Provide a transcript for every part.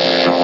chez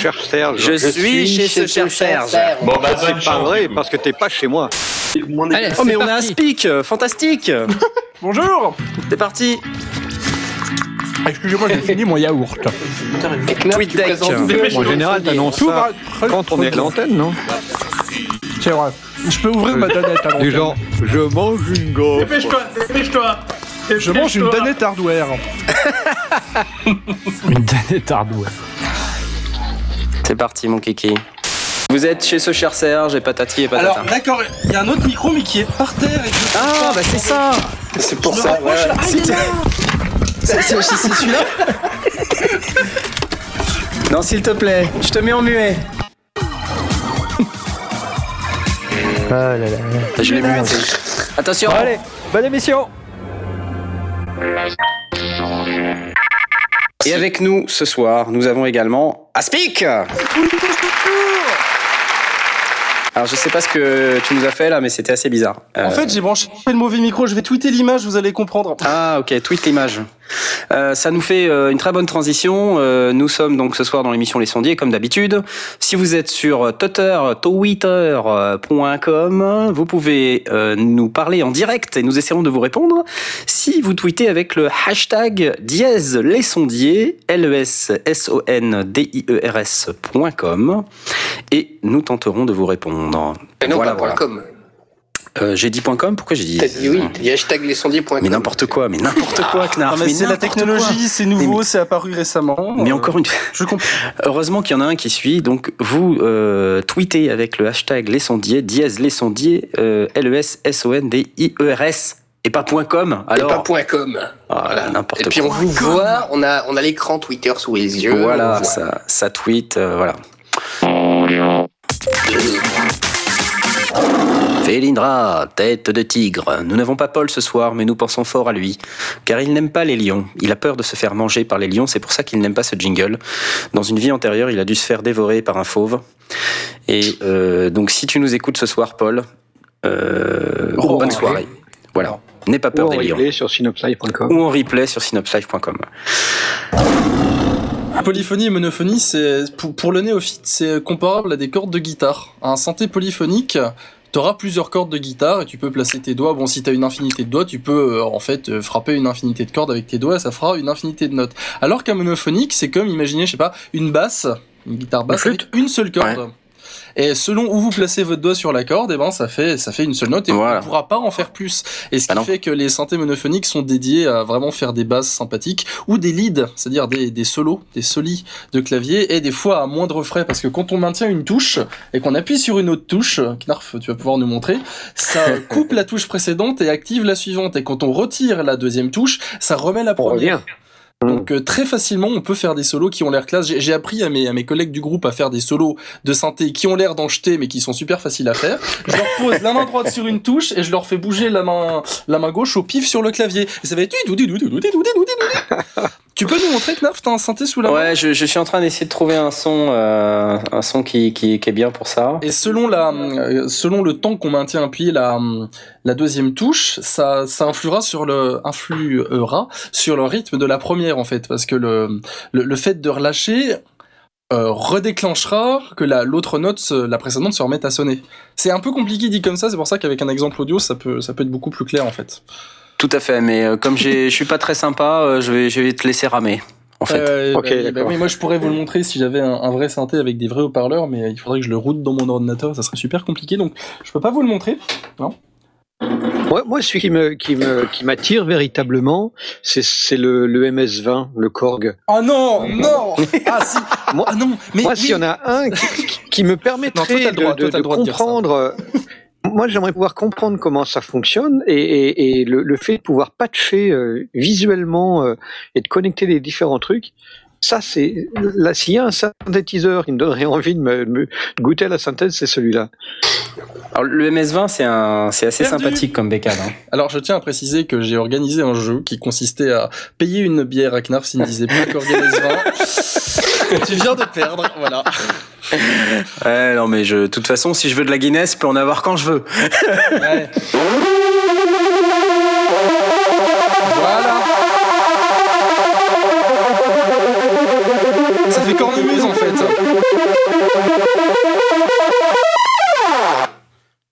cher Serge. Je, suis chez ce cher Serge. Bon, bah, c'est pas vrai, parce que t'es pas chez moi. Allez, oh, mais on a un speak, euh, fantastique. Bonjour C'est parti. Excusez-moi, j'ai fini mon yaourt. Tweet deck. En général, t'annonces ça quand on est à l'antenne, non C'est vrai. Je peux ouvrir ma danette à Du genre, je mange une gaufre. Dépêche-toi, dépêche-toi. Je mange une danette hardware. Une danette hardware. C'est parti, mon kiki. Vous êtes chez ce cher Serge et patati et patata. Alors, d'accord, il y a un autre micro, mais qui est par terre. Et ah, pas- bah c'est ça. C'est pour ça. ouais. Si t'es- C'est celui-là Non, s'il te plaît, je te mets en muet. Ah là là. Je l'ai muté. Attention. Allez, bonne émission Et avec nous ce soir, nous avons également Aspic Alors je sais pas ce que tu nous as fait là, mais c'était assez bizarre. Euh, En fait, j'ai branché le mauvais micro. Je vais tweeter l'image, vous allez comprendre. Ah ok, tweet l'image. Euh, ça nous fait euh, une très bonne transition. Euh, nous sommes donc ce soir dans l'émission Les Sondiers comme d'habitude. Si vous êtes sur Twitter, twitter.com, vous pouvez nous parler en direct et nous essaierons de vous répondre. Si vous tweetez avec le hashtag dièse les sondiers, L-E-S-S-O-N-D-I-E-R-S.com et nous tenterons de vous répondre. Et non, voilà, pas voilà. .com. Euh, j'ai dit .com, pourquoi j'ai dit T'as dit oui, t'as dit hashtag lescendiers.com. Mais n'importe quoi, mais n'importe quoi, Knarf. Non, mais c'est la quoi. technologie, c'est nouveau, c'est apparu récemment. Mais Euh, encore une fois, Je comprends. heureusement qu'il y en a un qui suit. Donc, vous euh, tweetez avec le hashtag les sondiers, dièse les sondiers, euh, L-E-S-S-O-N-D-I-E-R-S, et pas .com. Et Alors, pas .com. Ah, là, n'importe Et puis on quoi. vous voit, on a, on a l'écran Twitter sous les yeux. Voilà, ça, ça tweet, euh, voilà. Félindra, tête de tigre. Nous n'avons pas Paul ce soir, mais nous pensons fort à lui. Car il n'aime pas les lions. Il a peur de se faire manger par les lions, c'est pour ça qu'il n'aime pas ce jingle. Dans une vie antérieure, il a dû se faire dévorer par un fauve. Et euh, donc, si tu nous écoutes ce soir, Paul, euh, Oh, bonne soirée. Voilà. N'aie pas Ou peur en des lions. replay sur synopslive.com. Ou en replay sur synopslive.com. Polyphonie et monophonie, c'est pour, pour le néophyte, c'est comparable à des cordes de guitare. Un synthé polyphonique, t'auras plusieurs cordes de guitare et tu peux placer tes doigts. Bon, si t'as une infinité de doigts, tu peux euh, en fait euh, frapper une infinité de cordes avec tes doigts, et ça fera une infinité de notes. Alors qu'un monophonique, c'est comme imaginer, je sais pas, une basse, une guitare basse avec une seule corde. Et selon où vous placez votre doigt sur la corde, et ben ça fait ça fait une seule note et Voilà. on ne pourra pas en faire plus. Et ce Bah qui non. fait que les synthés monophoniques sont dédiés à vraiment faire des basses sympathiques ou des leads, c'est-à-dire des, des solos, des solis de clavier et des fois à moindre frais parce que quand on maintient une touche et qu'on appuie sur une autre touche, Knarf, tu vas pouvoir nous montrer, ça coupe la touche précédente et active la suivante. Et quand on retire la deuxième touche, ça remet la première. Donc euh, très facilement, on peut faire des solos qui ont l'air classe. J'ai appris à mes, à mes collègues du groupe à faire des solos de synthé qui ont l'air d'en jeter, mais qui sont super faciles à faire. Je leur pose la main droite sur une touche et je leur fais bouger la main, la main gauche au pif sur le clavier. Et ça va être... Tu peux nous montrer, Knarf, t'as un synthé sous la main Ouais, je, je suis en train d'essayer de trouver un son, euh, un son qui, qui, qui est bien pour ça. Et selon la, euh, selon le temps qu'on maintient appuyé la, la deuxième touche, ça, ça influera sur le, influera sur le rythme de la première en fait, parce que le, le, le fait de relâcher euh, redéclenchera que la, l'autre note, la précédente, se remette à sonner. C'est un peu compliqué dit comme ça, c'est pour ça qu'avec un exemple audio, ça peut, ça peut être beaucoup plus clair en fait. Tout à fait, mais euh, comme je suis pas très sympa, euh, je vais, je vais te laisser ramer. En fait. Euh, Ok, bah bah oui, moi je pourrais vous le montrer si j'avais un, un vrai synthé avec des vrais haut-parleurs, mais il faudrait que je le route dans mon ordinateur, ça serait super compliqué, donc je peux pas vous le montrer. Moi, moi, celui qui me, qui me, qui m'attire véritablement, c'est, le, le MS-20, le Korg. Oh non, non Ah si Moi- Ah non, mais moi, oui. s'il y en a un qui, me Non, toi, permettrait droit, de, de- de comprendre. Moi, j'aimerais pouvoir comprendre comment ça fonctionne et le, le fait de pouvoir patcher euh, visuellement euh, et de connecter les différents trucs, Ça, c'est là. S'il y a un synthétiseur qui me donnerait envie de me, de me goûter à la synthèse, c'est celui-là. Alors, le MS20, c'est un, c'est assez Perdu. sympathique comme bécane. hein. Alors je tiens à préciser que j'ai organisé un jeu qui consistait à payer une bière à Knarf s'il ne disait pas qu'Organise 20. tu viens de perdre, voilà. Ouais, non, mais je, de toute façon, si je veux de la Guinness, je peux en avoir quand je veux. Ouais.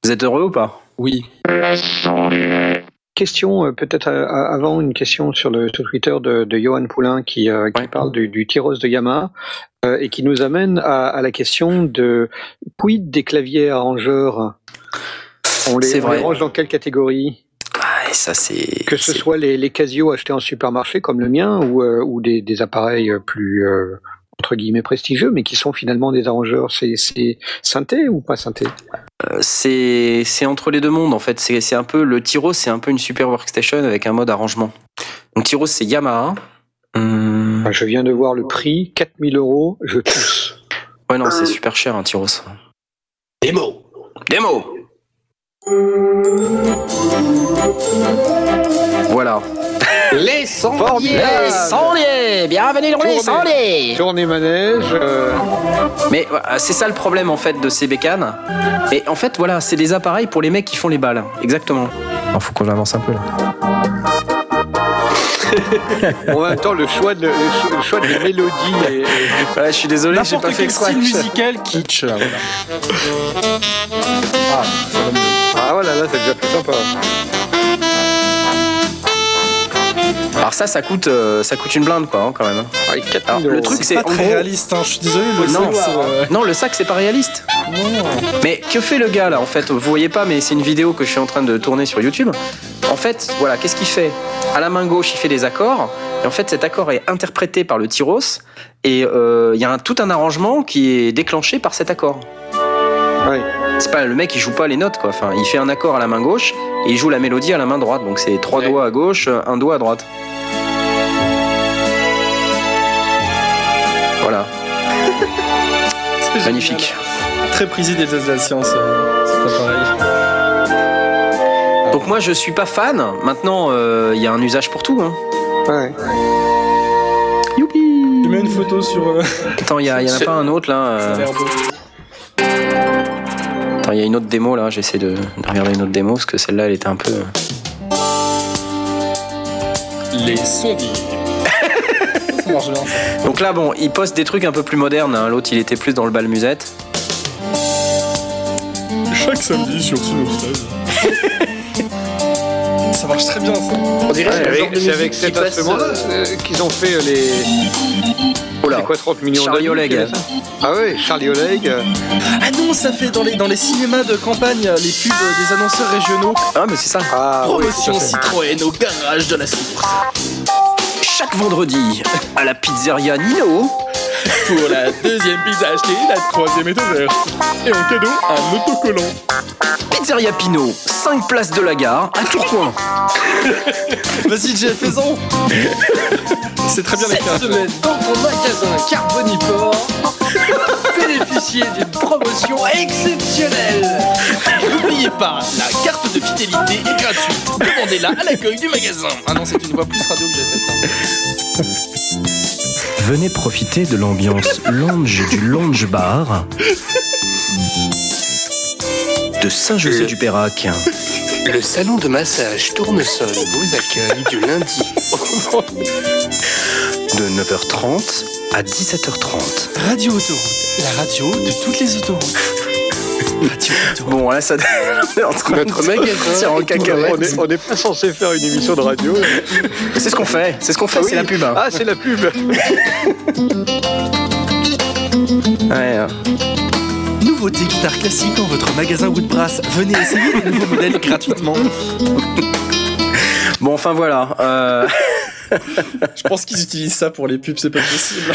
Vous êtes heureux ou pas? Oui. Question, euh, peut-être euh, avant une question sur le sur Twitter de, de Johan Poulain qui, euh, qui Ouais. parle du, du Tyros de Yamaha euh, et qui nous amène à, à la question de quid des claviers arrangeurs On les, on les range dans quelle catégorie? Ah, et ça, c'est. Que ce soit les, les Casio achetés en supermarché comme le mien ou, euh, ou des, des appareils plus euh, entre guillemets prestigieux mais qui sont finalement des arrangeurs, c'est c'est synthé ou pas synthé? Euh, c'est c'est entre les deux mondes en fait. C'est c'est un peu le Tyros, c'est un peu une super workstation avec un mode arrangement. Donc Tyros, c'est Yamaha. Hum, Enfin, Je viens de voir le prix, 4000 euros, je tousse. Ouais, non, c'est super cher un Tyros. Démo. Démo. Voilà. Les sondiers. sondiers Bienvenue dans les sondiers Tournée manège, euh, Mais voilà, c'est ça le problème en fait de ces bécanes. Et en fait, voilà, c'est des appareils pour les mecs qui font les balles. Exactement. Il faut qu'on avance un peu là. en même temps le choix de, le cho- le choix des mélodies Ouais, je suis désolé, j'ai pas fait quel style musical kitsch. Voilà. Ah voilà, là c'est déjà plus sympa. Alors ça, ça coûte, euh, ça coûte une blinde quoi, hein, quand même. Avec 4000 Alors, le truc, C'est c'est pas en très gros- réaliste, hein. je suis désolé. Le Non. c'est, euh, Non, le sac c'est pas réaliste. Mais que fait le gars là en fait? Vous voyez pas, mais c'est une vidéo que je suis en train de tourner sur YouTube. En fait, voilà, qu'est-ce qu'il fait? À la main gauche, il fait des accords. Et en fait, cet accord est interprété par le tyros. Et euh, il y a un- tout un arrangement qui est déclenché par cet accord. Ouais. C'est pas le mec, il joue pas les notes quoi. Enfin, il fait un accord à la main gauche et il joue la mélodie à la main droite. Donc c'est trois Ouais. doigts à gauche, un doigt à droite. Voilà, c'est magnifique. génial. Très prisé des Alsaciens, ce- cet appareil. Donc moi je suis pas fan. Maintenant euh, il y a un usage pour tout. Hein. Ouais. Youpi Tu mets une photo sur. euh, Attends, il y, en a C'est- pas un autre là. Attends, il y a une autre démo là. J'essaie de, de regarder une autre démo parce que celle-là elle était un peu. Les sondiers. ça marche bien. ça. Donc là bon, il poste des trucs un peu plus modernes. hein. L'autre il était plus dans le bal musette. Chaque samedi sur Synopstage. ça marche très bien ça. On dirait de c'est avec cet euh, euh, qu'ils ont fait euh, les. Oh là. C'est quoi 30 millions Charlie d'années Oleg. Ah ouais, Charlie Oleg. Ah non, ça fait dans les, dans les cinémas de campagne les pubs des annonceurs régionaux. Ah mais c'est ça. Ah Promotion. Citroën au garage de la source. Chaque vendredi à la pizzeria Nino. Pour la deuxième pizza achetée, la troisième est ouverte. Et en cadeau, un autocollant. Pizzeria Pinot, 5 places de la gare à Tourcoing. Vas-y, Jeff, fais-en C'est très bien Cette semaine, dans ton magasin Carboniport, bénéficiez d'une promotion exceptionnelle. N'oubliez pas, la carte de fidélité est gratuite. Demandez-la à l'accueil du magasin. Ah non, c'est une voix plus radio que j'ai faite. hein. Venez profiter de l'ambiance lounge du lounge bar de Saint-José-du-Pérac. Le salon de massage Tournesol vous accueille du lundi au De 9h30 à 17h30. Radio Autoroute, la radio de toutes les autoroutes. Radio Autoroute. Bon, là, ça. on est en train Notre de magasin en cacahuète. On est, on est pas censé faire une émission de radio. C'est ce qu'on fait. C'est ce qu'on fait, Ah c'est la pub. hein. Ah, c'est la pub. Ouais, euh. Nouveauté guitare classique dans votre magasin Woodbrass. Venez essayer les nouveaux modèles gratuitement. Bon, enfin voilà. euh, Je pense qu'ils utilisent ça pour les pubs, c'est pas possible.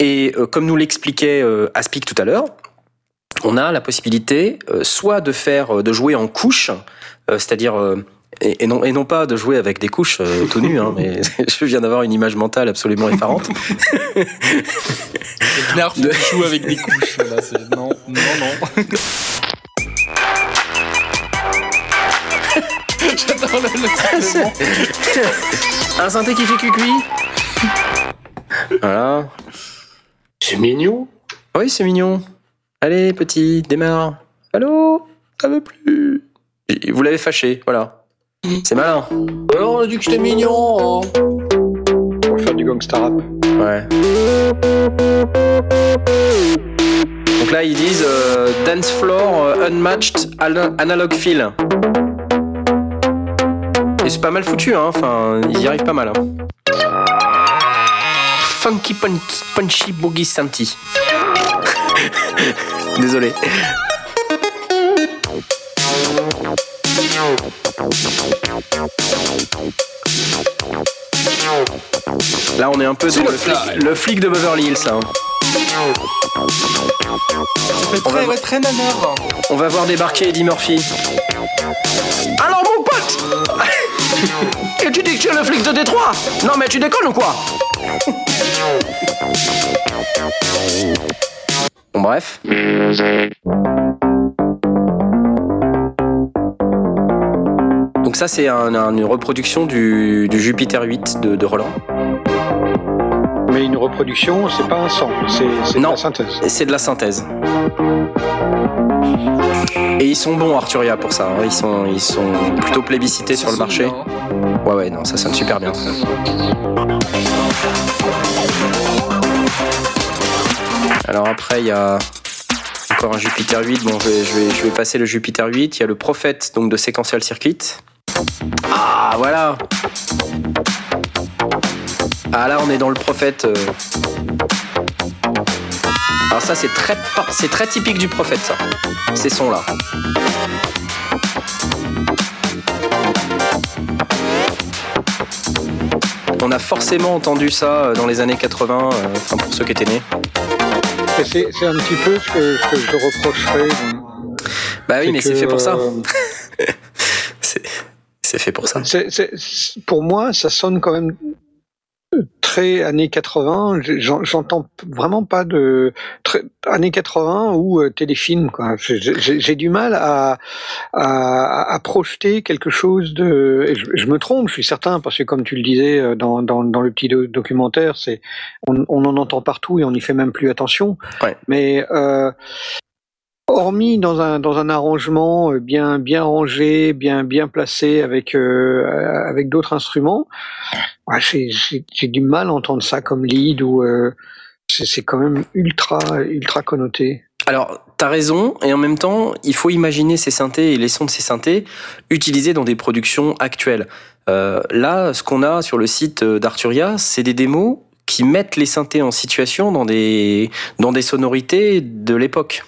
Et euh, comme nous l'expliquait euh, Aspic tout à l'heure, on a la possibilité soit de faire, de jouer en couche, c'est-à-dire Et, et non, et non pas de jouer avec des couches euh, tout nu, hein, mais je viens d'avoir une image mentale absolument effarante. Knarf qui joue avec des couches. Là, c'est... Non, non, non. J'adore le, le. Un synthé qui fait cuicui. Voilà. C'est mignon. Oui, c'est mignon. Allez, petit, démarre. Allô? Ça veut plus. Vous l'avez fâché, voilà. C'est malin. Alors, on a dit que c'était mignon. hein. On va faire du gangsta rap. Ouais. Donc là, ils disent euh, Dance Floor euh, Unmatched ana- Analog Feel. Et c'est pas mal foutu, hein. Enfin, ils y arrivent pas mal. hein. Funky Punchy, punchy Boogie Santi. Désolé. Là, on est un peu dans le le flic, le flic de Beverly Hills. hein. Ça fait très, ouais, très naneur. On va voir débarquer Eddie Murphy. Alors mon pote Et tu dis que tu es le flic de Détroit Non mais tu déconnes ou quoi Bon bref. Donc ça c'est un- un- une reproduction du, du Jupiter 8 de, de Roland. Mais une reproduction, c'est pas un son, c'est de la synthèse. Et c'est de la synthèse. Et ils sont bons Arturia pour ça, hein. ils, sont, ils sont plutôt plébiscités sur le marché. Bien. Ouais ouais non ça sonne super bien. Alors après il y a encore un Jupiter 8, bon je vais, je vais, je vais passer le Jupiter 8, il y a le Prophète donc de Sequential Circuit. Ah voilà Ah là on est dans le Prophète. euh. Alors ça c'est très, par- c'est très typique du Prophète ça, ces sons là. On a forcément entendu ça euh, dans les années 80, euh, enfin pour ceux qui étaient nés. C'est un petit peu ce que, ce que je reprocherais. Bah oui, mais c'est fait pour ça. euh, c'est fait pour ça. c'est- pour moi, ça sonne quand même très années 80. J'en- J'entends vraiment pas de très, années 80 ou euh, téléfilm. J'ai- du mal à, à, à projeter quelque chose de. et Je, je me trompe, je suis certain, parce que comme tu le disais euh, dans, dans, dans le petit do- documentaire, c'est on, on en entend partout et on n'y fait même plus attention. Ouais. Mais euh, hormis dans un dans un arrangement euh, bien bien rangé, bien bien placé avec euh, avec d'autres instruments, j'ai du mal à entendre ça comme lead ou euh, c'est quand même ultra ultra connoté. Alors, t'as raison, et en même temps, il faut imaginer ces synthés et les sons de ces synthés utilisés dans des productions actuelles. Là, ce qu'on a sur le site d'Arturia, c'est des démos qui mettent les synthés en situation dans des, dans des sonorités de l'époque.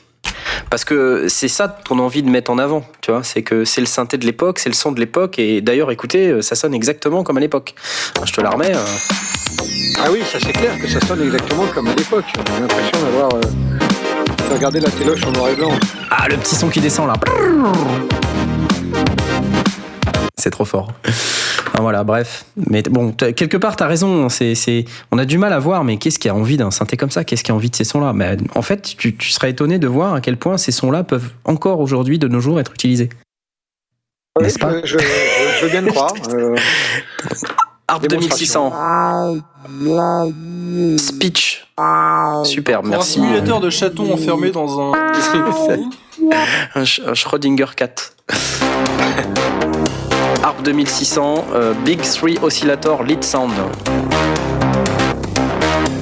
Parce que c'est ça qu'on a envie de mettre en avant, tu vois. C'est que c'est le synthé de l'époque, c'est le son de l'époque, et d'ailleurs, écoutez, euh, ça sonne exactement comme à l'époque. Je te la remets. euh. Ah oui, ça c'est clair que ça sonne exactement comme à l'époque. J'ai l'impression d'avoir euh, regardé la téloche en noir et blanc. Ah, le petit son qui descend là. C'est trop fort. Enfin, voilà, bref. Mais bon, quelque part, t'as raison. C'est, c'est, on a du mal à voir, mais qu'est-ce qui a envie d'un synthé comme ça? Qu'est-ce qui a envie de ces sons-là? Mais en fait, tu, tu serais étonné de voir à quel point ces sons-là peuvent encore aujourd'hui, de nos jours, être utilisés. Ouais, N'est-ce pas? je, je, je- je veux bien le croire. euh, Démonstration. 2600. Speech. Super, Pour un merci. simulateur de chaton enfermé dans un. Un Schrödinger 4. Harp 2600, euh, Big 3 Oscillator Lead Sound.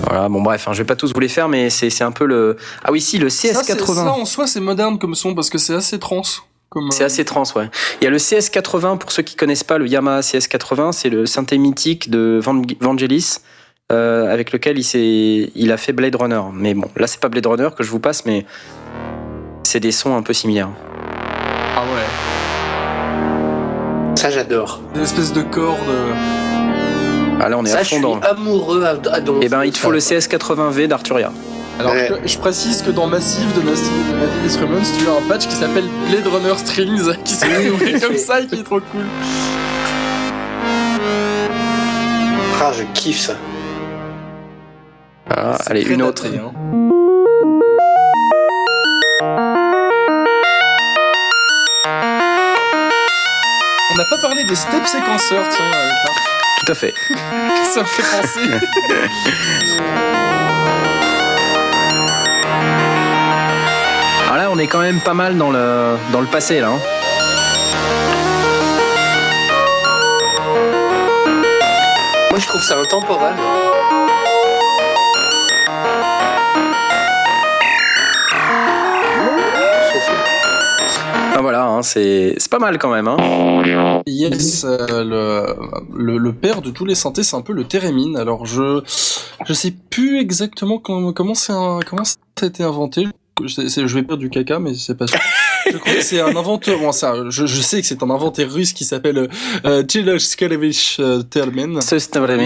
Voilà, bon bref, hein, je vais pas tous vous les faire, mais c'est c'est un peu le... Ah oui, si, le Ça, c'est- ça, CS80. en soi, c'est moderne comme son parce que c'est assez trans. Comme, C'est euh, assez trans, ouais. Il y a le CS80, pour ceux qui connaissent pas, le Yamaha CS80, c'est le synthé mythique de Van- Vangelis, euh, avec lequel il, s'est- il a fait Blade Runner. Mais bon, là, c'est pas Blade Runner que je vous passe, mais c'est des sons un peu similaires. Ah ouais. Ça, j'adore. Des espèces de cordes. euh, Ah là, on est Ça, à je fond suis dans... amoureux à, à donf. Eh ben, il te faut le CS80V d'Arturia. Alors Ouais. je précise que dans Massive de Massive de Massive Instruments, tu as un patch qui s'appelle Blade Runner Strings qui s'est découvert comme ça et qui est trop cool. Ah, je kiffe ça. Ah, allez, une autre. daté, hein. N'a pas parlé des step séquenceurs, tiens, Marc. Tout à fait. ça me fait penser. Alors là, on est quand même pas mal dans le, dans le passé, là. hein. Moi, je trouve ça intemporel. Ah voilà, hein, c'est pas mal quand même. Hein. Yes, euh, le, père de tous les synthés, c'est un peu le Térémine. Alors je je sais plus exactement comment comment un- comment ça a été inventé. Je, je vais perdre du caca, mais c'est pas sûr. Je crois que c'est un inventeur. Bon, ça, je, je sais que c'est un inventeur russe qui s'appelle euh, Tchilosh Skalevich euh, vraiment-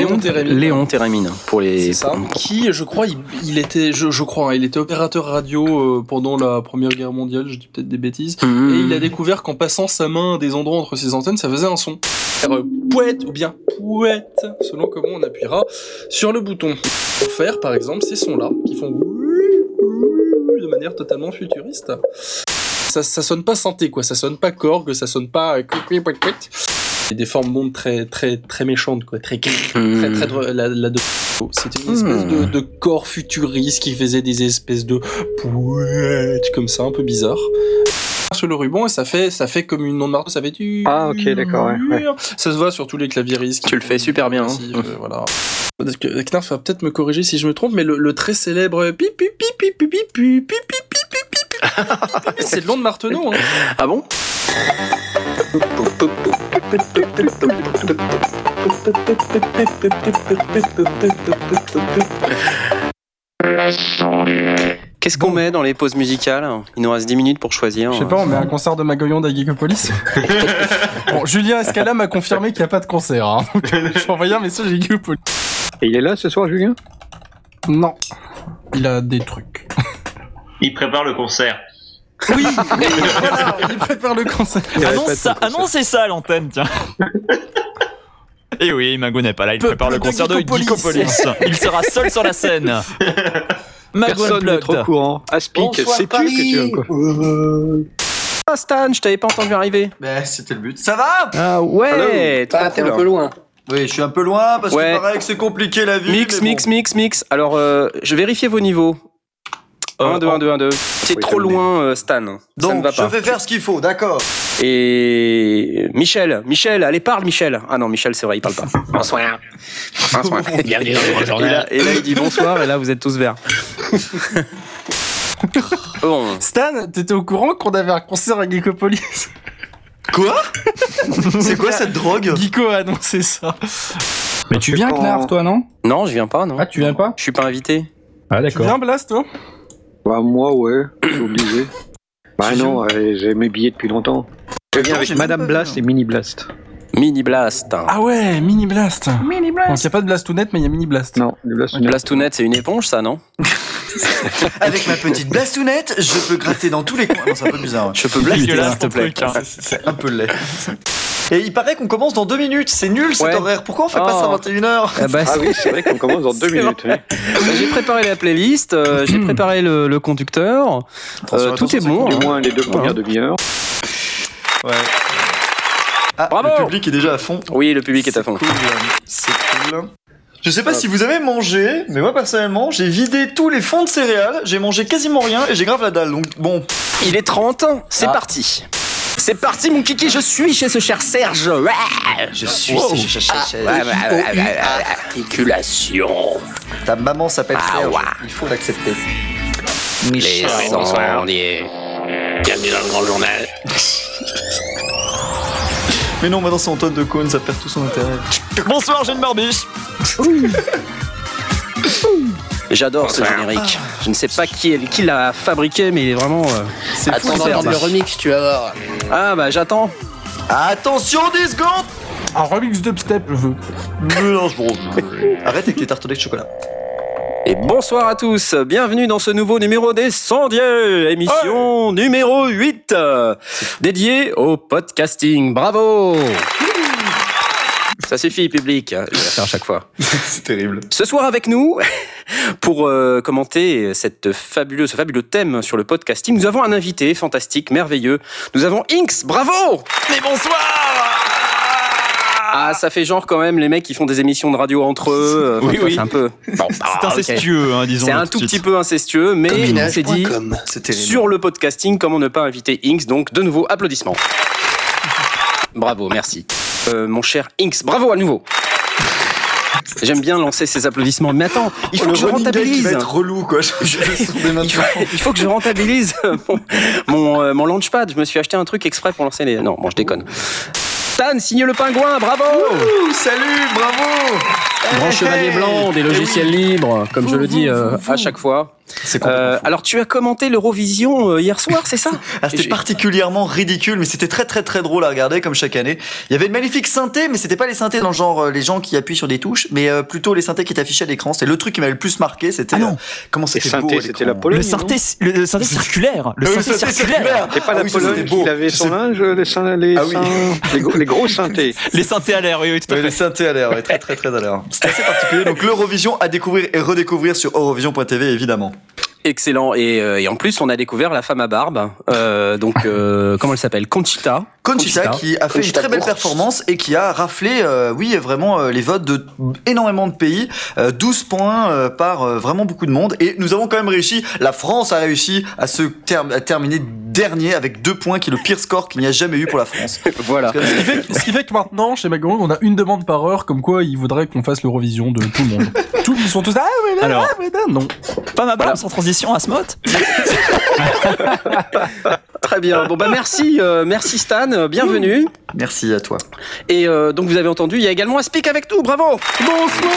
Léon Térémine, pour les. Ça. Qui, je crois, il, il était, je, je crois, hein, il était opérateur radio euh, pendant la Première Guerre mondiale. Je dis peut-être des bêtises. Mmh. Et il a découvert qu'en passant sa main des endroits entre ses antennes, ça faisait un son. Faire, euh, Pouette ou bien pouette, selon comment on appuiera sur le bouton. Pour faire, par exemple, ces sons-là, qui font de manière totalement futuriste. Ça, ça sonne pas synthé, quoi. Ça sonne pas Korg, ça sonne pas. euh. Et des formes d'ondes très, très, très méchantes, quoi. Très, très, Mmh. très, de- la, la de- C'était une espèce de, de corps futuriste qui faisait des espèces de pouettes comme ça, un peu bizarre. Sur le ruban et ça fait, ça fait comme une onde marteau, ça fait du. Ah, ok, d'accord, ouais, ouais. Ça se voit sur tous les claviéristes. qui Tu le fais super bien, hein. euh, voilà. Peut-être que Knarf va peut-être me corriger si je me trompe, mais le, le très célèbre pip pip pip pip pip pip pip pip pip pip pip pip c'est de Marteneau. Hein. Ah bon? Qu'est-ce qu'on met dans les pauses musicales? Il nous reste 10 minutes pour choisir. Je sais pas, on met un concert de Magoyon d'Ageekopolis. bon, Julien Escala m'a confirmé qu'il n'y a pas de concert. Hein. Donc, je vais envoyer un message à Ageekopolis. Et il est là ce soir, Julien? Non. Il a des trucs. Il prépare le concert. Oui, oui, voilà, il prépare le concert. Annonce ça, annonce ça à l'antenne, tiens. Et oui, Mago n'est pas là, il Peuple prépare le concert de. Geekopolis. Il sera seul sur la scène. Mago Personne n'est trop courant. Aspic, Bonsoir, sais-tu que tu as quoi Ah Stan, je t'avais pas entendu arriver. Ben, c'était le but. Ça va? Ah ouais, Ah, t'es cool. un peu loin. Oui, je suis un peu loin parce Ouais. paraît que c'est compliqué la vie. Mix, mix, bon. mix, mix. Alors, euh, je vérifie vos niveaux. 1, 2, 1, 2, 1, 2. T'es Oui, trop loin, euh, Stan. ça ne Donc, va je pas. vais faire ce qu'il faut, d'accord. Et Michel, Michel, allez parle Michel. Ah non, Michel, c'est vrai, il parle pas. Bonsoir. Bonsoir. Bienvenue dans le grand Et journal. là, et là, il dit bonsoir, et là, vous êtes tous verts. bon, Stan, t'étais au courant qu'on avait un concert à Geekopolis? Quoi? C'est quoi cette drogue? Geeko a annoncé ça. Mais tu C'est viens, Knarf, toi, non? Non, je viens pas, non. Ah, tu viens pas? Je suis pas invité. Ah, Tu d'accord. viens, Blast, toi? Bah, moi, ouais, obligé. Bah non, euh, j'ai mes billets depuis longtemps. Je viens avec Madame Blast et Mini Blast. Mini Blast. Ah ouais, Mini Blast. Mini Blast. Donc, il n'y a pas de Blastounet, mais il y a Mini Blast. Non, le Blast, Blastounette, c'est une éponge, ça, non? Avec ma petite blastounette, je peux gratter dans tous les coins. Non, c'est un peu bizarre. ouais. Je peux blaster, s'il te plaît. hein. C'est un peu laid. Et il paraît qu'on commence dans deux minutes. C'est nul cet Ouais. horaire. Pourquoi on fait pas ça à Oh. 21h Ah bah, Ah oui, c'est vrai qu'on commence dans deux minutes. oui. j'ai préparé la playlist, euh, j'ai préparé le, le conducteur. Euh, tout est bon. Du hein. moins les deux premières demi-heures. Ouais. Ah, Bravo le public est déjà à fond. Oui, le public est à fond. Cool. C'est cool. Je sais pas si vous avez mangé, mais moi personnellement, j'ai vidé tous les fonds de céréales, j'ai mangé quasiment rien et j'ai grave la dalle. Donc bon, Il est 30, c'est Ah. parti. C'est parti, mon kiki, je suis chez ce cher Serge. Je suis. Ouais, ouais, ouais, ouais. Articulation. Ta maman s'appelle Ah, Serge. ouais. Il faut l'accepter. Les sondiers. Bienvenue dans le grand journal. Mais non, maintenant c'est Antoine de Caunes, ça perd tout son intérêt. Bonsoir, j'ai une barbiche. J'adore ce générique. Je ne sais pas qui, l'a fabriqué, mais il est vraiment. euh, C'est. Attends d'entendre le remix, tu vas voir. Ah bah j'attends. Attention, 10 secondes Un remix dubstep, je veux. Mélange, bro. Arrête avec tes tartelets de chocolat. Et bonsoir à tous, bienvenue dans ce nouveau numéro des Sondiers, émission numéro 8, euh, dédiée au podcasting. Bravo Ça suffit, public, hein, je vais faire à chaque fois. C'est terrible. Ce soir avec nous, pour euh, commenter cette fabuleuse, ce fabuleux thème sur le podcasting, nous avons un invité fantastique, merveilleux. Nous avons Inks, bravo Mais bonsoir Ah, ça fait genre quand même les mecs qui font des émissions de radio entre eux. euh, Oui, oui. C'est un peu... Bon, C'est ah, ok. incestueux, hein, disons. C'est un tout petit peu incestueux, mais on s'est dit sur le podcasting comment ne pas inviter Inks. Donc de nouveau applaudissements. Bravo, merci. Euh, mon cher Inks, bravo à nouveau. J'aime bien lancer ces applaudissements, mais attends, il faut le que je rentabilise. va être relou, quoi. Je, je. Il faut que je rentabilise mon, mon, euh, mon launchpad. Je me suis acheté un truc exprès pour lancer les. Non, bon, je déconne. Stan, signe le pingouin, bravo Ouh, salut, bravo Grand Hey, chevalier hey. blanc, des Eh logiciels oui. libres, comme je le dis euh, à chaque fois. Euh, alors, tu as commenté l'Eurovision euh, hier soir, c'est ça Ah, c'était particulièrement ridicule, mais c'était très très très drôle à regarder comme chaque année. Il y avait une magnifique synthé, mais c'était pas les synthés dans le genre euh, les gens qui appuient sur des touches, mais euh, plutôt les synthés qui étaient affichés à l'écran. C'est le truc qui m'avait le plus marqué, c'était Ah non. euh, comment Et c'était beau. c'était la Pologne. Le synthé, le synthé circulaire. Le Ah oui, synthé circulaire. C'est pas Ah la oui, Pologne c'était qui beau. avait son linge, les, Ah oui. les, gros- les gros synthés. Les synthés à l'air, oui, oui, tout à fait. les synthés à l'air, ouais, très très très à l'air. C'était assez particulier. Donc l'Eurovision à découvrir et redécouvrir sur Eurovision.tv évidemment. Excellent. Et, euh, et en plus, on a découvert la femme à barbe. Euh, donc, euh, comment elle s'appelle? Conchita. Conchita, qui a fait Conchita une très belle performance et qui a raflé, euh, oui, vraiment euh, les votes de énormément de pays, euh, 12 points euh, par euh, vraiment beaucoup de monde. Et nous avons quand même réussi, la France a réussi à se à terminer dernier avec deux points, qui est le pire score qu'il n'y a jamais eu pour la France. Voilà. Que- Ce qui, fait, ce qui fait que maintenant, chez McGonagall, on a une demande par heure, comme quoi ils voudraient qu'on fasse l'Eurovision de tout le monde. Tous, ils sont tous ah ouais, là, Alors. ah, là, non. Pas ma barbe sans transition, Asmoth. Très bien. Bon, bah, merci, merci Stan. Euh, Bienvenue. Merci à toi. Et euh, donc, vous avez entendu, il y a également un speak avec nous. Bravo. Bonsoir.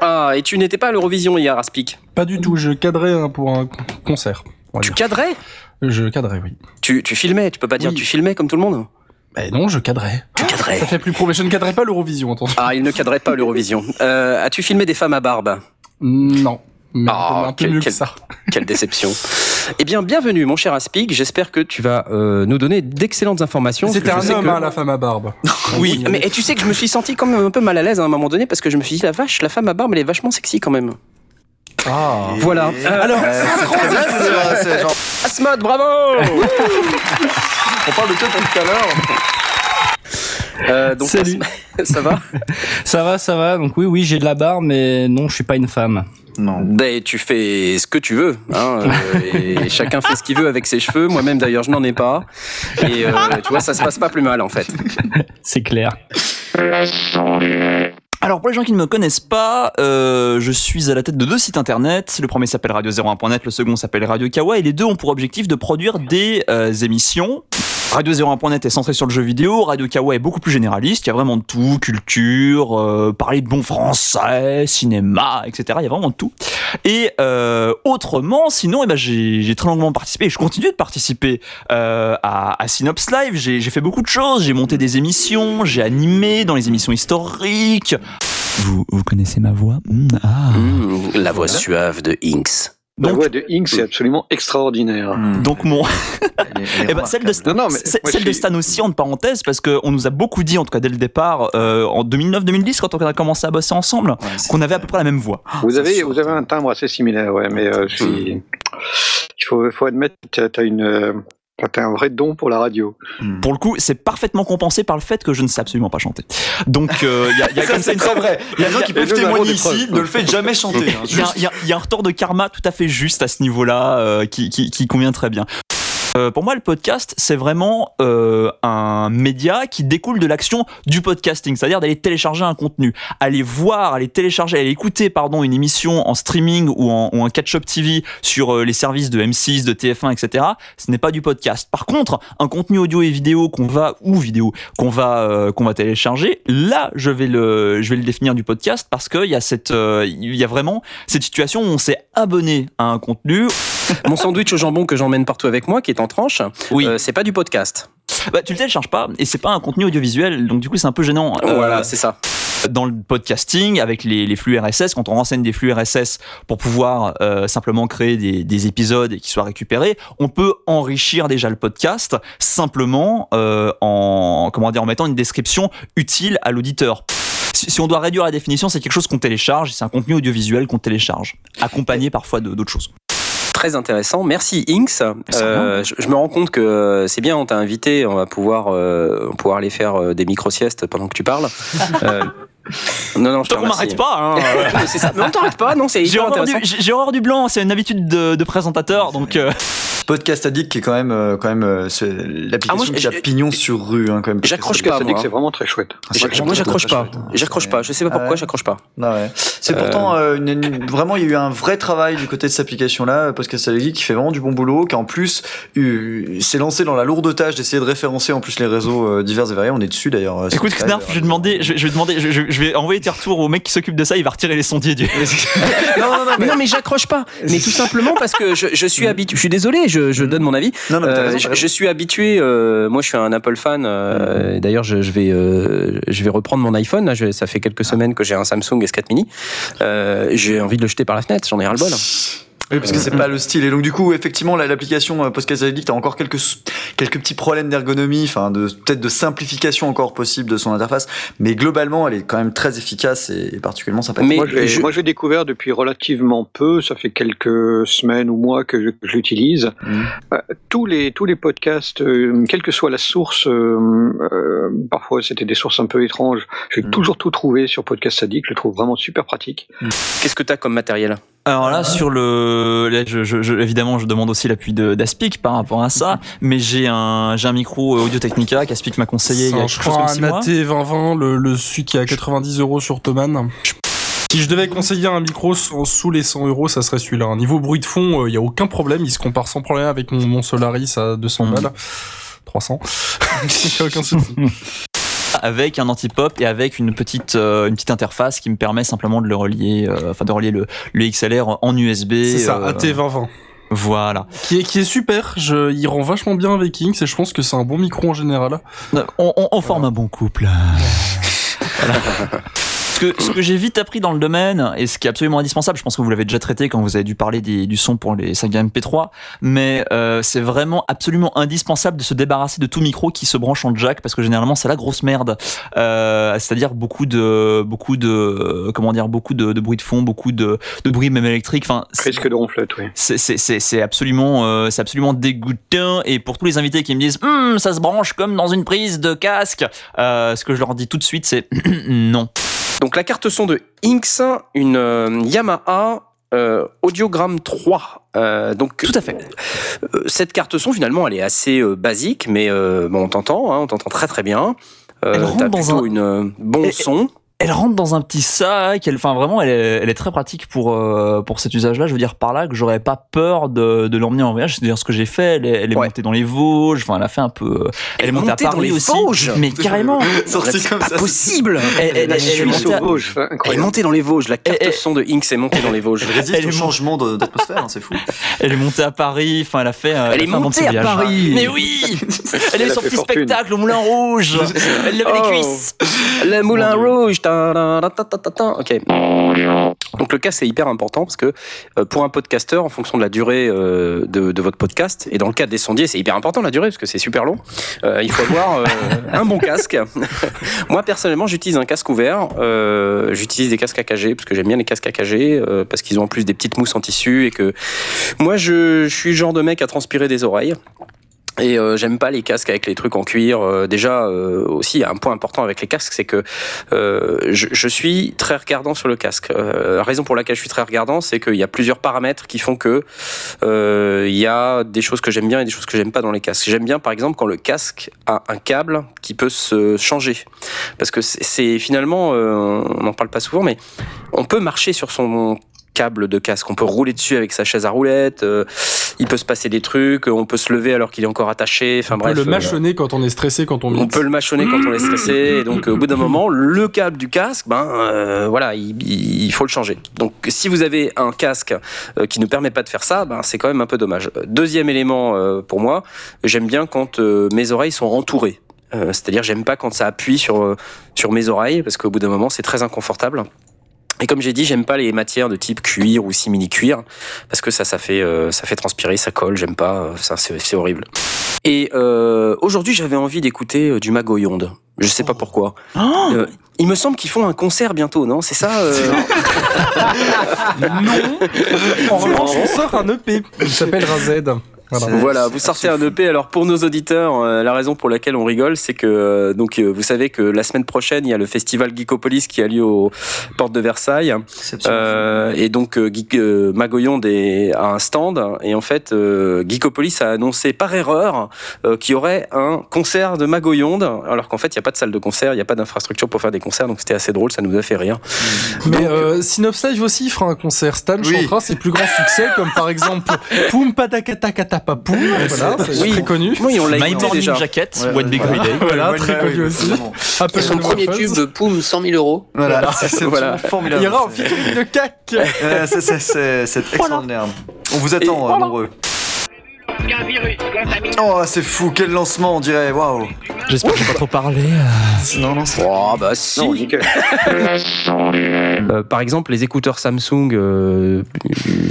Ah, et tu n'étais pas à l'Eurovision hier, Aspic. Pas du tout, je cadrais hein, pour un concert. on va Tu dire. cadrais? Je cadrais, oui. tu, tu filmais, tu peux pas dire Oui. tu filmais comme tout le monde? Eh non, je cadrais. Tu cadrais. Ça fait plus pro, mais je ne cadrais pas l'Eurovision, attention. Ah, il ne cadrait pas l'Eurovision. Euh, As-tu filmé des femmes à barbe? Non. Mais Ah, un peu, un peu quel- mieux quel- que ça. Quelle déception. eh bien, bienvenue, mon cher Aspic. J'espère que tu vas euh, nous donner d'excellentes informations. C'était un homme, que- hein, la femme à barbe. Oui, mais et tu sais que je me suis senti quand même un peu mal à l'aise à un moment donné parce que je me suis dit la vache, la femme à barbe elle est vachement sexy quand même. Ah. Voilà. Euh, alors, Euh, c'est genre, Asmod, bravo. on parle de toi depuis tout à l'heure. Euh, donc, Salut. Ça va? Ça va, ça va. Donc oui, oui, j'ai de la barbe, mais non, je suis pas une femme. Non. Ben, tu fais ce que tu veux, hein, euh, et chacun fait ce qu'il veut avec ses cheveux. Moi-même, d'ailleurs, je n'en ai pas. Et euh, tu vois, ça se passe pas plus mal, en fait. C'est clair. Alors pour les gens qui ne me connaissent pas, euh, je suis à la tête de deux sites internet. Le premier s'appelle radio01.net, le second s'appelle Radio Kawa et les deux ont pour objectif de produire des euh, émissions. Radio01.net est centré sur le jeu vidéo, Radio Kawa est beaucoup plus généraliste, il y a vraiment de tout, culture, euh, parler de bon français, cinéma, etc. Il y a vraiment de tout. Et euh, autrement, sinon, eh ben, j'ai j'ai très longuement participé et je continue de participer euh, à, à Synops Live. J'ai j'ai fait beaucoup de choses, j'ai monté des émissions, j'ai animé dans les émissions historiques. Vous, vous connaissez ma voix? Hmm, ah. Mmh, la voix suave de Inks. La Donc- voix de Inks est absolument extraordinaire. Donc mon, est eh ben, celle de, Non, non, c'est- celle de suis- Stan aussi entre parenthèses parce qu'on nous a beaucoup dit en tout cas dès le départ euh, en 2009-2010 quand on a commencé à bosser ensemble Ouais, c'est- qu'on avait à peu près la même voix. Vous c'est avez, vous avez un timbre assez similaire, ouais, mais euh, je suis- il faut, faut admettre que tu as une, euh, t'as un vrai don pour la radio. Hmm. Pour le coup, c'est parfaitement compensé par le fait que je ne sais absolument pas chanter. Donc euh, il y a, y a Ça, comme ça c'est une très vrai. Il y a des gens qui y peuvent témoigner ici, ne le faites jamais chanter. hein, Il y, il y a- il y a un retour de karma tout à fait juste à ce niveau-là euh, qui, qui, qui convient très bien. Euh, pour moi, le podcast, c'est vraiment euh, un média qui découle de l'action du podcasting, c'est-à-dire d'aller télécharger un contenu, aller voir, aller télécharger, aller écouter pardon une émission en streaming ou en, catch-up TV sur euh, les services de M6, de TF1, etc. Ce n'est pas du podcast. Par contre, un contenu audio et vidéo qu'on va ou vidéo qu'on va qu'on va télécharger, là, je vais le je vais le définir du podcast parce qu'il y a cette il y a vraiment cette situation où on s'est abonné à un contenu. Mon sandwich au jambon que j'emmène partout avec moi, qui est en tranche, Oui. euh, c'est pas du podcast. Bah, tu le télécharges pas et c'est pas un contenu audiovisuel, donc du coup c'est un peu gênant. Euh, voilà, c'est ça. dans le podcasting, avec les, les flux RSS, quand on renseigne des flux RSS pour pouvoir euh, simplement créer des, des épisodes et qu'ils soient récupérés, on peut enrichir déjà le podcast simplement euh, en comment dire en mettant une description utile à l'auditeur. Si on doit réduire la définition, c'est quelque chose qu'on télécharge, c'est un contenu audiovisuel qu'on télécharge, accompagné parfois de- d'autres choses. Très intéressant. Merci Inks. Euh, je, je me rends compte que euh, c'est bien, on t'a invité, on va pouvoir, euh, pouvoir aller faire euh, des micro-siestes pendant que tu parles. Euh, non, non, je Donc on m'arrête pas. Hein. Mais c'est ça. Mais on t'arrête pas, non, c'est J'ai horreur, du, blanc, c'est une habitude de, de présentateur, donc Podcast Addict qui est quand même, euh, quand même euh, c'est l'application Ah, moi, qui a pignon sur rue. Hein, quand même. J'accroche pas, Addict, moi. c'est vraiment très chouette. J'ac- Moi, j'accroche pas. J'accroche pas. Je sais pas pourquoi, Ah ouais. j'accroche pas. Ah ouais. C'est pourtant euh, une- une- vraiment il y a eu un vrai travail du côté de cette application là Podcast Addict qui fait vraiment du bon boulot qui en plus euh, s'est lancé dans la lourde tâche d'essayer de référencer en plus les réseaux euh, divers et variés on est dessus d'ailleurs écoute Knarf, je vais demander, je, je vais demander, je, vais envoyer tes retours au mec qui s'occupe de ça, il va retirer les sondiers du. non non non Mais non, mais j'accroche pas. Mais tout simplement parce que je, je suis habitué. Je suis désolé, je, je donne mon avis. non, non, mais t'as Euh, raison, je, suis habitué. euh, moi, je suis un Apple fan. euh, et D'ailleurs, je, je vais, je vais reprendre mon iPhone. Là, ça fait quelques semaines que j'ai un Samsung S4 Mini. J'ai envie de le jeter par la fenêtre. J'en ai ras le bol. Oui, parce que c'est pas le style. Et donc, du coup, effectivement, la- l'application euh, Podcast Addict a encore quelques, quelques petits problèmes d'ergonomie, enfin, de, peut-être de simplification encore possible de son interface. Mais globalement, elle est quand même très efficace et, particulièrement sympathique. Mais Moi, je moi, j'ai découvert depuis relativement peu, ça fait quelques semaines ou mois que je, que je l'utilise. Mhm. Euh, tous les tous les podcasts, euh, quelle que soit la source, euh, euh, parfois c'était des sources un peu étranges. J'ai Mhm. toujours tout trouvé sur Podcast Addict. Je le trouve vraiment super pratique. Qu'est-ce que t'as comme matériel? Alors là, sur le, là, je, je- je- évidemment, je demande aussi l'appui de- d'Aspic par rapport à ça, mais j'ai un, j'ai un micro Audio Technica qu'Aspic m'a conseillé il y a je crois un. AT 2020, le, le celui qui est à 90 euros sur Thomann. Si je devais conseiller un micro sous sous les 100 euros, ça serait celui-là. Niveau bruit de fond, il y a aucun problème. Il se compare sans problème avec mon, mon Solaris à 200 Mhm. balles. 300. Il y a aucun souci. avec un anti-pop et avec une petite, euh, une petite interface qui me permet simplement de le relier, euh, enfin de relier le, le XLR en USB. C'est ça, euh, AT 2020. Voilà. Qui est, qui est super. Je, il rend vachement bien avec Inks et je pense que c'est un bon micro en général. On, on- on forme un bon couple. Voilà. Ce que, ce que j'ai vite appris dans le domaine, et ce qui est absolument indispensable, je pense que vous l'avez déjà traité quand vous avez dû parler des- du son pour les sagas MP3, mais euh, c'est vraiment absolument indispensable de se débarrasser de tout micro qui se branche en jack, parce que généralement c'est la grosse merde. Euh, C'est-à-dire beaucoup de, beaucoup de, comment dire, beaucoup de, de bruit de fond, beaucoup de, de bruit même électrique. Enfin, Risque de ronflette, oui. c'est- absolument, euh, c'est absolument dégoûtant. Et pour tous les invités qui me disent, Hum, ça se branche comme dans une prise de casque, euh, ce que je leur dis tout de suite, c'est non. Donc la carte son de Inks, une euh, Yamaha euh, Audiogram 3. Euh, donc Tout à fait. Euh, cette carte son finalement elle est assez euh, basique mais euh, bon on t'entend hein, on t'entend très très bien euh, Elle rentre dans plutôt un- une euh, bon Et- son Elle rentre dans un petit sac. Elle, enfin, vraiment, elle est, elle est très pratique pour euh, pour cet usage-là. Je veux dire par là que j'aurais pas peur de, de l'emmener en voyage. C'est d'ailleurs ce que j'ai fait. Elle est, elle est Ouais. montée dans les Vosges. Enfin, elle a fait un peu. Elle est montée à montée dans Paris les aussi. Vosges Mais carrément. C'est comme pas ça. possible Elle, elle- elle- La elle est montée à- Vosges, elle est incroyable. montée dans les Vosges la carte son de Inks est montée dans les Vosges Elle résiste Elle au est changement d'atmosphère, hein, c'est fou. Elle est montée à Paris. Enfin, elle a fait. euh, Elle est montée à voyage. Paris. Mais oui. Elle est fortune. spectacle au Moulin Rouge. Elle lève Oh. les cuisses. Le Moulin Rouge. Donc le casque c'est hyper important parce que euh, pour un podcasteur, en fonction de la durée euh, de, votre podcast, et dans le cas des sondiers, c'est hyper important la durée parce que c'est super long. euh, il faut avoir un bon casque. Moi personnellement, j'utilise un casque ouvert. j'utilise des casques AKG parce que j'aime bien les casques AKG euh, parce qu'ils ont en plus des petites mousses en tissu et que moi je, je suis le genre de mec à transpirer des oreilles. Et euh, j'aime pas les casques avec les trucs en cuir. Euh, déjà, euh, aussi, un point important avec les casques, c'est que euh, je, je suis très regardant sur le casque. Euh, la raison pour laquelle je suis très regardant, c'est qu'il y a plusieurs paramètres qui font que euh, il y a des choses que j'aime bien et des choses que j'aime pas dans les casques. J'aime bien, par exemple, quand le casque a un câble qui peut se changer, parce que c'est- finalement, on n'en parle pas souvent, mais on peut marcher sur son câble de casque. On peut rouler dessus avec sa chaise à roulettes. Il peut se passer des trucs. On peut se lever alors qu'il est encore attaché. Enfin On bref. peut le euh, mâchonner quand on est stressé, quand on on mixe. peut le mâchonner quand on est stressé. Et donc, au bout d'un moment, le câble du casque, ben euh, voilà, il, il- faut le changer. Donc, si vous avez un casque euh, qui ne permet pas de faire ça, ben c'est quand même un peu dommage. Deuxième élément euh, pour moi, j'aime bien quand euh, mes oreilles sont entourées. Euh, C'est-à-dire, j'aime pas quand ça appuie sur, sur mes oreilles, parce qu'au bout d'un moment, c'est très inconfortable. Et comme j'ai dit, j'aime pas les matières de type cuir ou simili-cuir, parce que ça, ça fait, euh, ça fait transpirer, ça colle, j'aime pas, euh, ça, c'est c'est horrible. Et euh, aujourd'hui, j'avais envie d'écouter euh, du Magoyonde. Je sais pas pourquoi. Euh, il me semble qu'ils font un concert bientôt, non? C'est ça euh Non? En revanche, on sort un EP. Il s'appelle Razed. Voilà. Voilà, vous sortez un EP. Alors pour nos auditeurs, euh, la raison pour laquelle on rigole, c'est que euh, donc euh, vous savez que la semaine prochaine, il y a le festival Geekopolis qui a lieu aux portes de Versailles. Euh, et donc euh, Geek, euh, Magoyonde est à un stand et en fait euh, Geekopolis a annoncé par erreur euh, qu'il y aurait un concert de Magoyonde alors qu'en fait il n'y a pas de salle de concert, il n'y a pas d'infrastructure pour faire des concerts donc c'était assez drôle, ça nous a fait rire. Mais euh, Synops Live aussi fera un concert. Stan Oui. chantera ses plus grands succès, comme par exemple Poum Patakata Papoum. Voilà, c'est Oui. très connu. Oui, on l'a My écouté Morning déjà. Jacket, Ouais, One Big voilà. Holiday. Voilà, Ouais, très ouais, connu aussi. Apple son premier tube, poum, 100 000 euros. Voilà, c'est Voilà. formidable. Il y aura featuring de cac. C'est- extraordinaire. On vous attend, euh. Oh, c'est fou, quel lancement, on dirait. Waouh. J'espère que j'ai pas trop parlé. Non, non, c'est. Oh bah si. Non, nickel. Euh, par exemple, les écouteurs Samsung euh,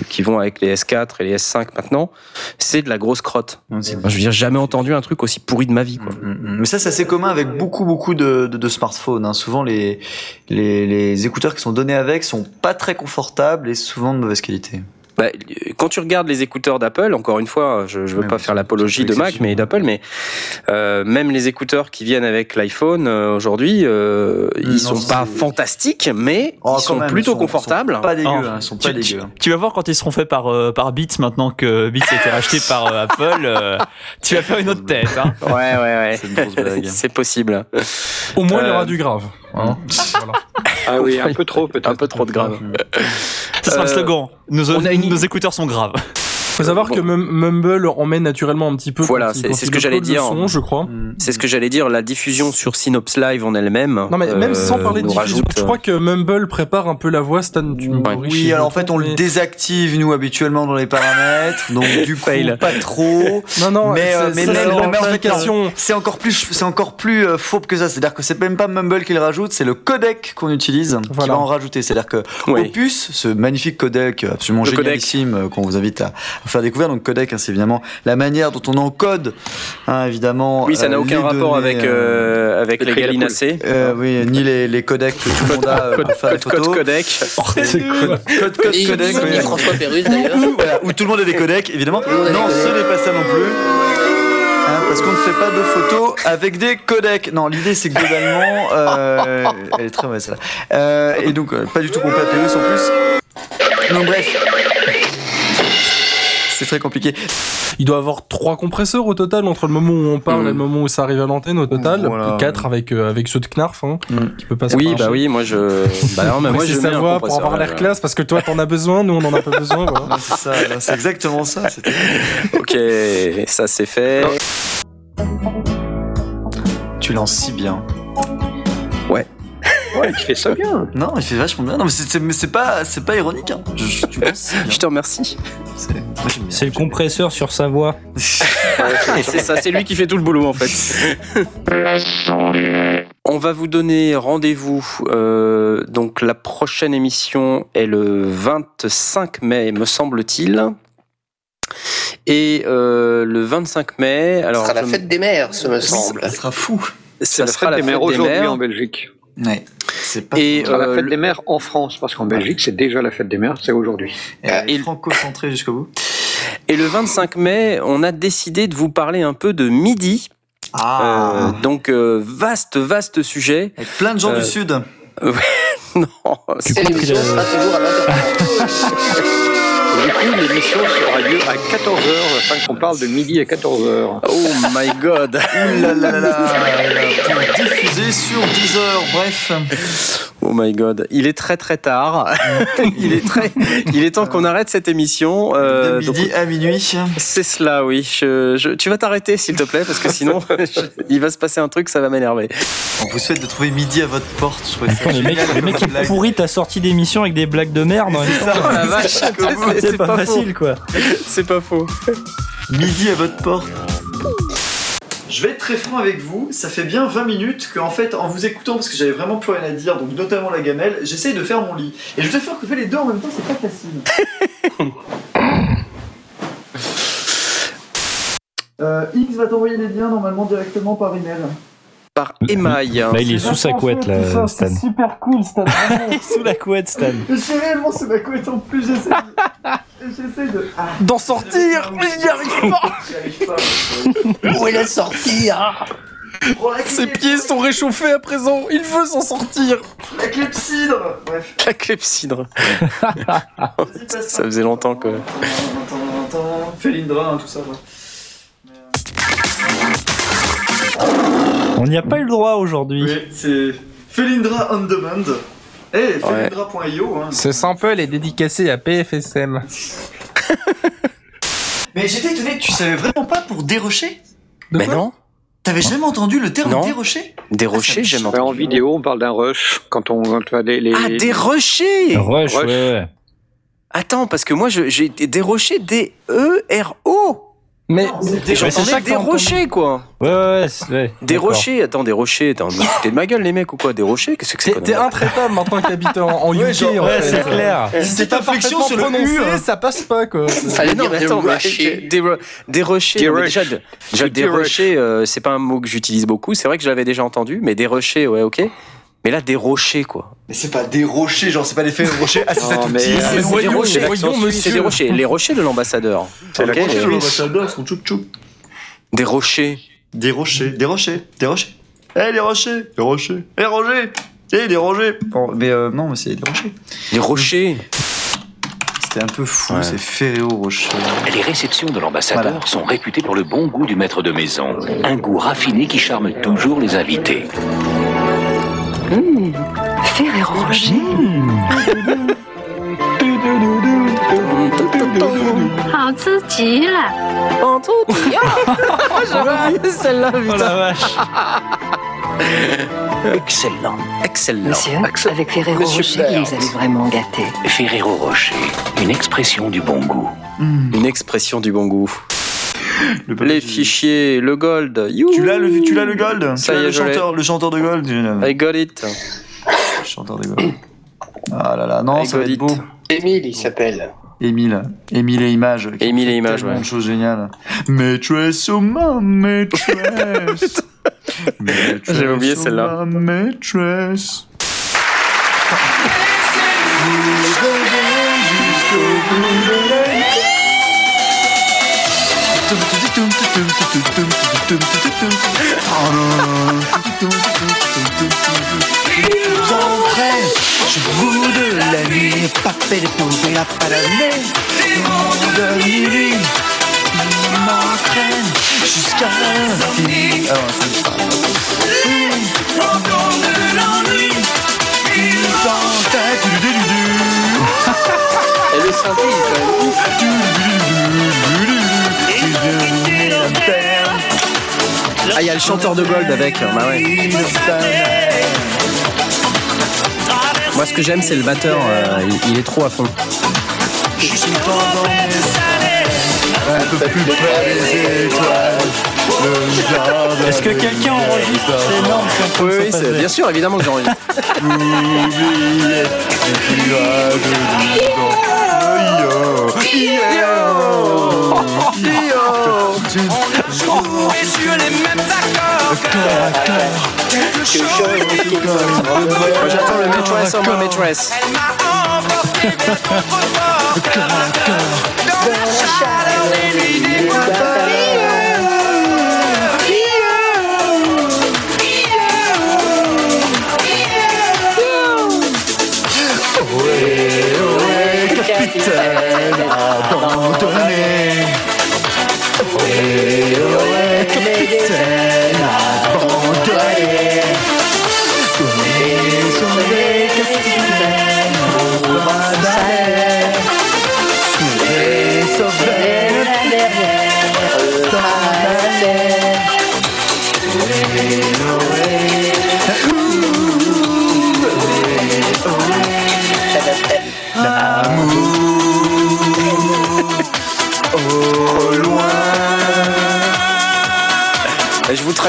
qui vont avec les S4 et les S5 maintenant, c'est de la grosse crotte. Non, c'est- Moi, je veux dire, jamais entendu un truc aussi pourri de ma vie, quoi. Mm, mm. Mais ça, c'est assez commun avec beaucoup, beaucoup de, de, de smartphones. hein. Souvent, les, les, les écouteurs qui sont donnés avec sont pas très confortables et souvent de mauvaise qualité. Bah, quand tu regardes les écouteurs d'Apple, encore une fois, je, je veux pas faire l'apologie de Mac, mais d'Apple, mais euh, même les écouteurs qui viennent avec l'iPhone euh, aujourd'hui, euh, ils non, sont pas fantastiques, mais Oh, ils sont même, plutôt ils sont- confortables. Sont pas dégueux, Oh. hein, ils sont pas Tu, tu- dégueux. tu vas voir quand ils seront faits par, euh, par Beats maintenant que Beats a été racheté par euh, Apple. euh, tu vas faire une autre tête. Hein. Ouais, ouais, ouais. C'est une grosse blague. C'est possible. Au moins, il y aura du grave. Hein. Voilà. Ah oui, un peu trop peut-être. Un peu trop de grave. Ça sera le slogan. Nos, une- nos écouteurs sont graves. Faut savoir Bon. que Mum- Mumble emmène naturellement un petit peu. Voilà, c'est- ce que j'allais dire. son, je crois. Mm. C'est ce que j'allais dire, la diffusion sur Synops Live en elle-même. Non mais même euh, sans parler de diffusion, rajoute, je crois que Mumble prépare un peu la voix. Stan, tu me Ouais. Oui, alors en fait, on le désactive, nous, habituellement, dans les paramètres. Donc, du coup, Fail. pas trop. Non non, Mais, euh, c'est- mais, c'est en encore plus, c'est encore plus euh, fourbe que ça. C'est-à-dire que c'est même pas Mumble qui le rajoute, c'est le codec qu'on utilise qui Voilà. va en rajouter. C'est-à-dire que Oui. Opus, ce magnifique codec absolument génialissime euh, qu'on vous invite à, à faire découvrir. Donc codec, hein, c'est évidemment la manière dont on encode, hein, évidemment. Oui, ça euh, n'a aucun rapport données, avec, euh, euh, avec le les euh, oui, ni les, les codecs que tout le monde a pour faire des Code, codec. Code, code, Et, codec, oui. et François Pérus d'ailleurs. Où, voilà, où tout le monde a des codecs, évidemment. Non, ce n'est pas ça non plus. Hein, parce qu'on ne fait pas de photos avec des codecs. Non, l'idée c'est que globalement, euh, elle est très mauvaise celle-là. Euh, et donc euh, pas du tout Pérus en plus. Donc bref, c'est très compliqué. Il doit avoir trois compresseurs au total entre le moment où on parle Mm. et le moment où ça arrive à l'antenne au total. Voilà. Quatre avec euh, avec ceux de Knarf, hein, Mm. qui peut pas Oui, bah oui, moi je. Bah non, mais moi je sa mets un voix pour avoir l'air là. classe parce que toi t'en as besoin, nous on en a pas besoin. voilà. C'est ça, là, c'est exactement ça. Ok, ça c'est fait. Tu lances si bien. Ouais, tu fais ça bien. Non, il fait vachement bien. Non, mais c'est- c'est mais c'est pas, c'est pas ironique. Hein. Je, tu te remercie. C'est moi, j'aime bien. C'est le compresseur sur sa voix. C'est ça, c'est lui qui fait tout le boulot en fait. On va vous donner rendez-vous. euh, donc la prochaine émission est le 25 mai, me semble-t-il. Et euh, le 25 mai, Ce alors sera la fête des mères, ce me semble. Ça sera fou. C'est ça la sera fête des mères aujourd'hui mères. en Belgique. Ouais. C'est pas. Et la euh, fête le- des mères en France, parce qu'en Belgique, c'est déjà la fête des mères, c'est aujourd'hui. Et- franco-centrée jusqu'au bout. Et le 25 mai, on a décidé de vous parler un peu de midi. Ah. Euh, donc euh, vaste, vaste sujet. Avec plein de gens Euh, du sud. Non, sera toujours à 20h. Du coup, l'émission sera lieu à 14h, afin qu'on parle de midi à 14h. Oh my god. Là là là pour diffuser sur 10 heures, bref. Oh my god. Il est très très tard. il est très. Il est temps qu'on arrête cette émission. Euh, de donc, midi à minuit. c'est cela, oui. Je, je- tu vas t'arrêter s'il te plaît parce que sinon je- il va se passer un truc, ça va m'énerver. On vous souhaite de trouver midi à votre porte. Je trouvais ça le mec, le mec blague. pourrit ta sortie d'émission avec des blagues de merde. même C'est ça. Oh la vache. C'est- pas facile quoi. C'est pas faux. Midi à votre porte. Je vais être très franc avec vous, ça fait bien 20 minutes qu'en fait, en vous écoutant, parce que j'avais vraiment plus rien à dire, donc notamment la gamelle, j'essaye de faire mon lit. Et je dois faire que faire les deux en même temps, c'est pas facile. euh, X va t'envoyer les liens normalement directement par email. Par. Là, il est sous sa couette, là, Stan. super cool, Stan. Il est sous la couette, Stan. Je suis réellement sous ma couette en plus, j'essaie de... J'essaie de... Ah, D'en sortir Mais j'y arrive pas pas. Où est la sortie hein Ses pieds sont réchauffés à présent, il veut s'en sortir La clepsydre Bref. La clepsydre. Ça faisait longtemps que. Felindra, hein, tout ça, ouais. On n'y a pas eu le droit aujourd'hui. Oui, c'est Felindra on demand. Eh, felindra.io. Hein. C'est sympa, elle est dédicacée à PFSM. Mais j'étais étonné, tu savais vraiment pas pour dérocher De Mais non, T'avais jamais entendu le terme Non. dérocher des rochers, j'aime Ouais, en vidéo, on parle d'un rush quand on quand les, les... Ah, des rochers Rush, Rush. ouais. Attends, parce que moi, j'ai des rochers, des E-R-O Mais j'entendais ça que des rochers, quoi Ouais, ouais, c'est- ouais. Des rochers, attends, des rochers, foutez de ma gueule, les mecs, ou quoi Des rochers Qu'est-ce que c'est t'es t'es intraitable maintenant que t'habites en, UK, Ouais, fait. c'est clair. Si c'est Cette pas parfaitement sur le prononcé, ça passe pas, quoi. Non, mais dire attends, des rochers. des, des, ro- des rochers, Des déjà, rush. rochers, euh, c'est pas un mot que j'utilise beaucoup, c'est vrai que je l'avais déjà entendu, mais des rochers, ouais, ok. Mais là, des rochers, quoi. Mais c'est pas des rochers, genre c'est pas l'effet rocher. Ah, c'est ça tout petit. Ah, C'est des rochers, c'est des rochers. Les rochers de l'ambassadeur. C'est la Ok, rocher les- de l'ambassadeur, son tchoup tchoup. Des rochers. Des rochers, des rochers, des rochers. Eh, les rochers, les rochers. Eh, Roger Eh, des rochers. Bon, mais euh, non, mais c'est des rochers. Des rochers. C'était un peu fou, Ouais. c'est Ferréo Rocher. Les réceptions de l'ambassadeur Voilà. sont réputées pour le bon goût du maître de maison. Un goût raffiné qui charme toujours les invités. Mmh. Faire et ranger. Mmh. En tout oh Excellent. Excellent. Monsieur, avec Ferrero Rocher, vous avez vraiment gâté. Ferrero Rocher, une expression du bon goût. Mmh. Une expression du bon goût. Le Les fichiers, le gold. You. Tu l'as le, tu l'as le gold Ça Tu y est, le chanteur, le chanteur de gold I got it. Le chanteur de gold. Ah là là, non, I ça va être beau. Émile, il s'appelle. Émile, Émile et Images. Émile et Images, ouais. de choses géniales. Maîtresse, oh ma maîtresse. Maîtresse, J'avais oublié celle-là. ma maîtresse. J'entraîne, je bout de la nuit, papé de la de minuit, m'entraîne jusqu'à l'infini. Non, c'est pas. Et le synthé, il est quand même ouf. Ah, il y a le chanteur de gold avec. Bah ouais. Moi, ce que j'aime, c'est le batteur. euh, il, il est trop à fond. Un peu plus près des étoiles, Est-ce que quelqu'un enregistre C'est énorme Oui, oui, c'est- bien sûr, évidemment que j'enregistre. On est sur j'attends le maîtresse en ma maîtresse. Capitaine abandonné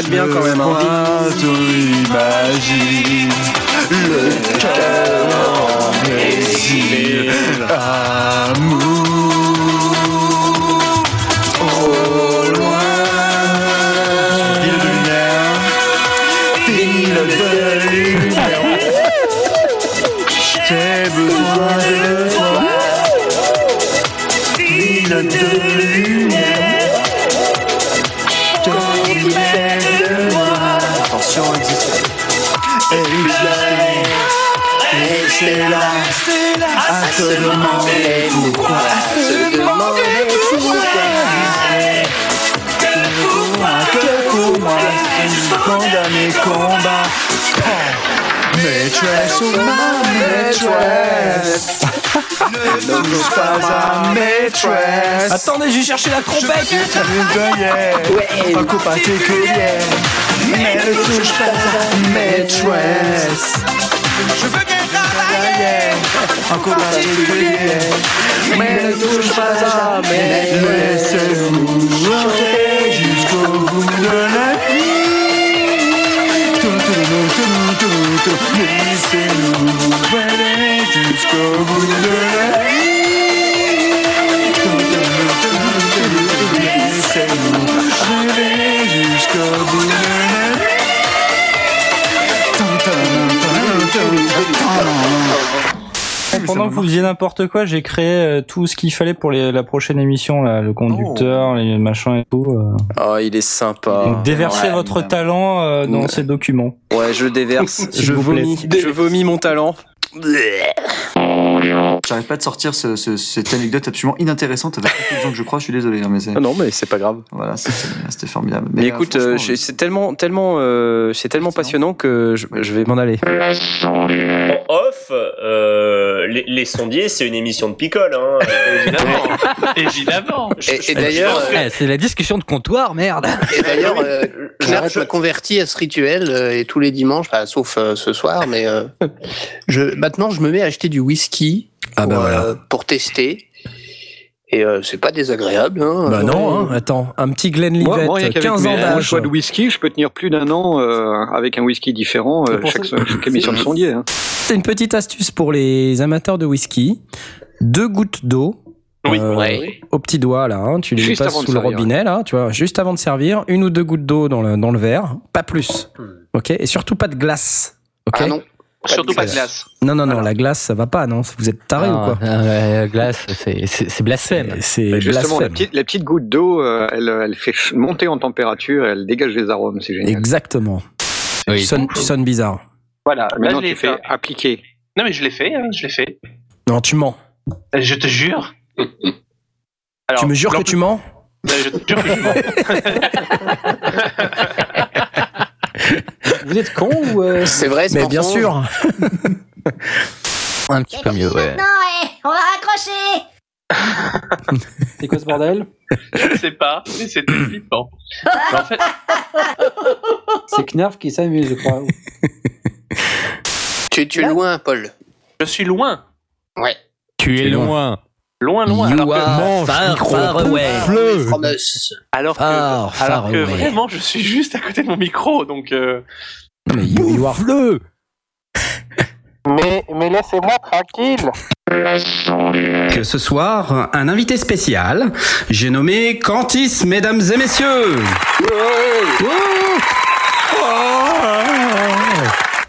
Traite bien quand même. Hein. imagine le cœur en exil, amour. Se demander pourquoi. À se demander pourquoi. Que pour moi, c'est dans mes combats. Maîtresse ou ma maîtresse Ne touche pas à maîtresse Attendez, j'ai cherché la trompette. Ouais. Un coup particulier Mais ne touche pas à maîtresse Je veux bien particulier Mais ne touche pas à maîtresse Laissez-nous monter jusqu'au bout de la nuit Laissez-nous aller jusqu'au bout de la nuit Pendant que vous faisiez n'importe quoi, j'ai créé euh, tout ce qu'il fallait pour les- la prochaine émission, là, le conducteur, les machins et tout. euh. Oh, il est sympa. Donc, déversez Ouais. votre talent euh, dans ces documents. Ouais, je déverse. Je vous plaît. vomis. Je vomis mon talent. J'arrête pas de sortir ce- ce- cette anecdote absolument inintéressante avec beaucoup de gens que je crois, je suis désolé. hein, mais Ah non, mais c'est pas grave. Voilà, c'était formidable. Mais, écoute, euh, c'est tellement, tellement, euh, c'est tellement passionnant que je, je vais m'en aller. En off, euh, les, les sondiers, c'est une émission de picole. Hein, euh, évidemment. Évidemment. Et, et d'ailleurs, Eh, c'est la discussion de comptoir, merde. Et d'ailleurs, euh, Knarf m'a converti à ce rituel euh, et tous les dimanches, enfin, sauf euh, ce soir, mais euh, je, maintenant je me mets à acheter du whisky Ah pour, bah voilà. euh, pour tester. Et euh, c'est pas désagréable. Hein, Bah non, hein, attends, un petit Glenlivet, moi, rien qu'avec 15 ans d'âge. choix de whisky, je peux tenir plus d'un an euh, avec un whisky différent euh, chaque, chaque émission de sondier. hein. C'est une petite astuce pour les amateurs de whisky. Deux gouttes d'eau. euh, Au petit doigt, là, hein, tu les Juste passes sous le servir, robinet, là, tu vois, juste avant de servir, une ou deux gouttes d'eau dans le, dans le verre, pas plus. Ok Et surtout pas de glace. Ok Ah non. Surtout pas de glace. Non, non, non, la glace, ça va pas, non Vous êtes taré ou quoi La glace, c'est- blasphème. C'est Bah, Justement, la petite, la petite goutte d'eau, euh, elle, elle fait monter en température, elle dégage les arômes, c'est génial. Exactement. Tu, sonnes, tu sonnes bizarre. Voilà, là Maintenant, je l'ai tu fais fait. appliquer. Non mais je l'ai fait, hein, je l'ai fait. Non, tu mens. Euh, Je te jure. Alors, tu me jures que tu mens Euh, Je te jure que je Vous êtes con ou euh, C'est vrai, ce Mais bien sûr. Un petit peu mieux, ouais. Non, eh, on va raccrocher C'est quoi ce bordel? Je sais pas, mais c'était flippant. Mais en fait, C'est Knarf qui s'amuse, je crois. Tu, tu es loin, Paul. je suis loin. Ouais. Tu es loin. Loin, loin. You alors que, far, far away. From us. alors que, Far, far alors que away. vraiment, je suis juste à côté de mon micro, donc. euh, mais you, you are fleu. Mais, mais laissez-moi tranquille. Que ce soir, un invité spécial, j'ai nommé Cantis, mesdames et messieurs.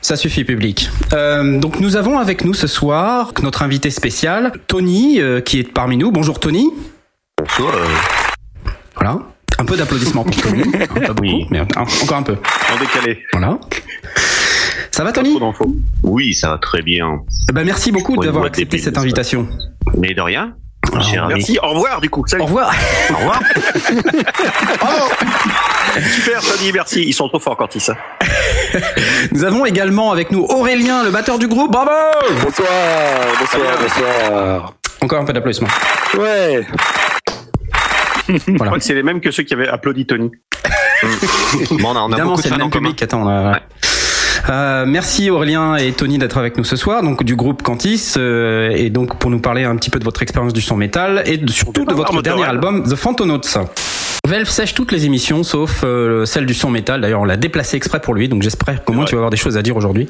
Ça suffit, public. Euh, donc, nous avons avec nous ce soir notre invité spécial, Tony, euh, qui est parmi nous. Bonjour, Tony. Bonjour. Voilà. Un peu d'applaudissements pour Tony. Hein, Pas beaucoup, mais un- encore un peu. En décalé. Voilà. Ça va, Tony? Oui, ça va très bien. Eh ben, merci beaucoup d'avoir accepté cette invitation. Mais de rien. Ami. merci. Au revoir, du coup. Salut. Au revoir. Au revoir. Super, Tony, merci. Ils sont trop forts quand ils ça. Nous avons également avec nous Aurélien, le batteur du groupe. Bravo Bonsoir, bonsoir, bonsoir. Encore un peu d'applaudissements. Ouais. Je crois que c'est les mêmes que ceux qui avaient applaudi Tony. bon, on a, on a Évidemment, beaucoup c'est de le fans en même commun. public. Attends, on a- Euh, merci Aurélien et Tony d'être avec nous ce soir, donc du groupe Cantis, euh, et donc pour nous parler un petit peu de votre expérience du son métal et de- surtout de votre dernier album The Phantonauts. Velf sèche toutes les émissions sauf euh, celle du son métal. D'ailleurs, on l'a déplacé exprès pour lui, donc j'espère qu'au moins tu vas avoir des choses à dire aujourd'hui.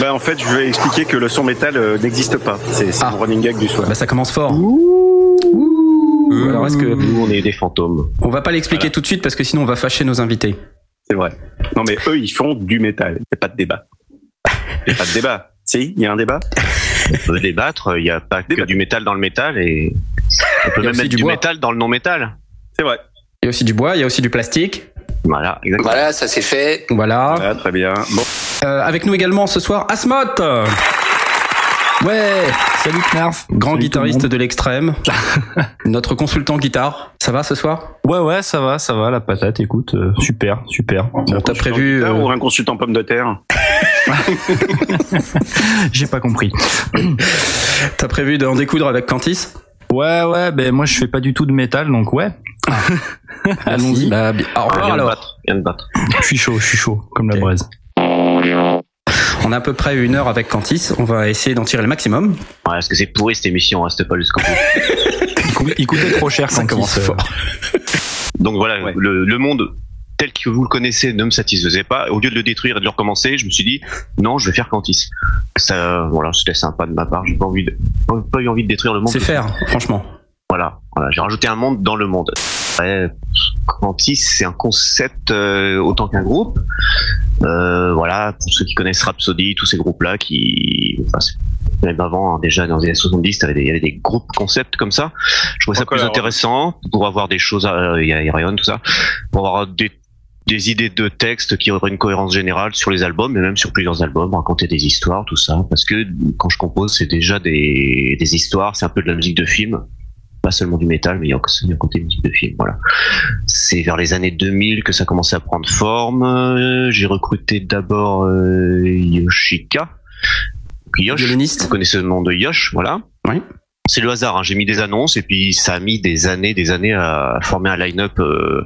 Bah, en fait, je vais expliquer que le son métal euh, n'existe pas. C'est c'est Ah. le running gag du soir. Bah, ça commence fort. Alors, est-ce que Nous, on est des fantômes. on va pas l'expliquer tout de suite parce que sinon on va fâcher nos invités. C'est vrai. Non, mais eux, ils font du métal. Il n'y a pas de débat. Il n'y a pas de débat. Si, il y a un débat. On peut débattre, il n'y a pas que du métal dans le métal et on peut Il y a même mettre du du, bois. métal dans le non-métal. C'est vrai. Il y a aussi du bois, il y a aussi du plastique. Voilà, exactement. Voilà, ça c'est fait. Voilà. Très bien. Bon. Euh, avec nous également ce soir, Asmoth Ouais, salut Knarf. Grand Salut guitariste de l'extrême. Notre consultant guitare. Ça va ce soir? Ouais, ouais, ça va, ça va, la patate, écoute, euh, super, super. Bon, t'as Consultant prévu. euh, Ou un consultant pomme de terre? J'ai pas compris. T'as prévu d'en découdre avec Cantis? Ouais, ouais, ben moi je fais pas du tout de métal, donc ouais. Allons-y. Bah, au Ah, revoir viens de alors. battre, viens de battre. Je suis chaud, je suis chaud, comme la braise. On a à peu près une heure avec Cantis. On va essayer d'en tirer le maximum. Ouais, parce que c'est pourri cette émission, reste pas jusqu'au bout. Il cou- Il coûtait trop cher Ça commence se- fort. Donc voilà, le, le monde tel que vous le connaissez ne me satisfaisait pas. Au lieu de le détruire et de le recommencer, je me suis dit non, je vais faire Cantis. Ça, voilà, c'était sympa de ma part. J'ai pas envie, de, pas, pas eu envie de détruire le monde. C'est faire, franchement. Voilà, voilà j'ai rajouté un monde dans le monde. Ouais, Quantis, c'est un concept euh, autant qu'un groupe. Euh, voilà, pour ceux qui connaissent Rhapsody, tous ces groupes-là qui, enfin, même avant, hein, déjà dans les années 70, t'avais des- il y avait des groupes concepts comme ça. Je trouvais ça plus intéressant pour avoir des choses, à- il y a Irion, tout ça, pour avoir des des idées de texte qui auraient une cohérence générale sur les albums, mais même sur plusieurs albums, raconter des histoires, tout ça. Parce que quand je compose, c'est déjà des, des histoires, c'est un peu de la musique de film pas seulement du métal, mais il y a aussi un côté musique de film. Voilà. C'est vers les années 2000 que ça commençait à prendre forme. Euh, J'ai recruté d'abord euh, Yoshika. Yosh, vous connaissez le nom de Yosh, voilà. Oui. C'est le hasard. hein. J'ai mis des annonces et puis ça a mis des années, des années à former un line-up euh,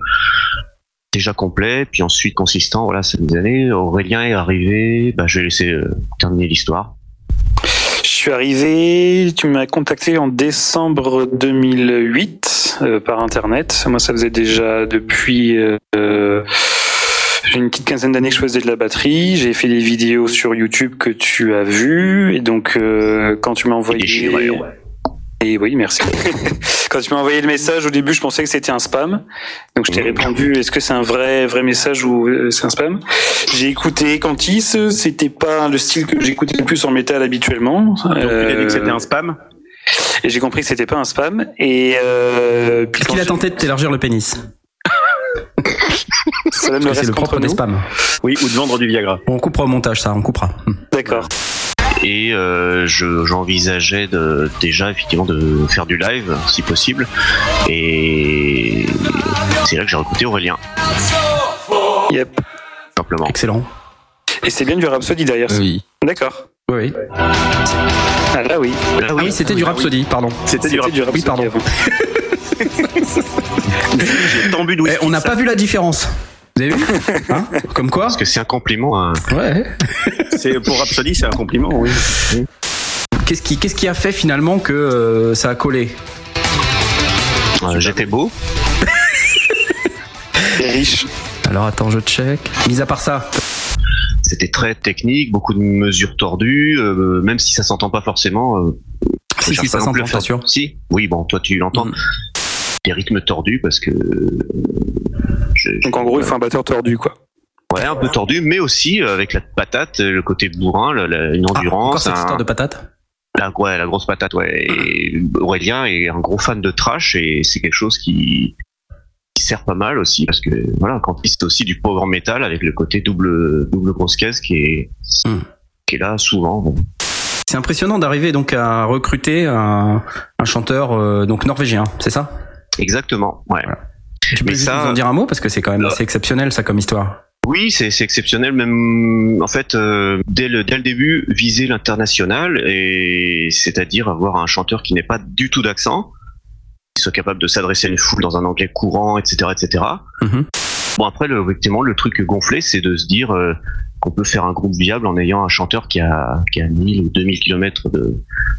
déjà complet, puis ensuite consistant. Voilà, c'est des années. Aurélien est arrivé. Bah, je vais laisser euh, terminer l'histoire. Suis arrivé, tu m'as contacté en décembre 2008 euh, par internet. Moi, ça faisait déjà depuis euh, j'ai une petite quinzaine d'années que je faisais de la batterie. J'ai fait des vidéos sur YouTube que tu as vues et donc euh, quand tu m'as envoyé et oui, merci. Quand tu m'as envoyé le message au début, je pensais que c'était un spam. Donc je t'ai répondu est-ce que c'est un vrai vrai message ou euh, c'est un spam? J'ai écouté Cantis, c'était pas le style que j'écoutais le plus en métal habituellement. Donc, il a dit que c'était Euh, un spam? Et j'ai compris que c'était pas un spam. Et euh, puis Est-ce qu'il a tenté de t'élargir le pénis? Ça Parce me que reste c'est le contre propre des spams. Oui, ou de vendre du Viagra. On coupera au montage ça, on coupera. D'accord. Et euh, je- j'envisageais de, déjà effectivement de faire du live si possible. Et c'est là que j'ai recruté Aurélien. Yep. Simplement. Excellent. Et c'est bien du Rhapsody derrière. ça. Oui. D'accord. Oui. Ah là oui. Ah oui, c'était du Rhapsody, pardon. C'était du Rhapsody. Oui, pardon. J'ai Eh, whisky, on n'a pas vu la différence. Vous avez vu Hein Comme quoi Parce que c'est un compliment. hein. Ouais. C'est pour Rhapsody, c'est un compliment, oui. Qu'est-ce qui, qu'est-ce qui a fait finalement que euh, ça a collé Euh, J'étais beau. riche. Alors attends, je check. Mis à part ça, C'était très technique, beaucoup de mesures tordues, euh, même si ça s'entend pas forcément. euh, Si, si, ça s'entend, t'es sûr Si, oui, bon, toi tu l'entends. Mm. Des rythmes tordus parce que. je- je- Donc en gros, il faut un batteur tordu quoi. Ouais, un peu tordu, mais aussi euh, avec la patate, euh, le côté bourrin, la- la- une ah, encore endurance. cette un- histoire de patate? La, ouais, la grosse patate, ouais. Et Aurélien est un gros fan de trash et c'est quelque chose qui, qui sert pas mal aussi parce que voilà, quand il c'est aussi du power metal avec le côté double double grosse caisse qui est Hmm. qui est là souvent. C'est impressionnant d'arriver donc à recruter un, un chanteur euh, donc norvégien, c'est ça? Exactement, ouais. Tu peux ça- nous en dire un mot parce que c'est quand même assez exceptionnel ça comme histoire. Oui, c'est exceptionnel. Même en fait, euh, dès le dès le début, viser l'international et c'est-à-dire avoir un chanteur qui n'est pas du tout d'accent, qui soit capable de s'adresser à une foule dans un anglais courant, etc., etc. Mhm. Bon après, le, effectivement, le truc gonflé, c'est de se dire euh, qu'on peut faire un groupe viable en ayant un chanteur qui a qui a 1000 ou 2000 kilomètres de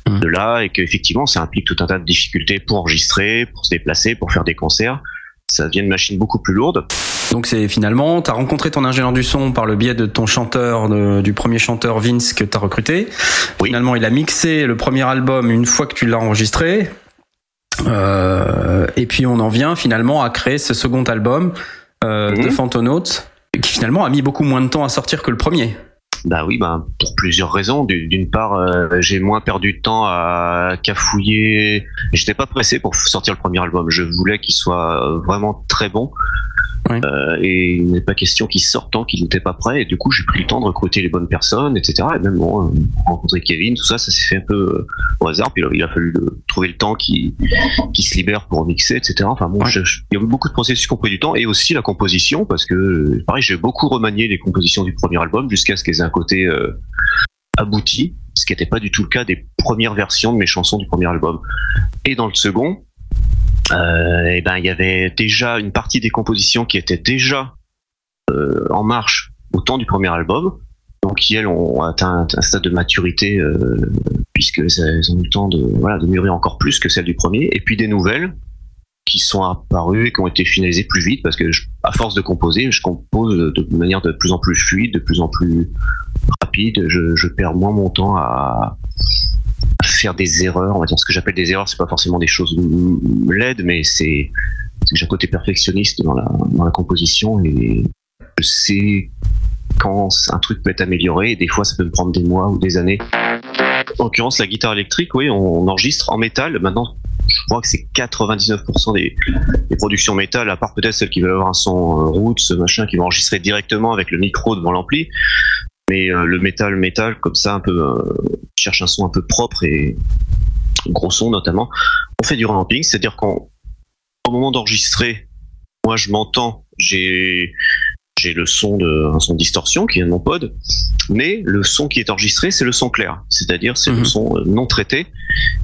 Mhm. de là et qu'effectivement, ça implique tout un tas de difficultés pour enregistrer, pour se déplacer, pour faire des concerts. ça devient une machine beaucoup plus lourde. Donc c'est finalement, t'as rencontré ton ingénieur du son par le biais de ton chanteur, de- du premier chanteur Vince que t'as recruté. Finalement, il a mixé le premier album une fois que tu l'as enregistré. Euh, et puis on en vient finalement à créer ce second album euh, de Phantonauts, qui finalement a mis beaucoup moins de temps à sortir que le premier. Bah oui, bah, pour plusieurs raisons. D'une part, euh, j'ai moins perdu de temps à cafouiller. J'étais pas pressé pour sortir le premier album. Je voulais qu'il soit euh, vraiment très bon. Euh, et il n'est pas question qu'il sorte tant qu'il n'était pas prêt. Et du coup, j'ai pris le temps de recruter les bonnes personnes, etc. Et même bon, euh, rencontrer Kevin, tout ça, ça s'est fait un peu euh, au hasard. Puis il a fallu trouver le temps qui, qui se libère pour mixer, etc. Enfin bon, je- je- il y a eu beaucoup de processus qui ont pris du temps et aussi la composition parce que pareil, j'ai beaucoup remanié les compositions du premier album jusqu'à ce qu'elles aient un côté euh, abouti, ce qui n'était pas du tout le cas des premières versions de mes chansons du premier album. Et dans le second, euh, eh ben il y avait déjà une partie des compositions qui étaient déjà euh, en marche au temps du premier album, donc qui elles ont atteint un stade de maturité euh, puisque elles ont eu le temps de voilà de mûrir encore plus que celles du premier, et puis des nouvelles qui sont apparues et qui ont été finalisées plus vite parce que à force de composer, je compose de, manière de plus en plus fluide, de plus en plus rapide. Je, je perds moins mon temps à faire des erreurs. On va dire ce que j'appelle des erreurs, c'est pas forcément des choses laides, mais c'est que j'ai un côté perfectionniste dans la, composition et je sais quand un truc peut être amélioré et des fois ça peut me prendre des mois ou des années. En l'occurrence, la guitare électrique, oui, on enregistre en métal. Maintenant, je crois que c'est 99% des, des productions métal, à part peut-être celles qui veulent avoir un son euh, roots, machin, qui vont enregistrer directement avec le micro devant l'ampli. Mais euh, le métal, métal, comme ça, un peu, euh, cherche un son un peu propre et gros son notamment. On fait du revamping, c'est-à-dire qu'au moment d'enregistrer, moi je m'entends, j'ai j'ai le son de un son de distorsion qui vient de mon pod, mais le son qui est enregistré c'est le son clair, c'est-à-dire c'est le son euh, non traité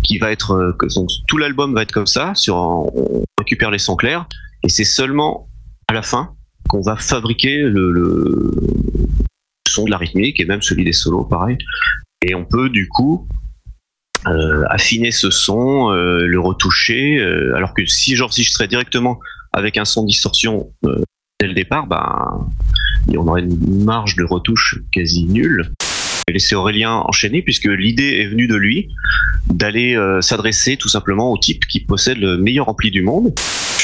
qui va être que donc, tout l'album va être comme ça, sur on récupère les sons clairs et c'est seulement à la fin qu'on va fabriquer le, le de la rythmique et même celui des solos pareil et on peut du coup euh, affiner ce son, euh, le retoucher, euh, alors que si j'enregistrais directement avec un son de distorsion dès le départ, ben, on aurait une marge de retouche quasi nulle. Vais laisser Aurélien enchaîner puisque l'idée est venue de lui d'aller s'adresser tout simplement au type qui possède le meilleur ampli du monde.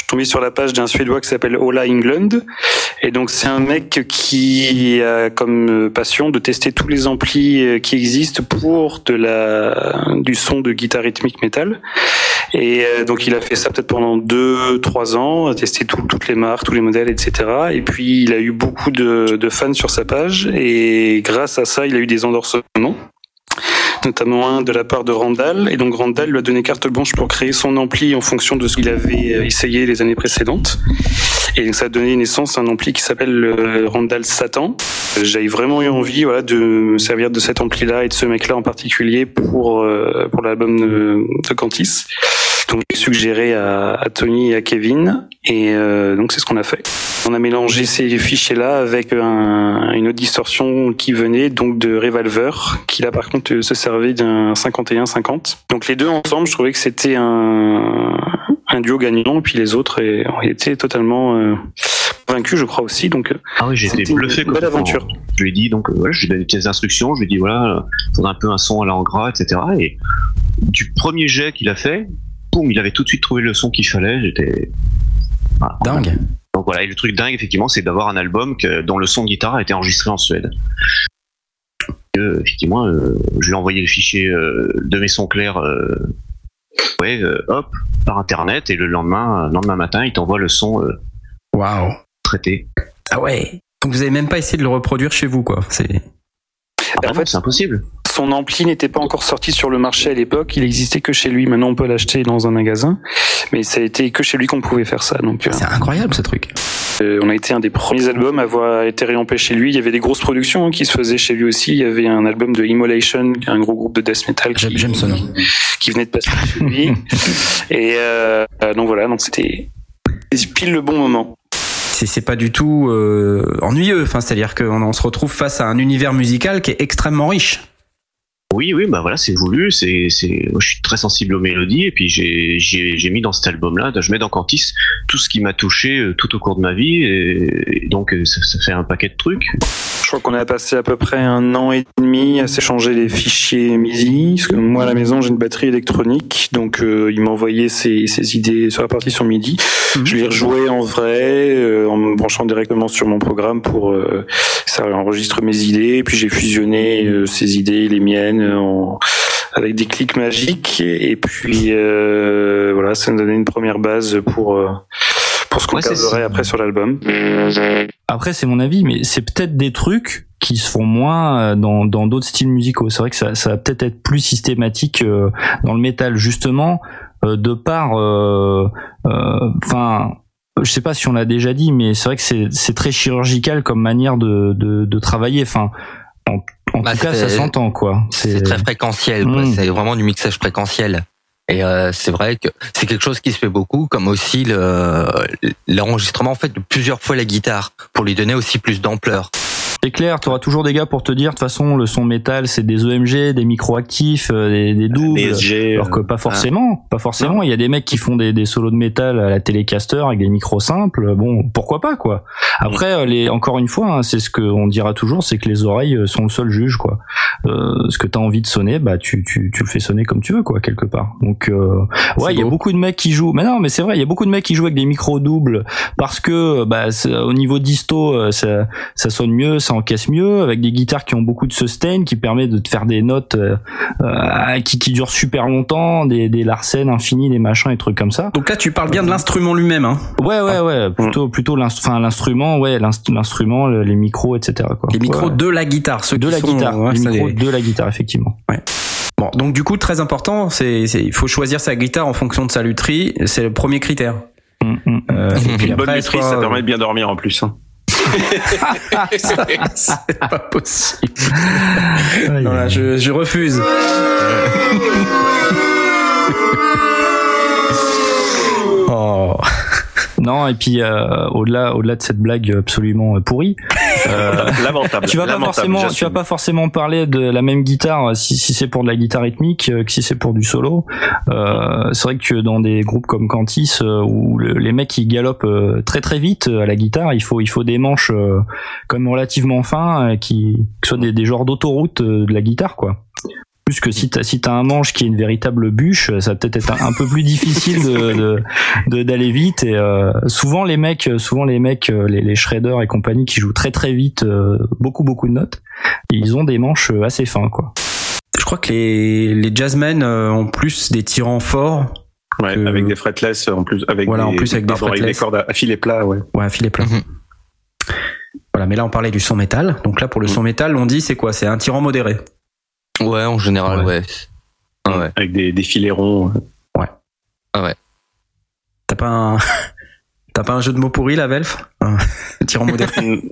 Suis tombé sur la page d'un Suédois qui s'appelle Ola England. Et donc, c'est un mec qui a comme euh, passion de tester tous les amplis euh, qui existent pour de la, du son de guitare rythmique métal. Et euh, donc, il a fait ça peut-être pendant deux, trois ans, a testé tout- toutes les marques, tous les modèles, etc. Et puis, il a eu beaucoup de fans sur sa page. Et grâce à ça, il a eu des endorsements notamment un de la part de Randall. Et donc Randall lui a donné carte blanche pour créer son ampli en fonction de ce qu'il avait euh, essayé les années précédentes. Et donc ça a donné naissance à un ampli qui s'appelle le Randall Satan. J'avais vraiment eu envie voilà, de me servir de cet ampli-là et de ce mec-là en particulier pour, euh, pour l'album de, de Cantis. Donc suggéré à, à Tony et à Kevin et euh, donc c'est ce qu'on a fait. On a mélangé ces fichiers-là avec un- une autre distorsion qui venait donc de Revolver, qui là par contre se servait d'un 51-50. Donc les deux ensemble, je trouvais que c'était un, un duo gagnant, et puis les autres euh, ont été totalement euh, vaincus, je crois aussi. Donc euh, Ah oui, c'était bluffé. une belle aventure. Je lui ai dit donc, euh, voilà, je lui ai donné des instructions. Je lui ai dit voilà, euh, faudrait un peu un son à la en gras, etc. Et du premier jet qu'il a fait, boum, il avait tout de suite trouvé le son qu'il fallait. J'étais dingue. Donc voilà, et le truc dingue effectivement, c'est d'avoir un album que- dont le son de guitare a été enregistré en Suède. Euh, effectivement, euh, je lui ai envoyé le fichier euh, de mes sons clairs, euh, ouais, euh, hop, par internet, et le lendemain, euh, lendemain matin, il t'envoie le son euh, Waouh. traité. Ah ouais. Donc vous avez même pas essayé de le reproduire chez vous, quoi. C'est. en fait, c'est impossible. Son ampli n'était pas encore sorti sur le marché à l'époque, il existait que chez lui. Maintenant, on peut l'acheter dans un magasin, mais ça a été que chez lui qu'on pouvait faire ça. Donc, c'est incroyable ce truc. Euh, on a été un des premiers albums à avoir été réampé chez lui. Il y avait des grosses productions hein, qui se faisaient chez lui aussi. Il y avait un album de Immolation, un gros groupe de death metal qui, qui venait de passer chez lui. Et euh, donc voilà, donc c'était pile le bon moment. C'est c'est pas du tout euh, ennuyeux. Enfin, c'est-à-dire qu'on on se retrouve face à un univers musical qui est extrêmement riche. Oui, oui, bah voilà, c'est voulu. C'est, c'est, moi, je suis très sensible aux mélodies et puis j'ai, j'ai, j'ai mis dans cet album-là, je mets dans Cantis tout ce qui m'a touché euh, tout au cours de ma vie et, et donc euh, ça, ça fait un paquet de trucs. Je crois qu'on a passé à peu près un an et demi à s'échanger les fichiers MIDI. Parce que moi, à la maison, j'ai une batterie électronique. Donc, euh, il m'a envoyé ses, ses idées sur la partition MIDI. Je l'ai rejoué en vrai, euh, en me branchant directement sur mon programme pour... euh, ça enregistre mes idées. Puis, j'ai fusionné euh, ses idées, les miennes, en- avec des clics magiques. Et, et puis, euh, voilà, ça me donnait une première base pour... euh, pour ce qu'on Ouais, après sur l'album. Après, c'est mon avis, mais c'est peut-être des trucs qui se font moins euh, dans dans d'autres styles musicaux. C'est vrai que ça, ça va peut-être être plus systématique euh, dans le métal, justement, euh, de par, euh, euh, enfin. Je sais pas si on l'a déjà dit, mais c'est vrai que c'est très chirurgical comme manière de de, de travailler. Enfin, en, en Bah, tout cas, ça s'entend quoi. C'est très fréquentiel, quoi. Mm. c'est vraiment du mixage fréquentiel. Et euh, c'est vrai que c'est quelque chose qui se fait beaucoup, comme aussi le l'enregistrement en fait de plusieurs fois la guitare pour lui donner aussi plus d'ampleur. C'est clair, tu auras toujours des gars pour te dire, de toute façon, le son métal, c'est des EMG, des micro-actifs, euh, des, des doubles. Alors que euh, pas forcément, pas forcément. Il y a des mecs qui font des, des solos de métal à la télécaster avec des micros simples. Bon, pourquoi pas, quoi. Après, euh, les, encore une fois, hein, c'est ce qu'on dira toujours, c'est que les oreilles euh, sont le seul juge, quoi. Euh, ce que t'as envie de sonner, bah, tu, tu, tu le fais sonner comme tu veux, quoi, quelque part. Donc, euh, ouais, il y a beaucoup de mecs qui jouent. Mais non, mais c'est vrai, il y a beaucoup de mecs qui jouent avec des micros doubles parce que, bah, au niveau disto, euh, ça, ça sonne mieux, ça encaisse mieux, avec des guitares qui ont beaucoup de sustain, qui permet de te faire des notes euh, euh, qui, qui durent super longtemps, des, des Larsen infinis, des machins, et trucs comme ça. Donc là, tu parles bien de l'instrument lui-même, hein Ouais, ouais, ouais, plutôt, plutôt l'inst- enfin, l'instrument, ouais, l'inst- l'instrument, le- les micros, etc. Quoi. Les micros Ouais. de la guitare, ceux de qui la sont, guitare, ouais, les micros les- de la guitare, effectivement. Ouais. Bon, donc du coup, très important, c'est, il faut choisir sa guitare en fonction de sa lutherie. C'est le premier critère. Euh, et puis Une bonne après, soit- ça permet de bien dormir en plus. hein. C'est pas possible. Non, là, je, je refuse. Oh. Non, et puis euh, au-delà, au-delà de cette blague absolument euh, pourrie, euh, Lamentable, tu vas pas forcément, tu vas pas forcément parler de la même guitare euh, si, si c'est pour de la guitare rythmique euh, que si c'est pour du solo. Euh, c'est vrai que dans des groupes comme Cantis où le- les mecs ils galopent très très vite à la guitare, il faut il faut des manches quand même relativement fins qui ce soit des, des genres d'autoroute de la guitare quoi. Plus que si t'as si t'as un manche qui est une véritable bûche, ça va peut-être être un, un peu plus difficile de de- de- d'aller vite. Et euh, souvent les mecs, souvent les mecs, euh, les, les shredders et compagnie qui jouent très très vite, euh, beaucoup beaucoup de notes, ils ont des manches euh, assez fins quoi. Je crois que les, les jazzmen euh, ont plus des tirants forts. Ouais, avec des fretless en plus, avec Voilà, des, en plus avec des pardon, avec des fretless. cordes à filet plat, ouais. Ouais, filet plat. Voilà, mais là on parlait du son métal. Donc là pour le son métal, on dit c'est quoi? C'est un tirant modéré. Ouais, en général, ouais. Ah ouais. Avec des, des filets ronds. Ouais. Ah ouais. T'as pas un T'as pas un jeu de mots pourri la Velf Un tirant modéré.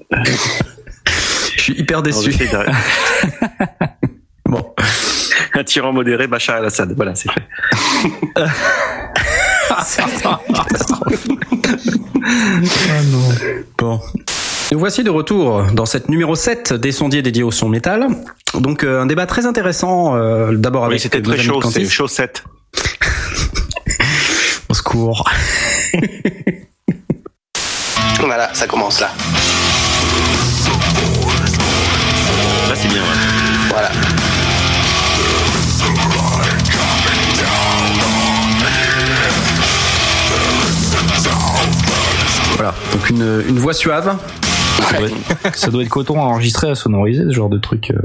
Je suis hyper déçu. Non, bon. Un tyran modéré, Bachar al-Assad. Voilà, c'est fait. Bon. Nous voici de retour dans cette numéro 7 des sondiers dédiés au son métal. Donc euh, un débat très intéressant euh, d'abord avec Oui, c'était très chaud, c'est chaussette. Au secours. Voilà, ça commence là. Là, c'est bien. ouais. Voilà. Voilà. Donc une, une voix suave. Ça doit, être, ça doit être coton à enregistrer, à sonoriser ce genre de truc. euh.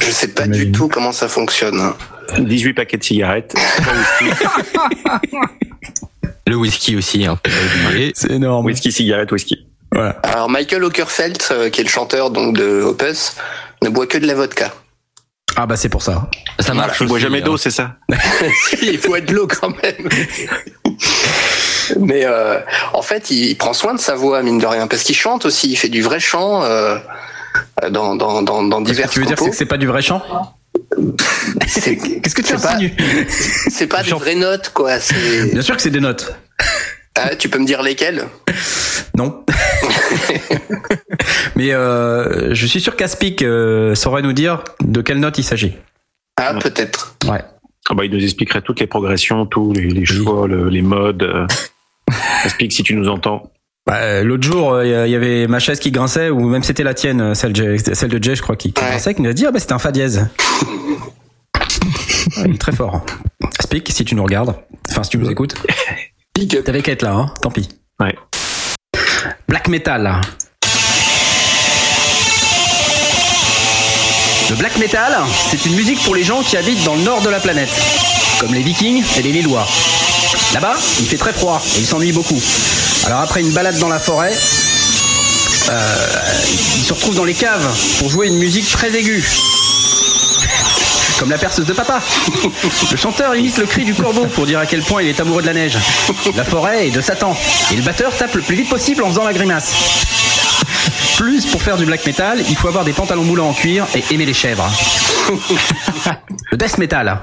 Je sais pas du tout comment ça fonctionne. hein. 18 paquets de cigarettes. Le whisky aussi, hein. C'est énorme. Whisky, cigarette, whisky. Voilà. Alors Michael Ockerfeld, euh, qui est le chanteur donc de Opus, ne boit que de la vodka. Ah bah c'est pour ça. Ça marche Il boit jamais hein. d'eau, c'est ça Si, il faut être de l'eau quand même. Mais euh, en fait, il, il prend soin de sa voix, mine de rien, parce qu'il chante aussi, il fait du vrai chant euh, dans, dans, dans, dans Ce que divers tu veux dire c'est que c'est pas du vrai chant? Qu'est-ce que tu c'est pas, insinues? C'est pas des vraies notes, quoi. c'est- Bien sûr que c'est des notes. Ah, tu peux me dire lesquelles? Non. Mais euh, je suis sûr qu'Aspic euh, saurait nous dire de quelle note il s'agit. Ah, peut-être. Ouais. Ah bah, il nous expliquerait toutes les progressions, tous les, les choix, le- les modes. Euh. Explique si tu nous entends. Bah, euh, L'autre jour, il y avait ma chaise qui grinçait, ou même c'était la tienne, euh, celle, de Jay- celle de Jay, je crois, qui, qui grinçait, qui nous a dit Ah, bah c'était un fa dièse. Ouais, très fort. Speak, si tu nous regardes. Enfin, si tu nous écoutes. T'avais qu'à être là, hein. Tant pis. Ouais. Black metal. Le black metal, c'est une musique pour les gens qui habitent dans le nord de la planète, comme les Vikings et les Lillois. Là-bas, il fait très froid et ils s'ennuient beaucoup. Alors après une balade dans la forêt, euh, ils se retrouvent dans les caves pour jouer une musique très aiguë. Comme la perceuse de papa. Le chanteur imite le cri du corbeau pour dire à quel point il est amoureux de la neige, la forêt et de Satan. Et le batteur tape le plus vite possible en faisant la grimace. Plus, pour faire du black metal, il faut avoir des pantalons moulants en cuir et aimer les chèvres. Le death metal.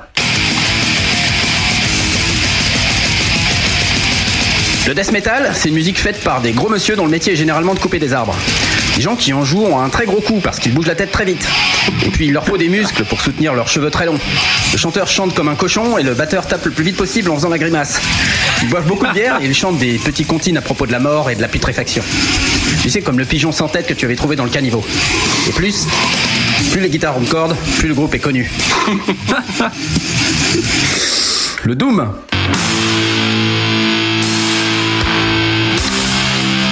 Le death metal, c'est une musique faite par des gros monsieur dont le métier est généralement de couper des arbres. Des gens qui en jouent ont un très gros coup parce qu'ils bougent la tête très vite. Et puis il leur faut des muscles pour soutenir leurs cheveux très longs. Le chanteur chante comme un cochon et le batteur tape le plus vite possible en faisant la grimace. Ils boivent beaucoup de bière et ils chantent des petits comptines à propos de la mort et de la putréfaction. Tu sais, comme le pigeon sans tête que tu avais trouvé dans le caniveau. Et plus, plus les guitares ont de cordes, plus le groupe est connu. le Doom.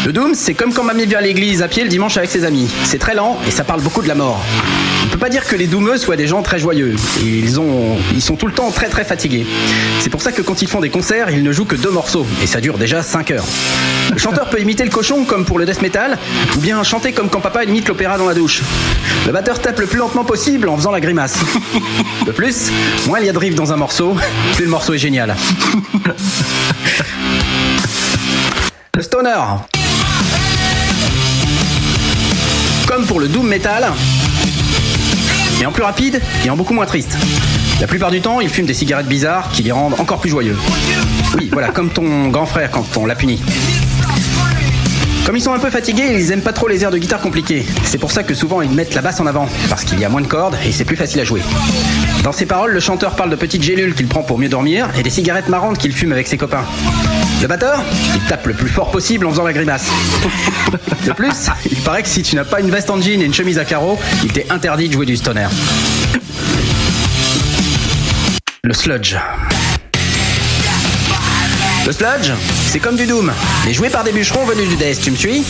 Le Doom, c'est comme quand mamie vient à l'église à pied le dimanche avec ses amis. C'est très lent et ça parle beaucoup de la mort. On peut pas dire que les doomeux soient des gens très joyeux. Ils, ont, ils sont tout le temps très très fatigués. C'est pour ça que quand ils font des concerts, ils ne jouent que deux morceaux et ça dure déjà 5 heures. Le chanteur peut imiter le cochon comme pour le death metal ou bien chanter comme quand papa imite l'opéra dans la douche. Le batteur tape le plus lentement possible en faisant la grimace. De plus, moins il y a de riff dans un morceau, plus le morceau est génial. Le stoner. Comme pour le doom metal, mais en plus rapide et en beaucoup moins triste. La plupart du temps, ils fument des cigarettes bizarres qui les rendent encore plus joyeux. Oui, voilà, comme ton grand frère quand on l'a puni. Comme ils sont un peu fatigués, ils aiment pas trop les airs de guitare compliqués. C'est pour ça que souvent ils mettent la basse en avant, parce qu'il y a moins de cordes et c'est plus facile à jouer. Dans ses paroles, le chanteur parle de petites gélules qu'il prend pour mieux dormir et des cigarettes marrantes qu'il fume avec ses copains. Le batteur, il tape le plus fort possible en faisant la grimace. De plus, il paraît que si tu n'as pas une veste en jean et une chemise à carreaux, il t'est interdit de jouer du stoner. Le sludge. Le sludge, c'est comme du doom, mais joué par des bûcherons venus du death, tu me suis?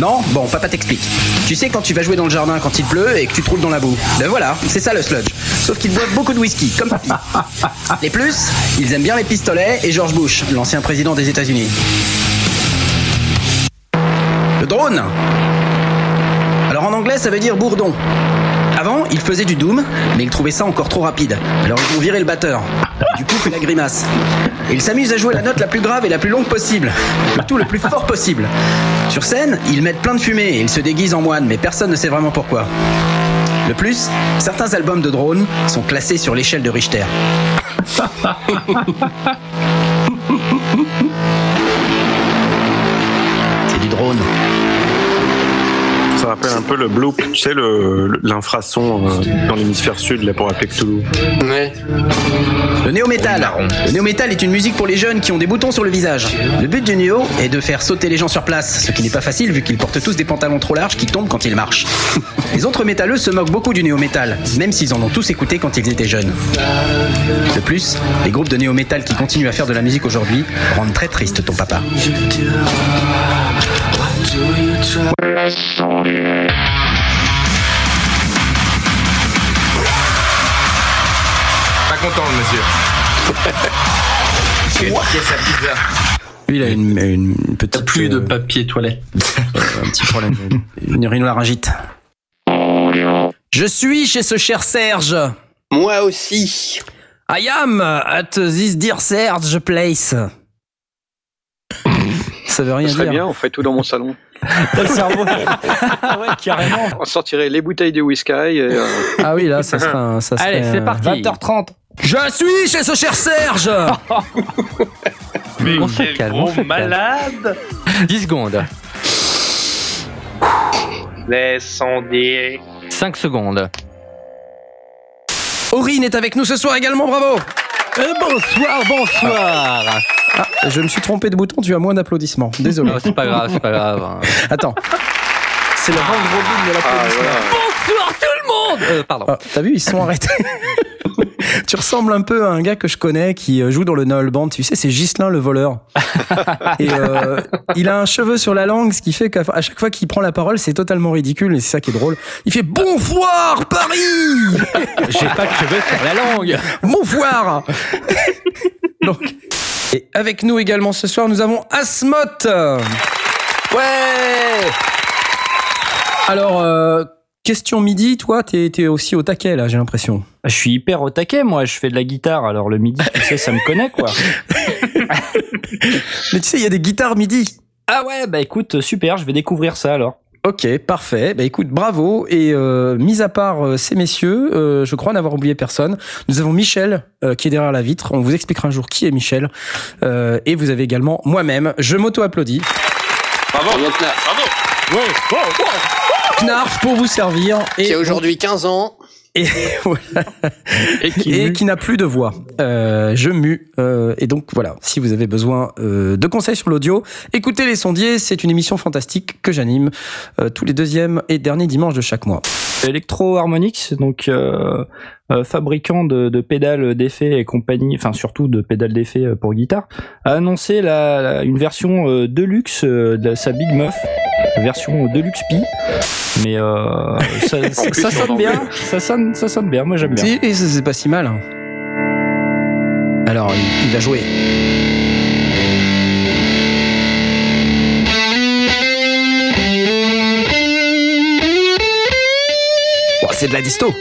Non? Bon, papa t'explique. Tu sais quand tu vas jouer dans le jardin quand il pleut et que tu te roules dans la boue. Ben voilà, c'est ça le sludge. Sauf qu'ils boivent beaucoup de whisky, comme papy. Les plus, ils aiment bien les pistolets et George Bush, l'ancien président des États-Unis. Le drone Alors en anglais, ça veut dire bourdon. Avant, ils faisaient du doom, mais ils trouvaient ça encore trop rapide. Alors ils ont viré le batteur. Du coup, fait la grimace. Et ils s'amusent à jouer la note la plus grave et la plus longue possible. Le tout le plus fort possible. Sur scène, ils mettent plein de fumée et ils se déguisent en moine, mais personne ne sait vraiment pourquoi. De plus, certains albums de drone sont classés sur l'échelle de Richter. C'est du drone. Ça rappelle un peu le bloop, tu sais, l'infrason euh, dans l'hémisphère sud là, pour appeler Cthulhu. Ouais. Le néo-métal. Le néo-métal est une musique pour les jeunes qui ont des boutons sur le visage. Le but du néo est de faire sauter les gens sur place, ce qui n'est pas facile vu qu'ils portent tous des pantalons trop larges qui tombent quand ils marchent. Les autres métalleux se moquent beaucoup du néo-métal, même s'ils en ont tous écouté quand ils étaient jeunes. De plus, les groupes de néo-métal qui continuent à faire de la musique aujourd'hui rendent très triste ton papa. Pas content le monsieur. Sa pizza. Lui, il a une, une petite. Plus de papier toilette. un petit problème. Une rhinolaryngite. Je suis chez ce cher Serge. Moi aussi. I am at this dear Serge place. Ça veut rien Ce serait dire. bien, on fait tout dans mon salon. T'as le cerveau. ouais, carrément. On sortirait les bouteilles de whisky. Et, euh, Ah oui, là, ça serait. un- Ça serait Allez, c'est parti. 20h30. Je suis chez ce cher Serge. Mais On se quel calme, gros malade 10 secondes. Laissons dire. 5 secondes. Aurine est avec nous ce soir également, bravo Bonsoir, bonsoir Ah, je me suis trompé de bouton, tu as moins d'applaudissements. Désolé. Non, c'est pas grave, c'est pas grave. Attends. C'est le round robin de l'applaudissement. Bonsoir tout le monde Euh, Pardon. Ah, T'as vu, ils se sont arrêtés. tu ressembles un peu à un gars que je connais qui euh, joue dans le Noël Band. Tu sais, c'est Ghislain le voleur. Et euh, il a un cheveu sur la langue, ce qui fait qu'à chaque fois qu'il prend la parole, c'est totalement ridicule et c'est ça qui est drôle. Il fait Bonsoir Paris J'ai pas de cheveux sur la langue Bonsoir Donc, et avec nous également ce soir, nous avons Asmot. Ouais. Alors, euh, question midi, toi, t'es aussi au taquet là, j'ai l'impression. Je suis hyper au taquet, moi. Je fais de la guitare. Alors le midi, tu sais, ça me connaît, quoi. Mais tu sais, il y a des guitares midi. Ah ouais, bah écoute, super. Je vais découvrir ça alors. Ok, parfait. Bah écoute, bravo. Et euh, mis à part euh, ces messieurs, euh, je crois n'avoir oublié personne. Nous avons Michel euh, qui est derrière la vitre. On vous expliquera un jour qui est Michel. Euh, et vous avez également moi-même. Je m'auto-applaudis. Bravo, bravo. Knarf pour vous servir. Et Qui a aujourd'hui 15 ans. Et, voilà. et qui, n'a plus de voix. Euh, je mue. Euh, et donc voilà, si vous avez besoin euh, de conseils sur l'audio, écoutez Les Sondiers. C'est une émission fantastique que j'anime euh, tous les deuxièmes et derniers dimanches de chaque mois. Electro Harmonix, donc euh, euh, fabricant de, de pédales d'effet et compagnie, enfin surtout de pédales d'effet euh, pour guitare, a annoncé la, la- une version euh, deluxe euh, de sa Big Muff, version Deluxe Pi. Mais euh, ça, ça- plus, ça c'est en sonne bien, ça sonne, ça sonne bien. Moi j'aime bien. Si, c'est pas si mal. hein. Alors, il, il va jouer. Bon, c'est de la disto.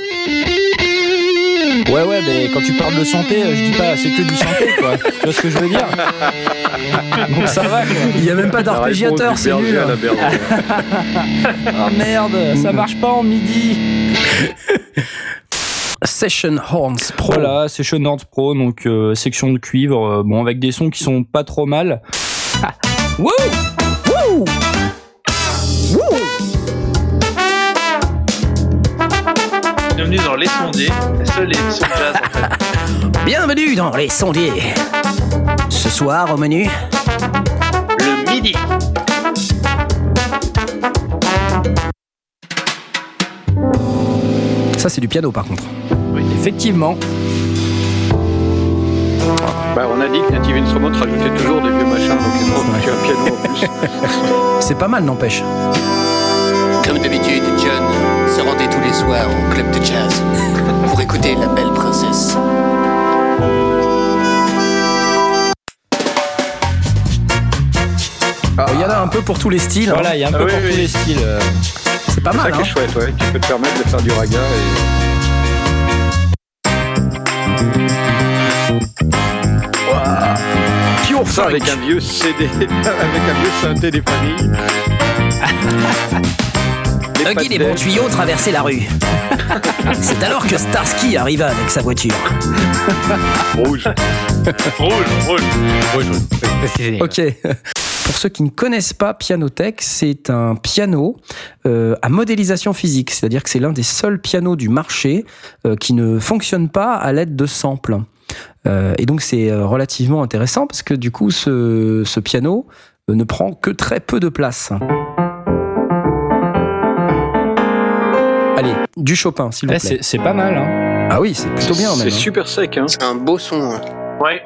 Ouais ouais, mais quand tu parles de santé, euh, je dis pas c'est que du santé quoi. tu vois ce que je veux dire Donc ça va quoi. Il y a même pas d'arpégiateur, c'est nul. oh merde, ça marche pas en midi. Session Horns Pro. Voilà, Session Horns Pro, donc euh, section de cuivre, euh, bon avec des sons qui sont pas trop mal. Ah. Wouh Wouh Bienvenue dans Les Sondiers, la seule émission de jazz en fait. Bienvenue dans les sondiers. Ce soir au menu. Le midi. Ça, c'est du piano par contre. Effectivement. Bah, on a dit que Native Instruments rajoutait toujours des vieux machins, donc ils ont rajouté un piano en plus. C'est pas mal, n'empêche. Comme d'habitude, John se rendait tous les soirs au club de jazz pour écouter la belle princesse. Il y en a un peu pour tous les styles. hein. Voilà, il y a un peu Ah oui, pour oui. tous les styles. euh. C'est pas C'est ça mal. qui est hein. chouette, ouais. Tu peux te permettre de faire du raga et. Pure Ça funk. avec un vieux CD, avec un vieux synthé des familles. Huggy des pastels. bons tuyaux traversaient la rue. C'est alors que Starsky arriva avec sa voiture. Rouge. Rouge, rouge. Ok. Pour ceux qui ne connaissent pas Pianotech, c'est un piano euh, à modélisation physique, c'est-à-dire que c'est l'un des seuls pianos du marché euh, qui ne fonctionne pas à l'aide de samples. Euh, et donc c'est relativement intéressant parce que du coup ce, ce piano euh, ne prend que très peu de place. Du Chopin, s'il vous Eh, plaît. c'est pas mal. Hein. Ah oui, c'est plutôt bien. C'est hein. super sec, hein. C'est un beau son. hein. Ouais.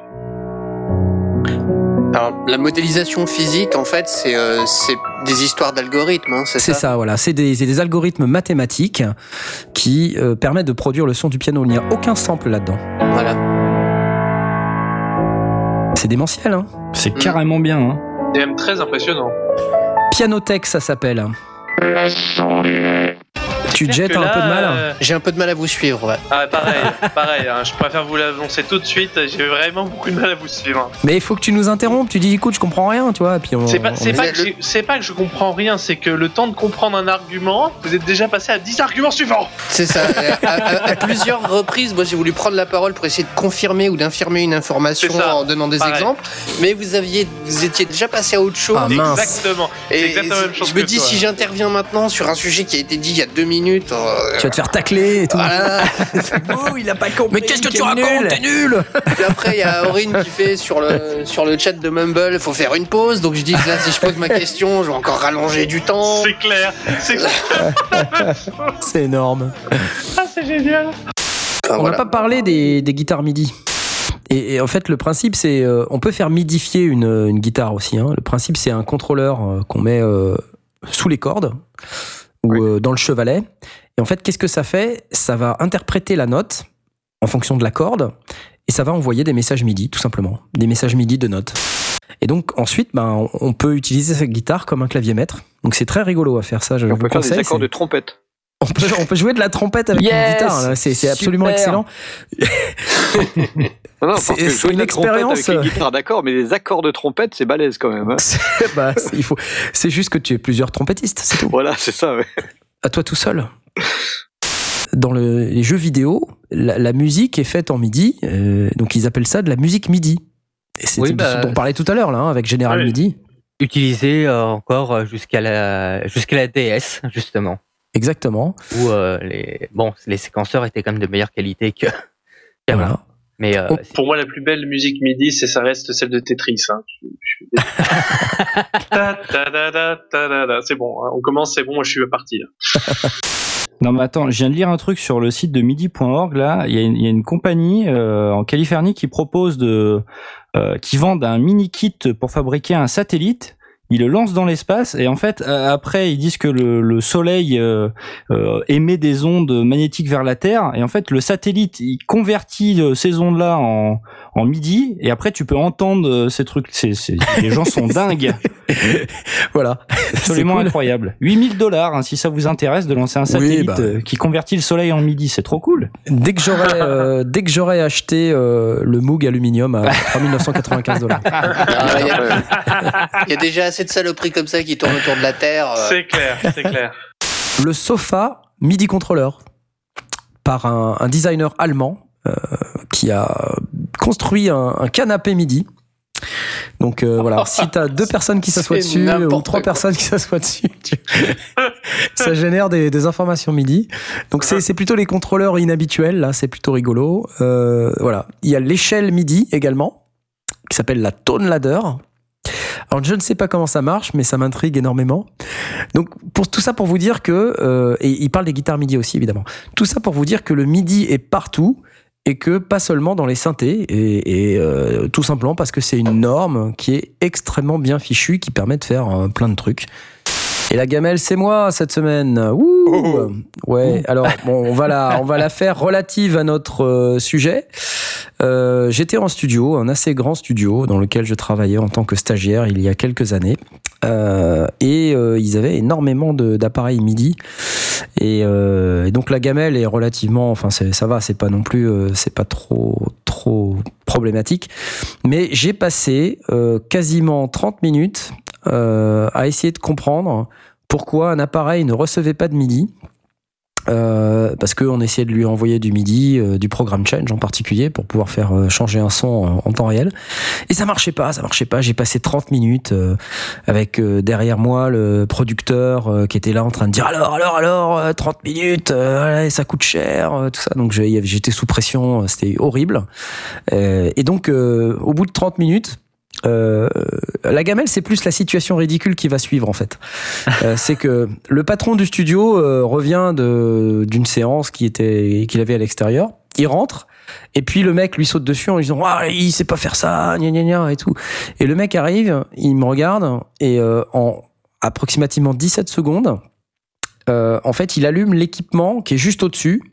Alors, la modélisation physique, en fait, c'est euh, c'est des histoires d'algorithmes, hein, c'est C'est ça ça, voilà. C'est des, c'est des algorithmes mathématiques qui euh, permettent de produire le son du piano. Il n'y a aucun sample là-dedans. Voilà. C'est démentiel, hein C'est carrément bien. Hein. C'est même très impressionnant. Pianotech, ça s'appelle. Tu jettes un là, peu de mal euh, J'ai un peu de mal à vous suivre, ouais. Ah, pareil, pareil. hein, je préfère vous l'annoncer tout de suite. J'ai vraiment beaucoup de mal à vous suivre. Mais il faut que tu nous interrompes. Tu dis, écoute, je comprends rien, tu vois. Puis on, C'est pas, on c'est est- pas, que pas je comprends rien, c'est que le temps de comprendre un argument, vous êtes déjà passé à 10 arguments suivants. C'est ça. à, à- à plusieurs reprises, moi j'ai voulu prendre la parole pour essayer de confirmer ou d'infirmer une information en donnant des Pareil. exemples, mais vous aviez, vous étiez déjà passé à autre chose. Ah, mince. Exactement. Et exactement la même chose je me dis toi. si j'interviens maintenant sur un sujet qui a été dit il y a deux minutes minutes. euh, Tu vas te faire tacler et tout. Voilà. Oh, il a pas compris. Mais qu'est-ce que tu T'es racontes T'es nul Puis après, il y a Aurine qui fait sur le, sur le chat de Mumble, faut faire une pause. Donc je dis que là, si je pose ma question, je vais encore rallonger du temps. C'est clair, c'est clair. C'est énorme. Ah, c'est génial. on n'a pas parlé des, des guitares MIDI. Et, et en fait, le principe, c'est euh, on peut faire midifier une, une guitare aussi. hein. Le principe, c'est un contrôleur euh, qu'on met euh, sous les cordes ou euh, dans le chevalet. Et en fait, qu'est-ce que ça fait? Ça va interpréter la note en fonction de la corde et ça va envoyer des messages MIDI, tout simplement. Des messages MIDI de notes. Et donc ensuite, ben, on- peut utiliser cette guitare comme un clavier maître. Donc c'est très rigolo à faire ça. Je On vous peut faire des accords de trompette. on peut, on peut jouer de la trompette avec une Yes guitare. là. C'est absolument excellent. Non, non, parce C'est- que jouer une la trompette avec expérience, euh. d'accord, mais les accords de trompette, c'est balèze quand même. hein. bah, c'est- il faut. C'est juste que tu es plusieurs trompettistes, c'est tout. Voilà, c'est ça. ouais. À toi tout seul. Dans le- les jeux vidéo, la, la musique est faite en MIDI, euh, donc ils appellent ça de la musique MIDI. Et c'est Oui, ce bah, dont on parlait tout à l'heure là, hein, avec General Oui. MIDI. Utilisé euh, encore jusqu'à la jusqu'à la DS justement. Exactement. Où euh, les bon les séquenceurs étaient quand même de meilleure qualité que. qu'avant. Mais euh, Pour, pour moi, la plus belle musique MIDI, c'est ça reste celle de Tetris. Hein. C'est bon, hein, on commence, c'est bon, moi je suis parti. là. Non mais attends, je viens de lire un truc sur le site de midi.org là. Il y a une, il y a une compagnie euh, en Californie qui propose de, euh, qui vendent un mini kit pour fabriquer un satellite. Ils le lancent dans l'espace et en fait euh, après ils disent que le, le soleil euh, euh, émet des ondes magnétiques vers la Terre et en fait le satellite il convertit euh, ces ondes là en, en midi et après tu peux entendre euh, ces trucs. C'est- les gens sont dingues. voilà. Absolument cool. incroyable. 8000 dollars hein, si ça vous intéresse de lancer un satellite bah. euh, qui convertit le soleil en midi, c'est trop cool. Dès que j'aurais euh, dès que j'aurais acheté euh, le Moog aluminium à 3995 dollars. Ah, Il y, a- il y a déjà assez de saloperies comme ça qui tournent autour de la Terre. euh. C'est clair, c'est clair. le sofa MIDI controller par un, un designer allemand euh, qui a construit un, un canapé MIDI. Donc euh, voilà, si t'as deux personnes qui s'assoient dessus ou n'importe trois personnes qui s'assoient dessus, tu- ça génère des, des informations MIDI. Donc c'est c'est plutôt les contrôleurs inhabituels, là, c'est plutôt rigolo. Euh, voilà, il y a l'échelle MIDI également, qui s'appelle la Tone Ladder. Alors je ne sais pas comment ça marche, mais ça m'intrigue énormément. Donc pour tout ça pour vous dire que euh, et il parle des guitares MIDI aussi évidemment. Tout ça pour vous dire que le MIDI est partout et que pas seulement dans les synthés et, et, euh, tout simplement parce que c'est une norme qui est extrêmement bien fichue qui permet de faire euh, plein de trucs. Et la gamelle, c'est moi cette semaine. Ouh ouais. Alors bon, on va la, on va la faire relative à notre euh, sujet. Euh, J'étais en studio, un assez grand studio dans lequel je travaillais en tant que stagiaire il y a quelques années. Euh, et euh, ils avaient énormément d'appareils MIDI. Et, donc la gamelle est relativement, enfin ça va, c'est pas non plus, c'est pas trop trop problématique. Mais j'ai passé quasiment 30 minutes à essayer de comprendre pourquoi un appareil ne recevait pas de MIDI. Euh, parce qu'on essayait de lui envoyer du MIDI, euh, du programme change en particulier, pour pouvoir faire euh, changer un son en, en temps réel. Et ça marchait pas, ça marchait pas. J'ai passé 30 minutes euh, avec euh, derrière moi le producteur euh, qui était là en train de dire alors, alors, alors, euh, 30 minutes, euh, ça coûte cher, euh, tout ça. Donc j'étais sous pression, euh, c'était horrible. Euh, et donc euh, au bout de 30 minutes, euh, la gamelle, c'est plus la situation ridicule qui va suivre en fait. Euh, c'est que le patron du studio euh, revient d'une séance qui était qu'il avait à l'extérieur. Il rentre et puis le mec lui saute dessus en lui disant ah, il sait pas faire ça, gna gna gna et tout. Et le mec arrive, il me regarde et euh, en approximativement 17 secondes, en fait, il allume l'équipement qui est juste au-dessus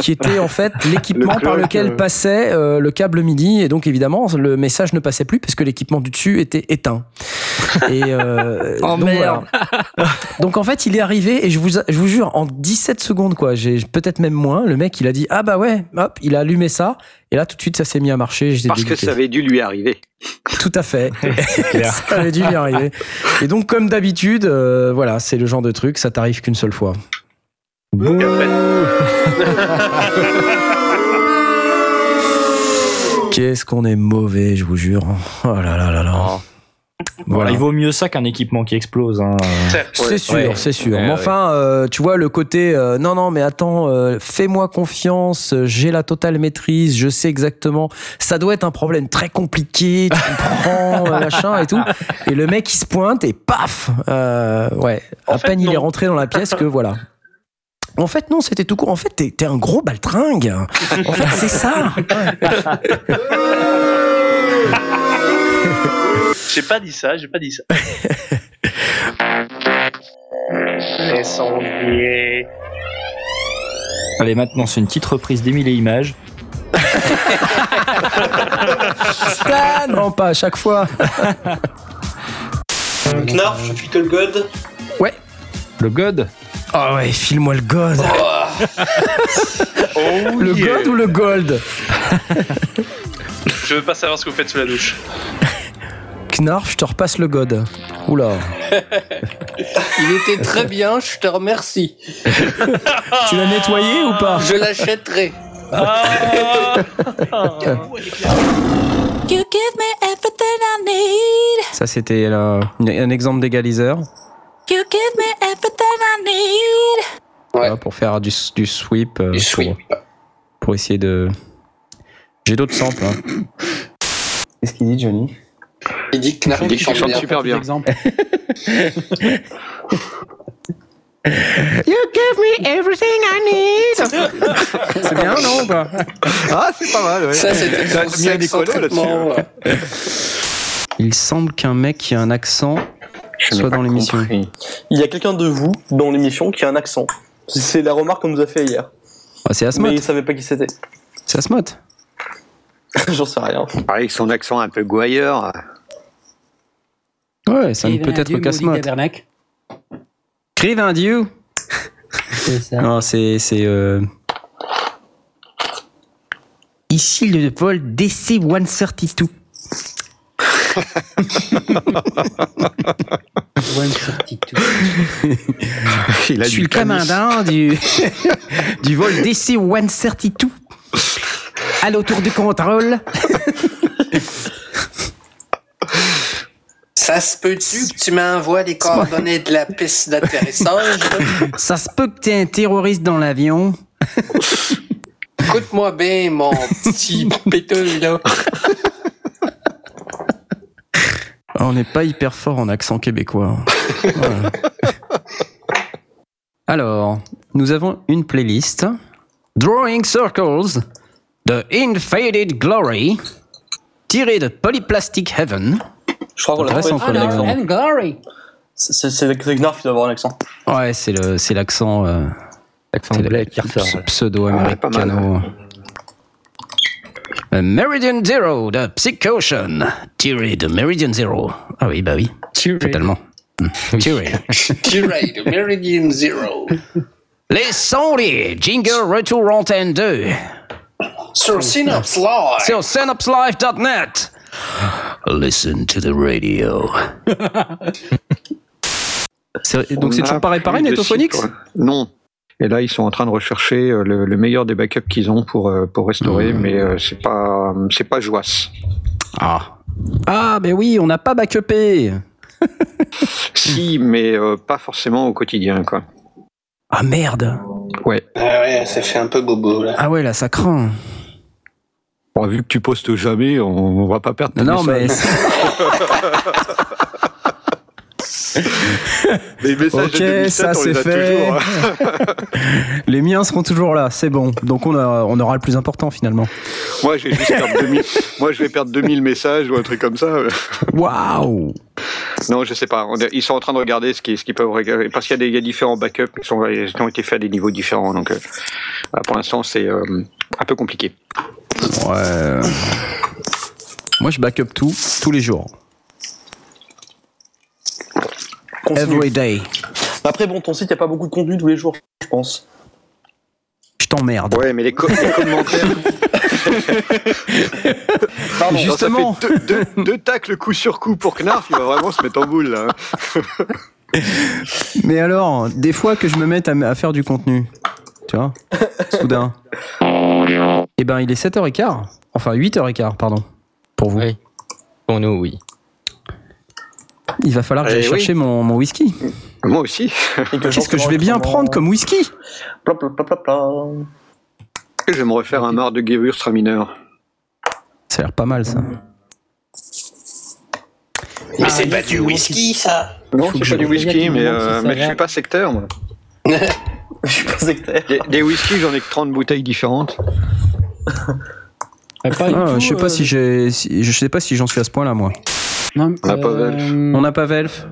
qui était en fait l'équipement Le par lequel euh. passait euh, le câble MIDI et donc évidemment le message ne passait plus parce que l'équipement du dessus était éteint. Et euh, Oh, donc, merde. voilà. Donc en fait il est arrivé et je vous je vous jure en 17 secondes quoi, j'ai peut-être même moins, le mec il a dit ah bah ouais, hop, il a allumé ça et là tout de suite ça s'est mis à marcher, j'étais Parce que ça avait dû lui arriver. Tout à fait. ça avait dû lui arriver. Et donc, comme d'habitude, euh, voilà, c'est le genre de truc, ça t'arrive qu'une seule fois. Qu'est-ce qu'on est mauvais, je vous jure. Oh là là là là. Voilà. Il vaut mieux ça qu'un équipement qui explose. Hein. C'est sûr, Ouais. c'est sûr. Ouais, mais ouais. enfin, euh, tu vois, le côté euh, non, non, mais attends, euh, fais-moi confiance, j'ai la totale maîtrise, je sais exactement. Ça doit être un problème très compliqué, tu comprends, machin et tout. Et le mec, il se pointe et paf euh, Ouais, à peine il est rentré dans la pièce que voilà. En fait, non, c'était tout court. En fait, t'es t'es un gros baltringue. En fait, c'est ça. J'ai pas dit ça, j'ai pas dit ça. Allez, maintenant, c'est une petite reprise d'Emile et Images. Stan Non, pas à chaque fois. Knarf, je suis que le god. Ouais. Le God Ah ouais, file-moi le God. Oh, le yeah. God ou le Gold Je veux pas savoir ce que vous faites sous la douche. Knarf, je te repasse le God. Oula. Il était très bien, je te remercie. Tu l'as nettoyé ou pas Je l'achèterai. Need. Ça, c'était là, un exemple d'égaliseur. You give me everything I need. Voilà, pour faire du, du sweep. euh, pour, pour essayer de. J'ai d'autres samples. hein. Qu'est-ce qu'il dit, Johnny? Il dit que dit qu'il chante super bien. You give me everything I need. C'est bien, non ou pas? Ah, c'est pas mal, ouais. Ça, c'était T'as son mis un sexe en écolo là-dessus. traitement, ouais. Il semble qu'un mec qui a un accent soit dans l'émission. Il y a quelqu'un de vous dans l'émission qui a un accent. C'est la remarque qu'on nous a fait hier. Ah, c'est Asmod. Mais il savait pas qui c'était. C'est Asmod. J'en sais rien. Avec son accent un peu gouailleur. Ouais, ça ne peut être qu'Asmod. Crive un dieu. C'est ça. Non, c'est. c'est euh, Ici le vol DC-132. Il a Je suis le commandant du, du vol DC-132. À l'autour du contrôle. Ça se peut-tu que tu m'envoies les coordonnées de la piste d'atterrissage? Ça se peut que t'aies un terroriste dans l'avion. Écoute-moi bien, mon petit péteux, là. On n'est pas hyper fort en accent québécois. Voilà. Alors, nous avons une playlist. Drawing Circles de Infaded Glory, tiré de Polyplastic Heaven. Je crois qu'on l'a trouvé. C'est c'est Knarf qui doit avoir un accent. Ouais, c'est le, c'est l'accent. euh, le black qui ressort, ps- là. Euh, Meridian Zero de Psychocean, tiré de Meridian Zero. Ah oui, bah oui. Totalement. Hmm. Tiré. Tiré de Meridian Zero. Les sondiers, Jingle Retour Antenne 2. Sur Synops Live. Sur synapslive.net. Listen to the radio. Donc c'est On toujours a pas réparé, plus de Netophonix. Non. Et là, ils sont en train de rechercher euh, le, le meilleur des backups qu'ils ont pour, euh, pour restaurer, mais euh, c'est pas c'est pas joisse. Ah. Ah, mais oui, on n'a pas backupé. si, mais euh, pas forcément au quotidien, quoi. Ah merde. Ouais. Ah ouais, ça fait un peu bobo, là. Ah ouais, là, ça craint. Bon, vu que tu postes jamais, on, on va pas perdre. Non, mais. Les messages de 2007, ça, on les a fait. toujours. Les miens seront toujours là, c'est bon. Donc on, a- on aura le plus important finalement. Moi, je vais juste perdre 2000. Moi, je vais perdre 2000 messages ou un truc comme ça. Waouh Non, je sais pas. Ils sont en train de regarder ce qu'ils ce qu'ils peuvent regarder. Parce qu'il y a des il y a différents backups qui, sont, qui ont été faits à des niveaux différents. Donc, euh, pour l'instant, c'est euh, un peu compliqué. Ouais. Moi je backup tout, tous les jours. Every day. Après, bon, ton site, il n'y a pas beaucoup de contenu tous les jours, je pense. Je t'emmerde. Ouais, mais les, co- les commentaires. Pardon, Justement. Ça fait deux, deux, deux tacles coup sur coup pour Knarf, il va vraiment se mettre en boule là. Mais alors, des fois que je me mette à, à faire du contenu, tu vois, soudain, eh ben il est 7h15, enfin 8h15, pardon, pour vous. Oui. Pour nous, oui. Il va falloir que j'aille Eh chercher oui. mon, mon whisky. Moi aussi. Qu'est-ce que je vais bien prendre comme whisky Je vais me refaire un mar de Gewürztraminer. Ça a l'air pas mal ça. Mais c'est pas du whisky, ça Non, c'est pas du whisky, mais, euh, je suis pas sectaire, moi. Je suis pas sectaire. Des, des whisky, j'en ai que 30 bouteilles différentes. Ah, je sais pas si j'ai, si- je sais pas si j'en suis à ce point-là moi. Non, On n'a pas Velf. On n'a pas Velf.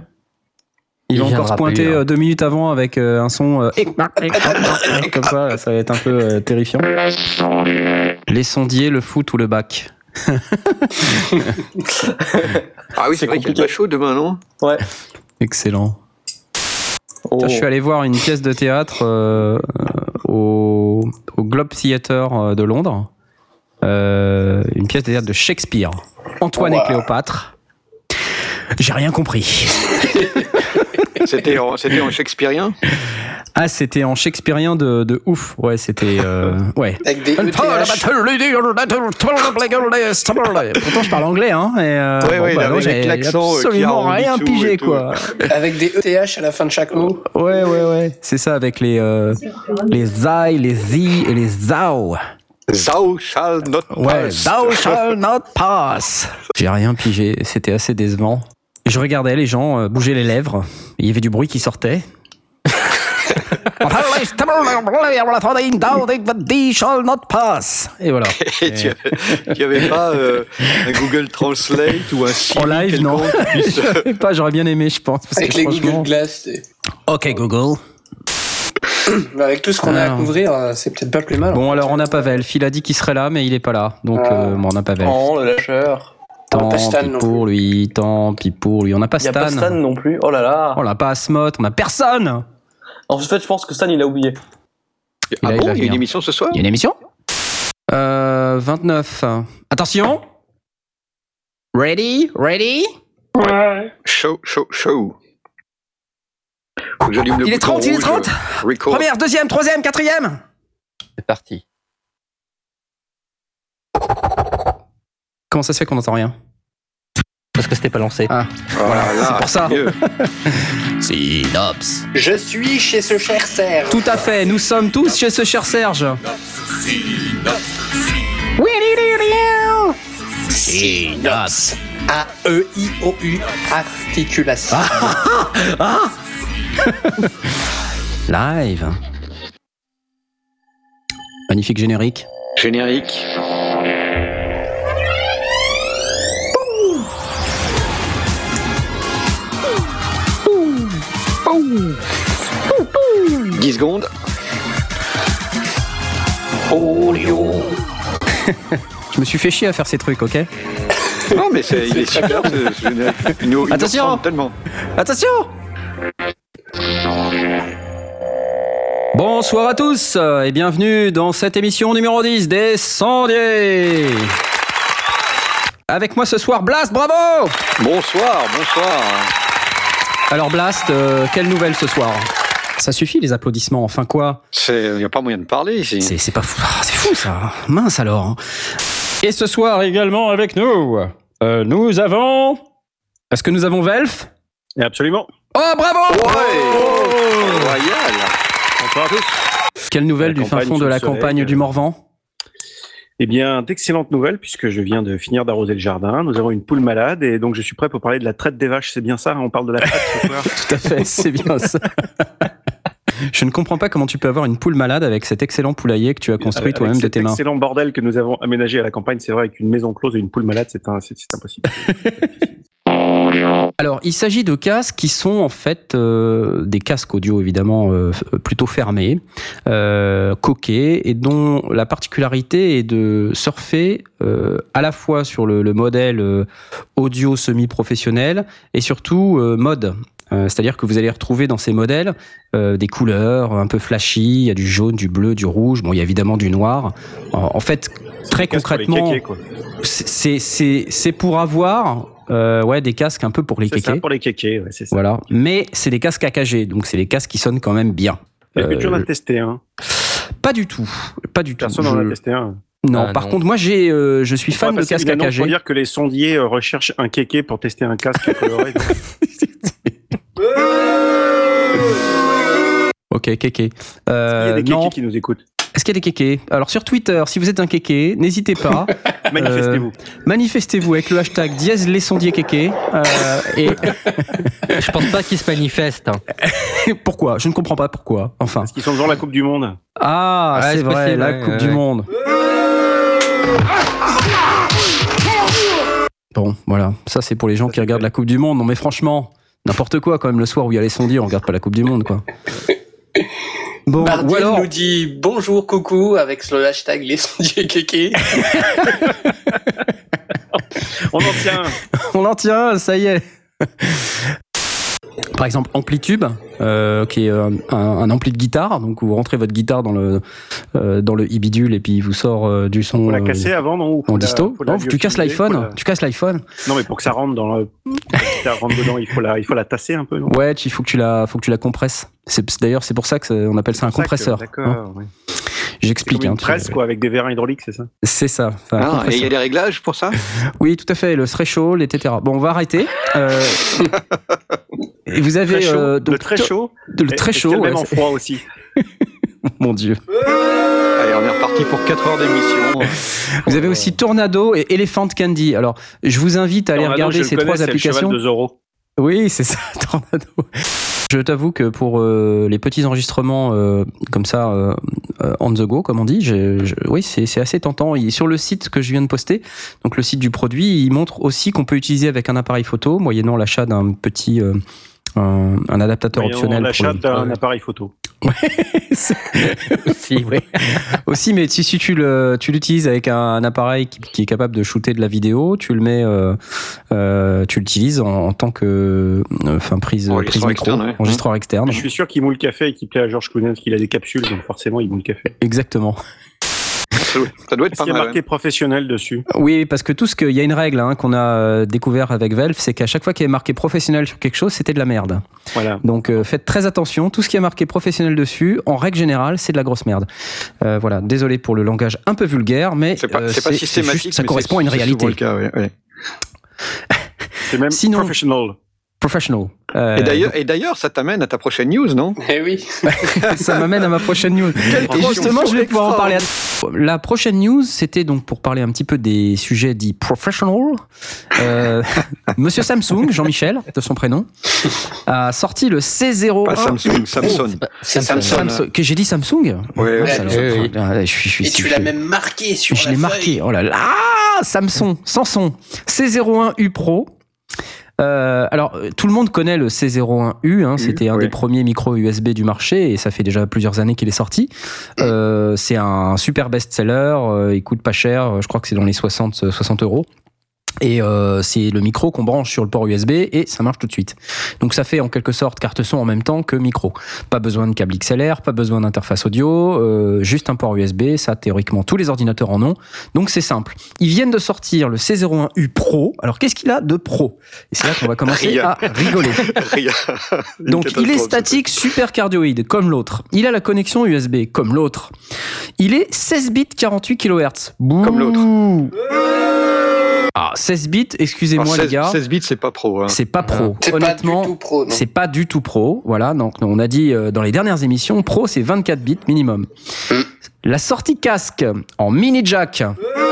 Il, Il va encore se pointer plus, hein. euh, deux minutes avant avec euh, un son euh, comme ça, ça va être un peu euh, terrifiant. Les sondiers, le foot ou le bac? Ah oui, c'est vrai qu'il est pas chaud demain, non? Ouais. Excellent. Oh. Tiens, Je suis allé voir une pièce de théâtre euh, au, au Globe Theatre euh, de Londres. Euh, une pièce de théâtre de Shakespeare. Antoine et Cléopâtre. J'ai rien compris. C'était en, c'était en shakespearien? Ah, c'était en shakespearien de, de ouf. Ouais, c'était. euh, ouais. Avec des. Pourtant, je parle anglais, hein. Et, euh, Ouais, ouais, bah avec non, j'ai l'accent, euh, qui absolument rien pigé, quoi. Avec des ETH à la fin de chaque mot. Ouais, ouais, ouais. C'est ça avec les les les I, les I et les thou. Thou shall not Ouais, pass. thou shall not pass. J'ai rien pigé, c'était assez décevant. Je regardais les gens euh, bouger les lèvres, il y avait du bruit qui sortait. Et voilà. Et tu il y avait pas euh, un Google Translate ou un site En live, non. Je savais pas, j'aurais bien aimé, je pense. parce Avec que les franchement- Google Glass. Ok, Google. Avec tout ce qu'on a à couvrir, euh, c'est peut-être pas plus mal. Bon, alors on n'a pas Velf. Il a dit qu'il serait là, mais il est pas là. Donc, Ah. euh, bon, on n'a pas Velf. Oh, le lâcheur. Tant Stan pis pour lui, tant pis pour lui. On n'a pas Il y a Stan. pas Stan non plus. Oh là là. On n'a pas Asmot, on n'a personne. En fait, je pense que Stan, il a oublié. Ah là, bon, va il y a une émission ce soir Il y a une émission euh, 29. Attention Ready Ready Show, show, show. J'allume le Il est bouton 30, il est rouge. 30 Record. Première, deuxième, troisième, quatrième C'est parti. Comment ça se fait qu'on n'entend rien? Parce que c'était pas lancé. Ah, Voilà, là, c'est pour ça. Synops. Je suis chez ce cher Serge. Tout à fait, nous sommes tous chez ce cher Serge. Synops. A-E-I-O-U. Articulation. Ah Live. Magnifique générique. Générique. Ouh. 10 secondes. Je me suis fait chier à faire ces trucs, ok Non, mais c'est, il est super ce, ce générique. Il nous- il nous Attention. tellement. Attention Bonsoir à tous euh, et bienvenue dans cette émission numéro 10 des Sondiers. Avec moi ce soir, Blast, bravo Bonsoir, bonsoir. Alors Blast, euh, quelle nouvelle ce soir? Ça suffit les applaudissements, enfin quoi? Il n'y a pas moyen de parler ici. C'est, pas fou, ah, c'est fou ça. Mince alors. hein. Et ce soir également avec nous, euh, nous avons... Est-ce que nous avons Velf Absolument. Oh bravo Royal. Bonsoir à tous. Quelle nouvelle La du fin fond de la soleil, campagne euh, du Morvan? Eh bien, d'excellentes nouvelles puisque je viens de finir d'arroser le jardin. Nous avons une poule malade et donc je suis prêt pour parler de la traite des vaches. C'est bien ça On parle de la traite ce soir? Tout à fait, c'est bien ça. Je ne comprends pas comment tu peux avoir une poule malade avec cet excellent poulailler que tu as construit toi-même de tes mains. excellent bordel que nous avons aménagé à la campagne, c'est vrai, avec une maison close et une poule malade, c'est impossible. Alors, il s'agit de casques qui sont en fait euh, des casques audio évidemment euh, f- plutôt fermés, euh, coquets, et dont la particularité est de surfer euh, à la fois sur le, le modèle euh, audio semi-professionnel et surtout euh, mode. Euh, C'est-à-dire que vous allez retrouver dans ces modèles euh, des couleurs un peu flashy, il y a du jaune, du bleu, du rouge, bon, il y a évidemment du noir. En, en fait, très concrètement, c'est pour avoir euh, ouais, des casques un peu pour les C'est ça, kékés. pour les kékés, ouais, c'est ça. Voilà. Mais c'est des casques AKG, donc c'est des casques qui sonnent quand même bien. Est-ce que tu en as Euh, testé un? Pas du tout. Pas du tout. Personne n'en Je- a testé un. Non, Ah, par non. contre, moi, j'ai, euh, je suis fan de passer casques une annonce AKG. pour dire que les sondiers recherchent un kéké pour tester un casque coloré. Ok, kéké. Il y a des non. kékés qui nous écoutent? Est-ce qu'il y a des kékés Alors sur Twitter, si vous êtes un kéké, n'hésitez pas. Manifestez-vous. Euh, manifestez-vous avec le hashtag dièse les sondiers kékés. Euh, et Je pense pas qu'ils se manifestent. hein. pourquoi? Je ne comprends pas pourquoi. Enfin. Parce qu'ils sont devant la Coupe du Monde. Ah, Ouais, c'est c'est vrai, possible, la ouais, Coupe ouais, du. Monde. Bon, voilà. Ça, c'est pour les gens qui regardent la Coupe du Monde. Non, mais franchement, n'importe quoi, quand même, le soir où il y a les sondiers, on regarde pas la Coupe du Monde, quoi. Bon, alors. nous dit bonjour, coucou avec le hashtag les sondiers kékés. On en tient. On en tient, ça y est. Par exemple, Amplitube, euh, qui est euh, un, un ampli de guitare. Donc, vous rentrez votre guitare dans le euh, dans le e-bidule et puis il vous sort euh, du son Faut la euh, casser avant, non en disto. la Non, tu casses l'iPhone. la- Tu casses l'iPhone. Non, mais pour que ça rentre dans le. pour que ça rentre dedans, il faut la, il faut la tasser un peu, non? Ouais, il faut que tu la, faut que tu la compresses. C'est d'ailleurs c'est pour ça que ça- on appelle ça un ça compresseur. D'accord. hein. ouais. J'explique. Hein, une presse, quoi, avec des vérins hydrauliques, c'est ça? C'est ça. enfin, Ah, et il y a des réglages pour ça? Oui, tout à fait. Le threshold, etc. Bon, on va arrêter. Euh, et vous avez Très chaud, euh, le donc, très chaud. le Et- très chaud. le même ouais, en froid aussi. Mon Dieu. Allez, on est reparti pour 4 heures d'émission. Vous avez aussi Tornado et Elephant Candy. Alors, je vous invite à aller Tornado, regarder le ces connais, trois c'est le cheval applications. de Zorro. Oui, c'est ça, Tornado. Je t'avoue que pour euh, les petits enregistrements euh, comme ça, euh, euh, on the go, comme on dit, je- je- oui, c'est assez tentant. Sur le site que je viens de poster, donc le site du produit, il montre aussi qu'on peut utiliser avec un appareil photo, moyennant l'achat d'un petit euh, un, un adaptateur Voyons, optionnel. On achète un appareil photo. aussi, oui. aussi, mais si, si tu l'utilises avec un, un appareil qui, qui est capable de shooter de la vidéo, tu le mets, euh, euh, tu l'utilises en, en tant que, euh, enfin prise, Enregistreur prise micro, externe, ouais. enregistreur externe. Je suis sûr qu'il moule le café et qu'il plaît à Georges Clooney parce qu'il a des capsules, donc forcément il moule le café. Exactement. Ça doit être pas qu'il y a mal. marqué professionnel dessus? Oui, parce que tout ce que, il y a une règle hein, qu'on a euh, découvert avec Valve, c'est qu'à chaque fois qu'il y a marqué professionnel sur quelque chose, c'était de la merde. Voilà. Donc euh, faites très attention. Tout ce qui est marqué professionnel dessus, en règle générale, c'est de la grosse merde. Euh, voilà. Désolé pour le langage un peu vulgaire, mais C'est pas, euh, c'est pas systématique. juste- ça correspond à une réalité. le cas. C'est même Sinon- professional. Professional. Euh, Et d'ailleurs, ça t'amène à ta prochaine news, non? Eh oui. ça m'amène à ma prochaine news. Et justement, je vais pouvoir en parler. à- La prochaine news, c'était donc pour parler un petit peu des sujets dits professional. Euh, Monsieur Samsung, Jean-Michel, de son prénom, a sorti le C01. Pas Samsung, Samsung. C'est Samsung. Samsung. Que j'ai dit Samsung oui, oui. ah, Je suis, je suis Et tu l'as même marqué sur Je la l'ai marqué. Oh là là, Ah, Samsung, Samsung, C01U Pro. Euh, alors, euh, tout le monde connaît le C01U. Hein, C'était un oui. des premiers micro USB du marché et ça fait déjà plusieurs années qu'il est sorti. Euh, c'est un super best-seller. euh, il coûte pas cher. Je crois que c'est dans les 60, 60 euros. Et euh, c'est le micro qu'on branche sur le port USB et ça marche tout de suite. Donc ça fait en quelque sorte carte son en même temps que micro. Pas besoin de câble XLR, pas besoin d'interface audio, euh, juste un port USB. Ça théoriquement tous les ordinateurs en ont. Donc c'est simple. Ils viennent de sortir le C01U Pro. Alors qu'est-ce qu'il a de pro? Et c'est là qu'on va commencer Rien. à rigoler. Rien. Donc il est statique, super cardioïde, comme l'autre. Il a la connexion USB, comme l'autre. Il est 16 bits 48 kHz. Comme l'autre. Ah, 16 bits, excusez-moi Alors, les 16 gars. 16 bits, c'est pas pro. hein. C'est pas pro. C'est pas Honnêtement, du tout pro, non. c'est pas du tout pro. Voilà, donc on a dit euh, dans les dernières émissions, pro c'est 24 bits minimum. Hmm. La sortie casque en mini jack. C'est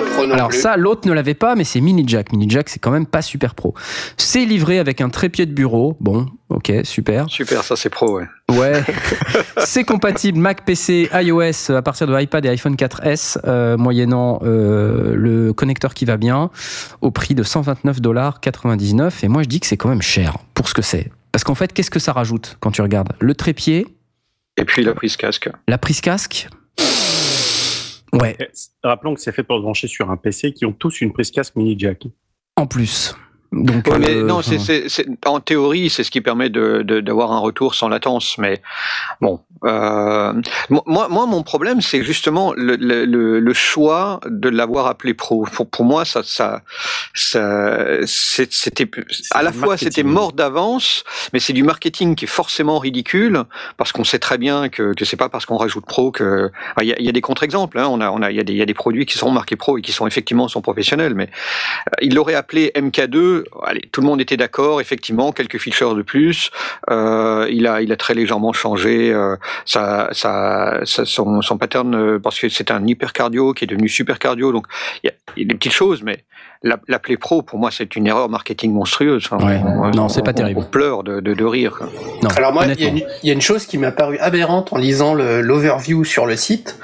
pas pro non Alors plus. ça, l'autre ne l'avait pas, mais c'est mini jack. Mini jack, c'est quand même pas super pro. C'est livré avec un trépied de bureau. Bon, ok, super. Super, ça c'est pro, ouais. Ouais. c'est compatible Mac, PC, iOS à partir de iPad et iPhone 4S, euh, moyennant euh, le connecteur qui va bien, au prix de 129,99$. Et moi, je dis que c'est quand même cher pour ce que c'est. Parce qu'en fait, qu'est-ce que ça rajoute quand tu regardes? Le trépied, Et puis la prise casque. la prise casque? Ouais, Rappelons que c'est fait pour se brancher sur un PC qui ont tous une prise casque mini jack. en plus. Donc, Ouais, mais euh, non, enfin, c'est, c'est, c'est- en théorie, c'est ce qui permet de, de- d'avoir un retour sans latence. Mais bon, euh, moi, moi, mon problème, c'est justement le, le, le, choix de l'avoir appelé pro. Pour, pour moi, ça, ça, ça c'était à la fois c'était mort d'avance, mais c'est du marketing qui est forcément ridicule parce qu'on sait très bien que, que c'est pas parce qu'on rajoute pro que il y, y a des contre-exemples. Hein, on a, on a, il y a des, il y a des produits qui sont marqués pro et qui sont effectivement sont professionnels, mais euh, il l'aurait appelé MK2 allez, tout le monde était d'accord, effectivement, quelques features de plus. Euh, il a, il a très légèrement changé euh, sa, sa, sa- son, son pattern euh, parce que c'était un hypercardio qui est devenu super cardio. Donc il y, a, il y a des petites choses, mais la- l'appeler pro, pour moi, c'est une erreur marketing monstrueuse. Enfin, Ouais. on- Non, c'est pas on- terrible. On pleure de, de, de rire. Non, Alors moi, il y, a une- il y a une chose qui m'a paru aberrante en lisant l'overview sur le site.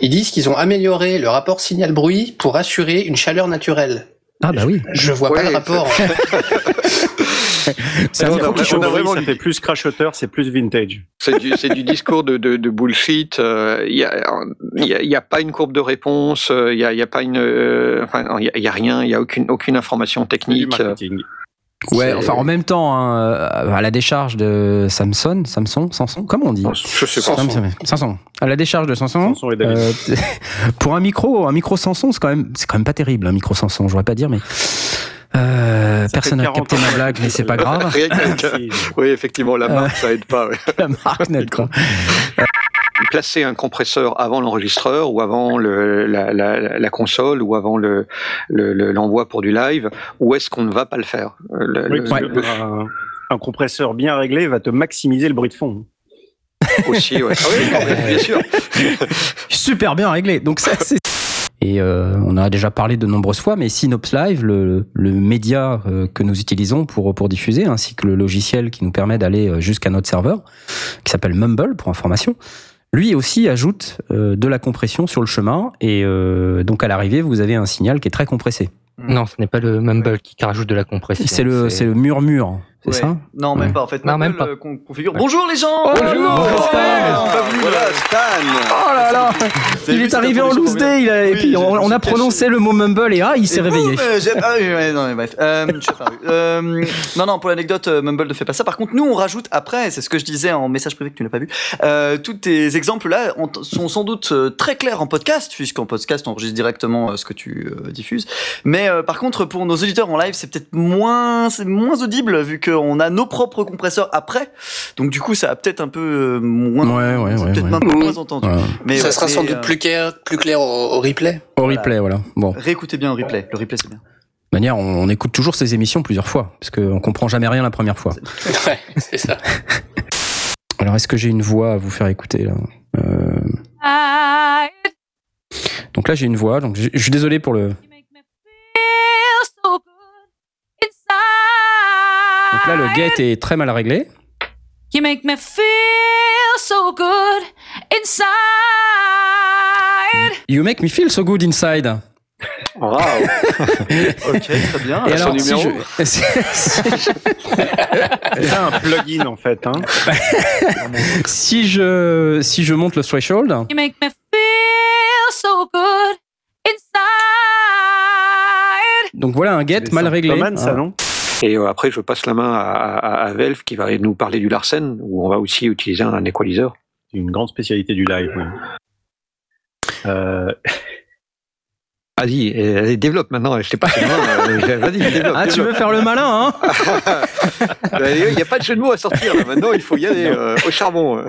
Ils disent qu'ils ont amélioré le rapport signal-bruit pour assurer une chaleur naturelle. Ah bah oui. Je vois pas le rapport. C'est un on a- on a chauffe. vraiment ça du- fait plus crachoteur, c'est plus vintage. C'est du, du discours de, de, de bullshit. euh, Il y, a, il y, a, y a pas une courbe de réponse. euh, Il y a, il y a pas une. euh, enfin, il y a, a rien. Il y a aucune aucune information Du technique. euh, marketing. Ouais, enfin en même temps, hein, euh, à la décharge de Samsung, Samsung, Samsung, comment on dit Je sais pas. Samsung. Samsung. À la décharge de Samsung. Samsung et David. euh, pour un micro, un micro Samsung, c'est quand même, c'est quand même pas terrible, un micro Samsung. Je voudrais pas dire, mais euh, personne n'a 40 capté ma blague, mais c'est pas grave. Oui, effectivement, la marque, ça aide pas. la marque net, quoi. Placer un compresseur avant l'enregistreur ou avant le, la, la, la console ou avant le le- le- l'envoi pour du live, où est-ce qu'on ne va pas le faire? Euh, le- Oui, le- parce le- que un, compresseur bien réglé va te maximiser le bruit de fond. Aussi, ouais. Ah oui, bien sûr. Super bien réglé. Donc ça, c'est. Et euh, on en a déjà parlé de nombreuses fois, mais Synops Live, le, le média euh, que nous utilisons pour, pour diffuser, ainsi que le logiciel qui nous permet d'aller euh, jusqu'à notre serveur, qui s'appelle Mumble pour information, lui aussi ajoute euh, de la compression sur le chemin, et euh, donc à l'arrivée, vous avez un signal qui est très compressé. Non, ce n'est pas le Mumble qui rajoute de la compression. C'est le, c'est le murmure, c'est Ouais. ça Non, même Ouais. pas en fait. Non, Mumble, même pas. qu'on configure. Bonjour les gens Bonjour, Bonjour Stan. Voilà, euh, Stan. Oh là là Il est arrivé en loose day, il a- et puis on, a caché. prononcé le mot Mumble et ah, il s'est réveillé. boum, euh, j'ai- ah oui, ouais, non, mais bref. Euh. Euh, non, non, pour l'anecdote, euh, Mumble ne fait pas ça. Par contre, nous, on rajoute après, c'est ce que je disais en message privé que tu n'as pas vu, euh, tous tes exemples-là ont- sont sans doute très clairs en podcast, puisqu'en podcast, on enregistre directement ce que tu diffuses. Mais euh, par contre, pour nos auditeurs en live, c'est peut-être moins, c'est moins audible, vu qu'on a nos propres compresseurs après. Donc, du coup, ça a peut-être un peu euh, moins, Ouais, ouais, ouais, peut-être ouais. un peu moins entendu. Mais ça ouais, sera sans doute euh, plus clair, plus clair au, au replay. Au replay, voilà. Bon. De Réécoutez bien le replay. Le replay, c'est bien. manière, on, on écoute toujours ces émissions plusieurs fois, parce qu'on comprend jamais rien la première fois. ouais, c'est ça. Alors, est-ce que j'ai une voix à vous faire écouter là? Euh, Donc là, j'ai une voix, donc je je suis désolé pour le. Donc là, le get est très mal réglé. You make me feel so good inside. You make me feel so good inside. Wow. ok, très bien. Et alors, si numéro je, si- si C'est un plugin en fait. Hein. si je si je monte le threshold, You make me feel so good inside. donc voilà un get mal réglé. Pas mal, ça, Hein. non? Et euh, après, je passe la main à, à, à Velf qui va nous parler du Larsen, où on va aussi utiliser un equalizer. C'est une grande spécialité du live. oui. Euh, Vas-y, allez, développe maintenant. Je t'ai pas fait de main, euh, Vas-y, développe. Ah, tu veux faire le malin, hein Il n'y a pas de jeu de mots à sortir. là. Maintenant, il faut y aller euh, au charbon.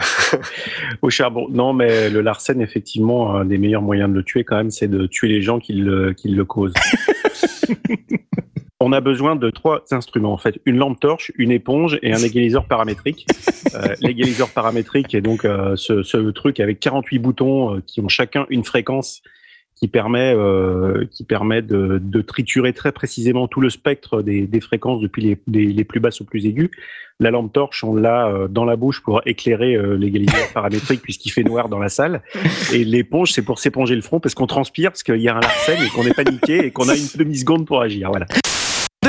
au charbon. Non, mais le Larsen, effectivement, un des meilleurs moyens de le tuer, quand même, c'est de tuer les gens qui le, qui le causent. On a besoin de trois instruments, en fait. Une lampe torche, une éponge et un égaliseur paramétrique. Euh, l'égaliseur paramétrique est donc euh, ce, ce truc avec 48 boutons euh, qui ont chacun une fréquence qui permet, euh, qui permet de, de triturer très précisément tout le spectre des, des fréquences depuis les, des- les plus basses aux plus aiguës. La lampe torche, on l'a euh, dans la bouche pour éclairer euh, l'égaliseur paramétrique puisqu'il fait noir dans la salle. Et l'éponge, c'est pour s'éponger le front parce qu'on transpire, parce qu'il y a un larcène et qu'on est paniqué et qu'on a une demi-seconde pour agir. Voilà.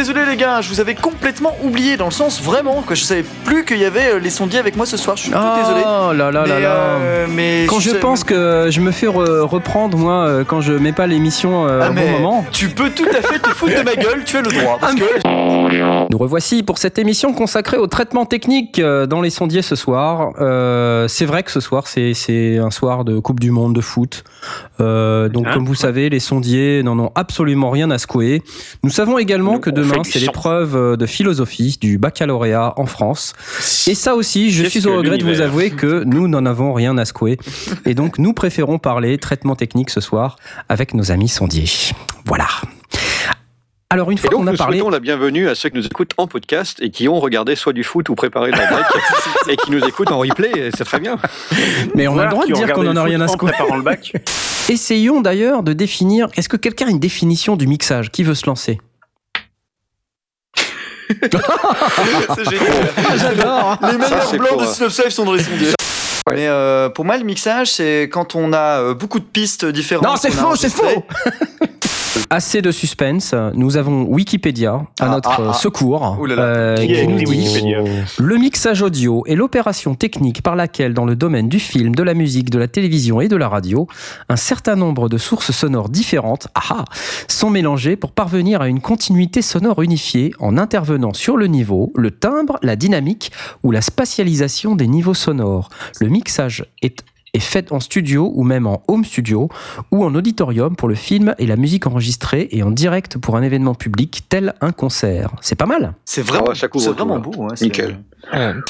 Désolé les gars, je vous avais complètement oublié dans le sens vraiment que je savais plus qu'il y avait euh, les sondiers avec moi ce soir. Je suis tout désolé. Oh là là là Mais, là. euh, mais quand je sais- pense que je me fais re- reprendre moi euh, quand je mets pas l'émission euh, Ah, au bon moment. Tu peux tout à fait te foutre de ma gueule, tu as le droit. Parce que Nous revoici pour cette émission consacrée au traitement technique euh, dans les sondiers ce soir. Euh, c'est vrai que ce soir, c'est c'est un soir de Coupe du Monde de foot. Euh, donc, Hein comme vous savez, les sondiers n'en ont absolument rien à secouer. Nous savons également que fait demain, c'est l'épreuve de philosophie du baccalauréat en France. Et ça aussi, je suis au regret de vous avouer que nous n'en avons rien à secouer. Et donc, nous préférons parler traitement technique ce soir avec nos amis sondiers. Voilà. Alors une fois qu'on a nous parlé, souhaitons la bienvenue à ceux qui nous écoutent en podcast et qui ont regardé soit du foot ou préparé de la break et qui nous écoutent en replay, et c'est très bien. mais on a le droit de dire qu'on en a rien à préparant le bac. Essayons d'ailleurs de définir. Est-ce que quelqu'un a une définition du mixage? Qui veut se lancer? C'est génial. Ah, j'adore. Les Ça, meilleurs blancs pour, de Synopsis sont dans les sondiers. Mais euh, pour moi, le mixage, c'est quand on a euh, beaucoup de pistes différentes. Non, c'est faux, c'est faux. Assez de suspense. Nous avons Wikipédia à Ah, notre ah, ah. secours là là. euh, Qui nous dit le mixage audio est l'opération technique par laquelle, dans le domaine du film, de la musique, de la télévision et de la radio, un certain nombre de sources sonores différentes sont mélangées pour parvenir à une continuité sonore unifiée en intervenant sur le niveau, le timbre, la dynamique ou la spatialisation des niveaux sonores. Le mixage est est fait en studio ou même en home studio ou en auditorium pour le film et la musique enregistrée et en direct pour un événement public tel un concert. C'est pas mal. C'est vraiment, Ah ouais, c'est vraiment beau. ouais, c'est- Nickel.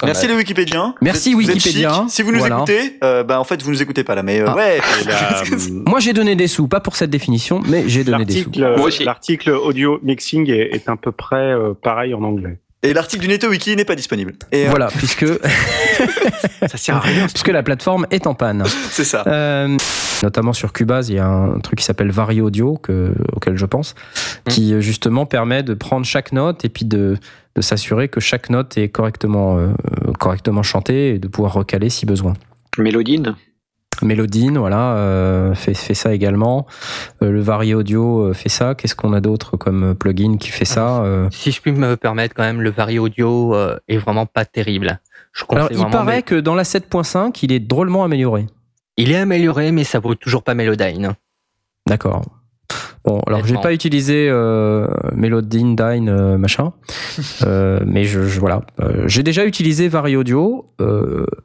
Merci les Wikipédiens. Merci, chic. Si vous nous Voilà. écoutez, euh, bah en fait vous nous écoutez pas là, mais euh, Ah. ouais. La- Moi j'ai donné des sous, pas pour cette définition, mais j'ai donné des sous. L'article audio mixing est, est à peu près euh, pareil en anglais. Et l'article du Neto Wiki n'est pas disponible. Et euh, Voilà, puisque, Ça sert à rien. puisque la plateforme est en panne. c'est ça. Euh, notamment sur Cubase, il y a un truc qui s'appelle Vari Audio, que, auquel je pense, qui euh, justement permet de prendre chaque note et puis de, de s'assurer que chaque note est correctement, euh, correctement chantée et de pouvoir recaler si besoin. Mélodine? Mélodine, voilà, euh, fait, fait ça également. Euh, le Vari Audio euh, fait ça. Qu'est-ce qu'on a d'autre comme plugin qui fait ça Si je puis me permettre, quand même, le Vari Audio est vraiment pas terrible. Je Alors, il paraît mais- que dans la 7.5, il est drôlement amélioré. Il est amélioré, mais ça vaut toujours pas Melodyne. D'accord. Bon, alors j'ai pas utilisé euh, Melodyne, Dine, euh, machin, Euh, mais je, je- voilà, j'ai déjà utilisé Vari Audio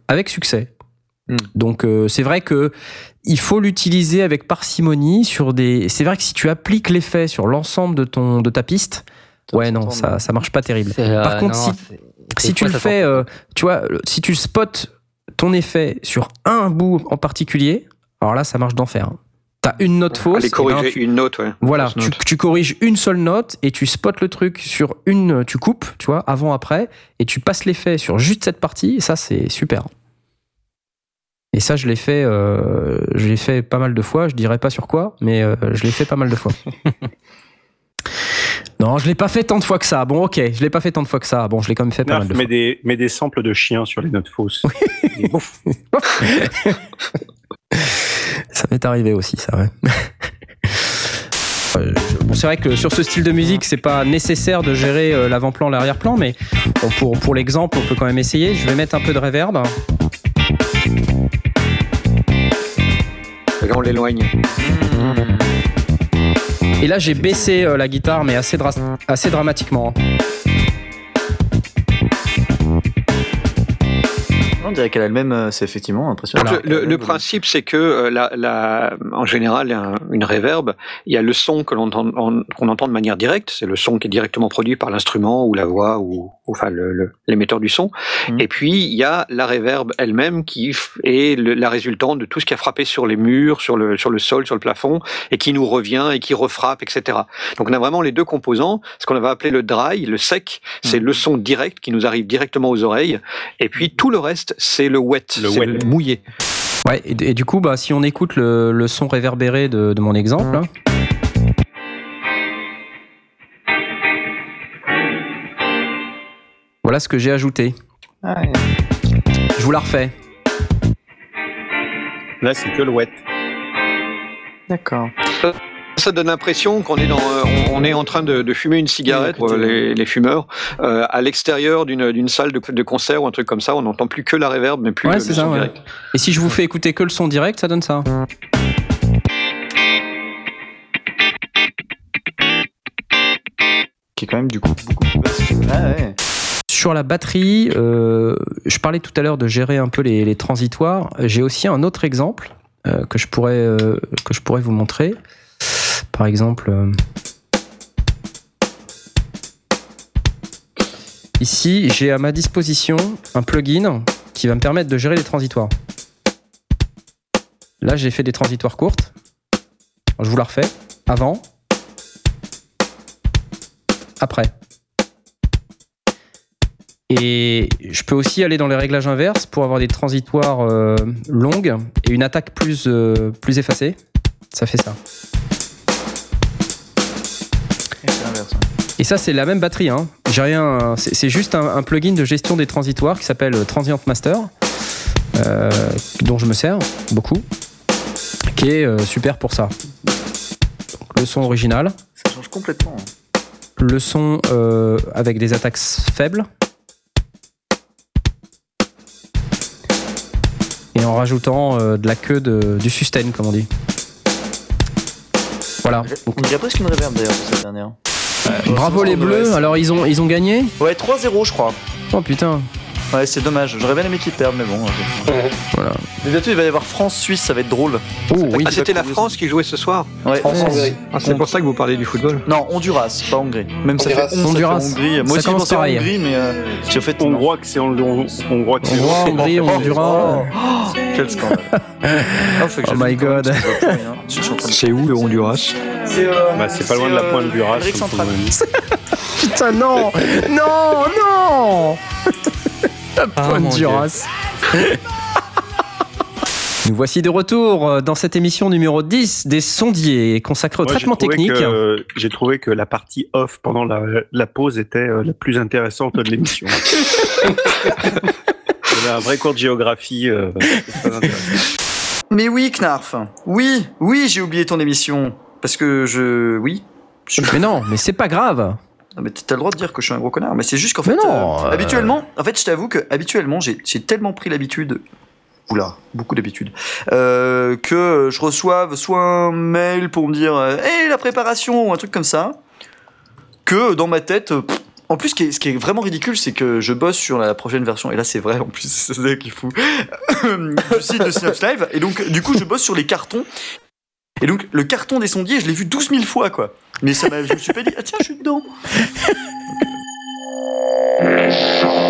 avec succès. Hmm. Donc euh, c'est vrai que il faut l'utiliser avec parcimonie sur des. C'est vrai que si tu appliques l'effet sur l'ensemble de ton de ta piste, ouais non ça ça marche pas terrible. Euh, Par contre non, si c'est- si tu le fais, euh, tu vois, si tu spots ton effet sur un bout en particulier, alors là, ça marche d'enfer. hein. T'as une note fausse. Aller et ben, corriger tu- une note, ouais. Voilà, tu, note. tu corriges une seule note et tu spots le truc sur une, tu coupes, tu vois, avant, après, et tu passes l'effet sur juste cette partie, et ça, c'est super. Et ça, je l'ai fait, euh, je l'ai fait pas mal de fois. Je dirais pas sur quoi, mais euh, je l'ai fait pas mal de fois. non, je l'ai pas fait tant de fois que ça. Bon, ok, je l'ai pas fait tant de fois que ça. Bon, je l'ai quand même fait pas mal de met fois. des, met des samples de chiens sur les notes fausses. Ça m'est arrivé aussi, ça, ouais. Euh, Bon, c'est vrai que sur ce style de musique, c'est pas nécessaire de gérer l'avant-plan, l'arrière-plan, mais bon, pour, pour l'exemple, on peut quand même essayer. Je vais mettre un peu de reverb. On l'éloigne. Et là, j'ai baissé euh, la guitare, mais assez, dra- assez dramatiquement. On dirait qu'elle a le même. euh, C'est effectivement impressionnant. Donc, le, le- le principe, c'est que euh, la, la- en général, un- une réverb, il y a le son que l'on entend, en- qu'on entend de manière directe, c'est le son qui est directement produit par l'instrument ou la voix ou, ou, enfin le- le- l'émetteur du son. Et puis il y a la réverb elle-même qui est le- la résultante de tout ce qui a frappé sur les murs, sur le sur le sol, sur le plafond, et qui nous revient et qui refrappe, etc. Donc on a vraiment les deux composants, ce qu'on avait appelé le dry, le sec, c'est le son direct qui nous arrive directement aux oreilles, et puis tout le reste c'est le wet, c'est le mouillé. Ouais, et, et du coup, bah, si on écoute le, le son réverbéré de, de mon exemple. hein. Voilà ce que j'ai ajouté. Je vous la refais. Là, c'est que le wet. D'accord. Ça, donne l'impression qu'on est dans, euh, on, est en train de, de fumer une cigarette pour les, les fumeurs euh, à l'extérieur d'une d'une salle de, de concert ou un truc comme ça. On n'entend plus que la réverb, mais plus Ouais, le, c'est le ça. son ouais. direct. Et si je vous fais écouter que le son direct, ça donne ça. Qui est quand même du coup beaucoup plus basse. Ah ouais. Sur la batterie, euh, je parlais tout à l'heure de gérer un peu les, les transitoires. J'ai aussi un autre exemple euh, que, je pourrais, euh, que je pourrais vous montrer. Par exemple, euh, ici, j'ai à ma disposition un plugin qui va me permettre de gérer les transitoires. Là, j'ai fait des transitoires courtes. Je vous la refais. Avant. après. Et je peux aussi aller dans les réglages inverses pour avoir des transitoires euh, longues et une attaque plus, euh, plus effacée. Ça fait ça. Et ça, c'est la même batterie. Hein. J'ai rien. C'est juste un, un plugin de gestion des transitoires qui s'appelle Transient Master, euh, dont je me sers beaucoup, qui est euh, super pour ça. Donc, le son original, Ça change complètement. le son euh, avec des attaques faibles. Et en rajoutant euh, de la queue de- du sustain, comme on dit. Voilà. On dirait presque une reverb d'ailleurs cette dernière. Bravo les bleus. Alors ils ont ils ont gagné. Ouais, 3-0 je crois. Oh putain. Ouais, c'est dommage. J'aurais bien aimé qu'ils perdent, mais bon. euh, Voilà. Mais bientôt il va y avoir France-Suisse, ça va être drôle. Oh oui. Ah, c'était la France qui jouait ce soir Ouais. Ah, c'est pour ça que vous parlez du football Non, Honduras, pas Hongrie. Même ça Honduras. fait 11, Honduras. ça fait Hongrie. Moi aussi, je pensais. Hongrie, mais euh, j'ai fait. Hongrois que c'est Hongrois que c'est Hongrie, Honduras. Oh, Quel scandale. Ah, Oh my god. C'est où le Honduras? C'est euh, Bah, c'est pas loin de la pointe du Ras. Amérique centrale. Putain non non non. La Ah, pointe mon du Dieu. Ras. Nous voici de retour euh, dans cette émission numéro 10 des sondiers consacrée au Moi, traitement technique. que- J'ai trouvé que la partie off pendant la, la pause était euh, la plus intéressante de l'émission. Il y un vrai cours de géographie. euh. Mais oui, Knarf. Oui, oui, j'ai oublié ton émission. Parce que je. Oui. Mais non, mais c'est pas grave. Non, mais t'as le droit de dire que je suis un gros connard. Mais c'est juste qu'en fait. Non, euh, euh, Habituellement, en fait, je t'avoue que habituellement, j'ai tellement pris l'habitude. Oula, beaucoup d'habitude. Euh, que je reçoive soit un mail pour me dire Hey, la préparation ou un truc comme ça. Que dans ma tête. pff, en plus, ce qui, est, ce qui est vraiment ridicule, c'est que je bosse sur la prochaine version, et là c'est vrai en plus, c'est ça qui est fou, du site de Synops Live, et donc du coup je bosse sur les cartons, et donc le carton des sondiers, je l'ai vu 12 000 fois quoi, mais ça m'a, je me suis pas dit, ah tiens, je suis dedans.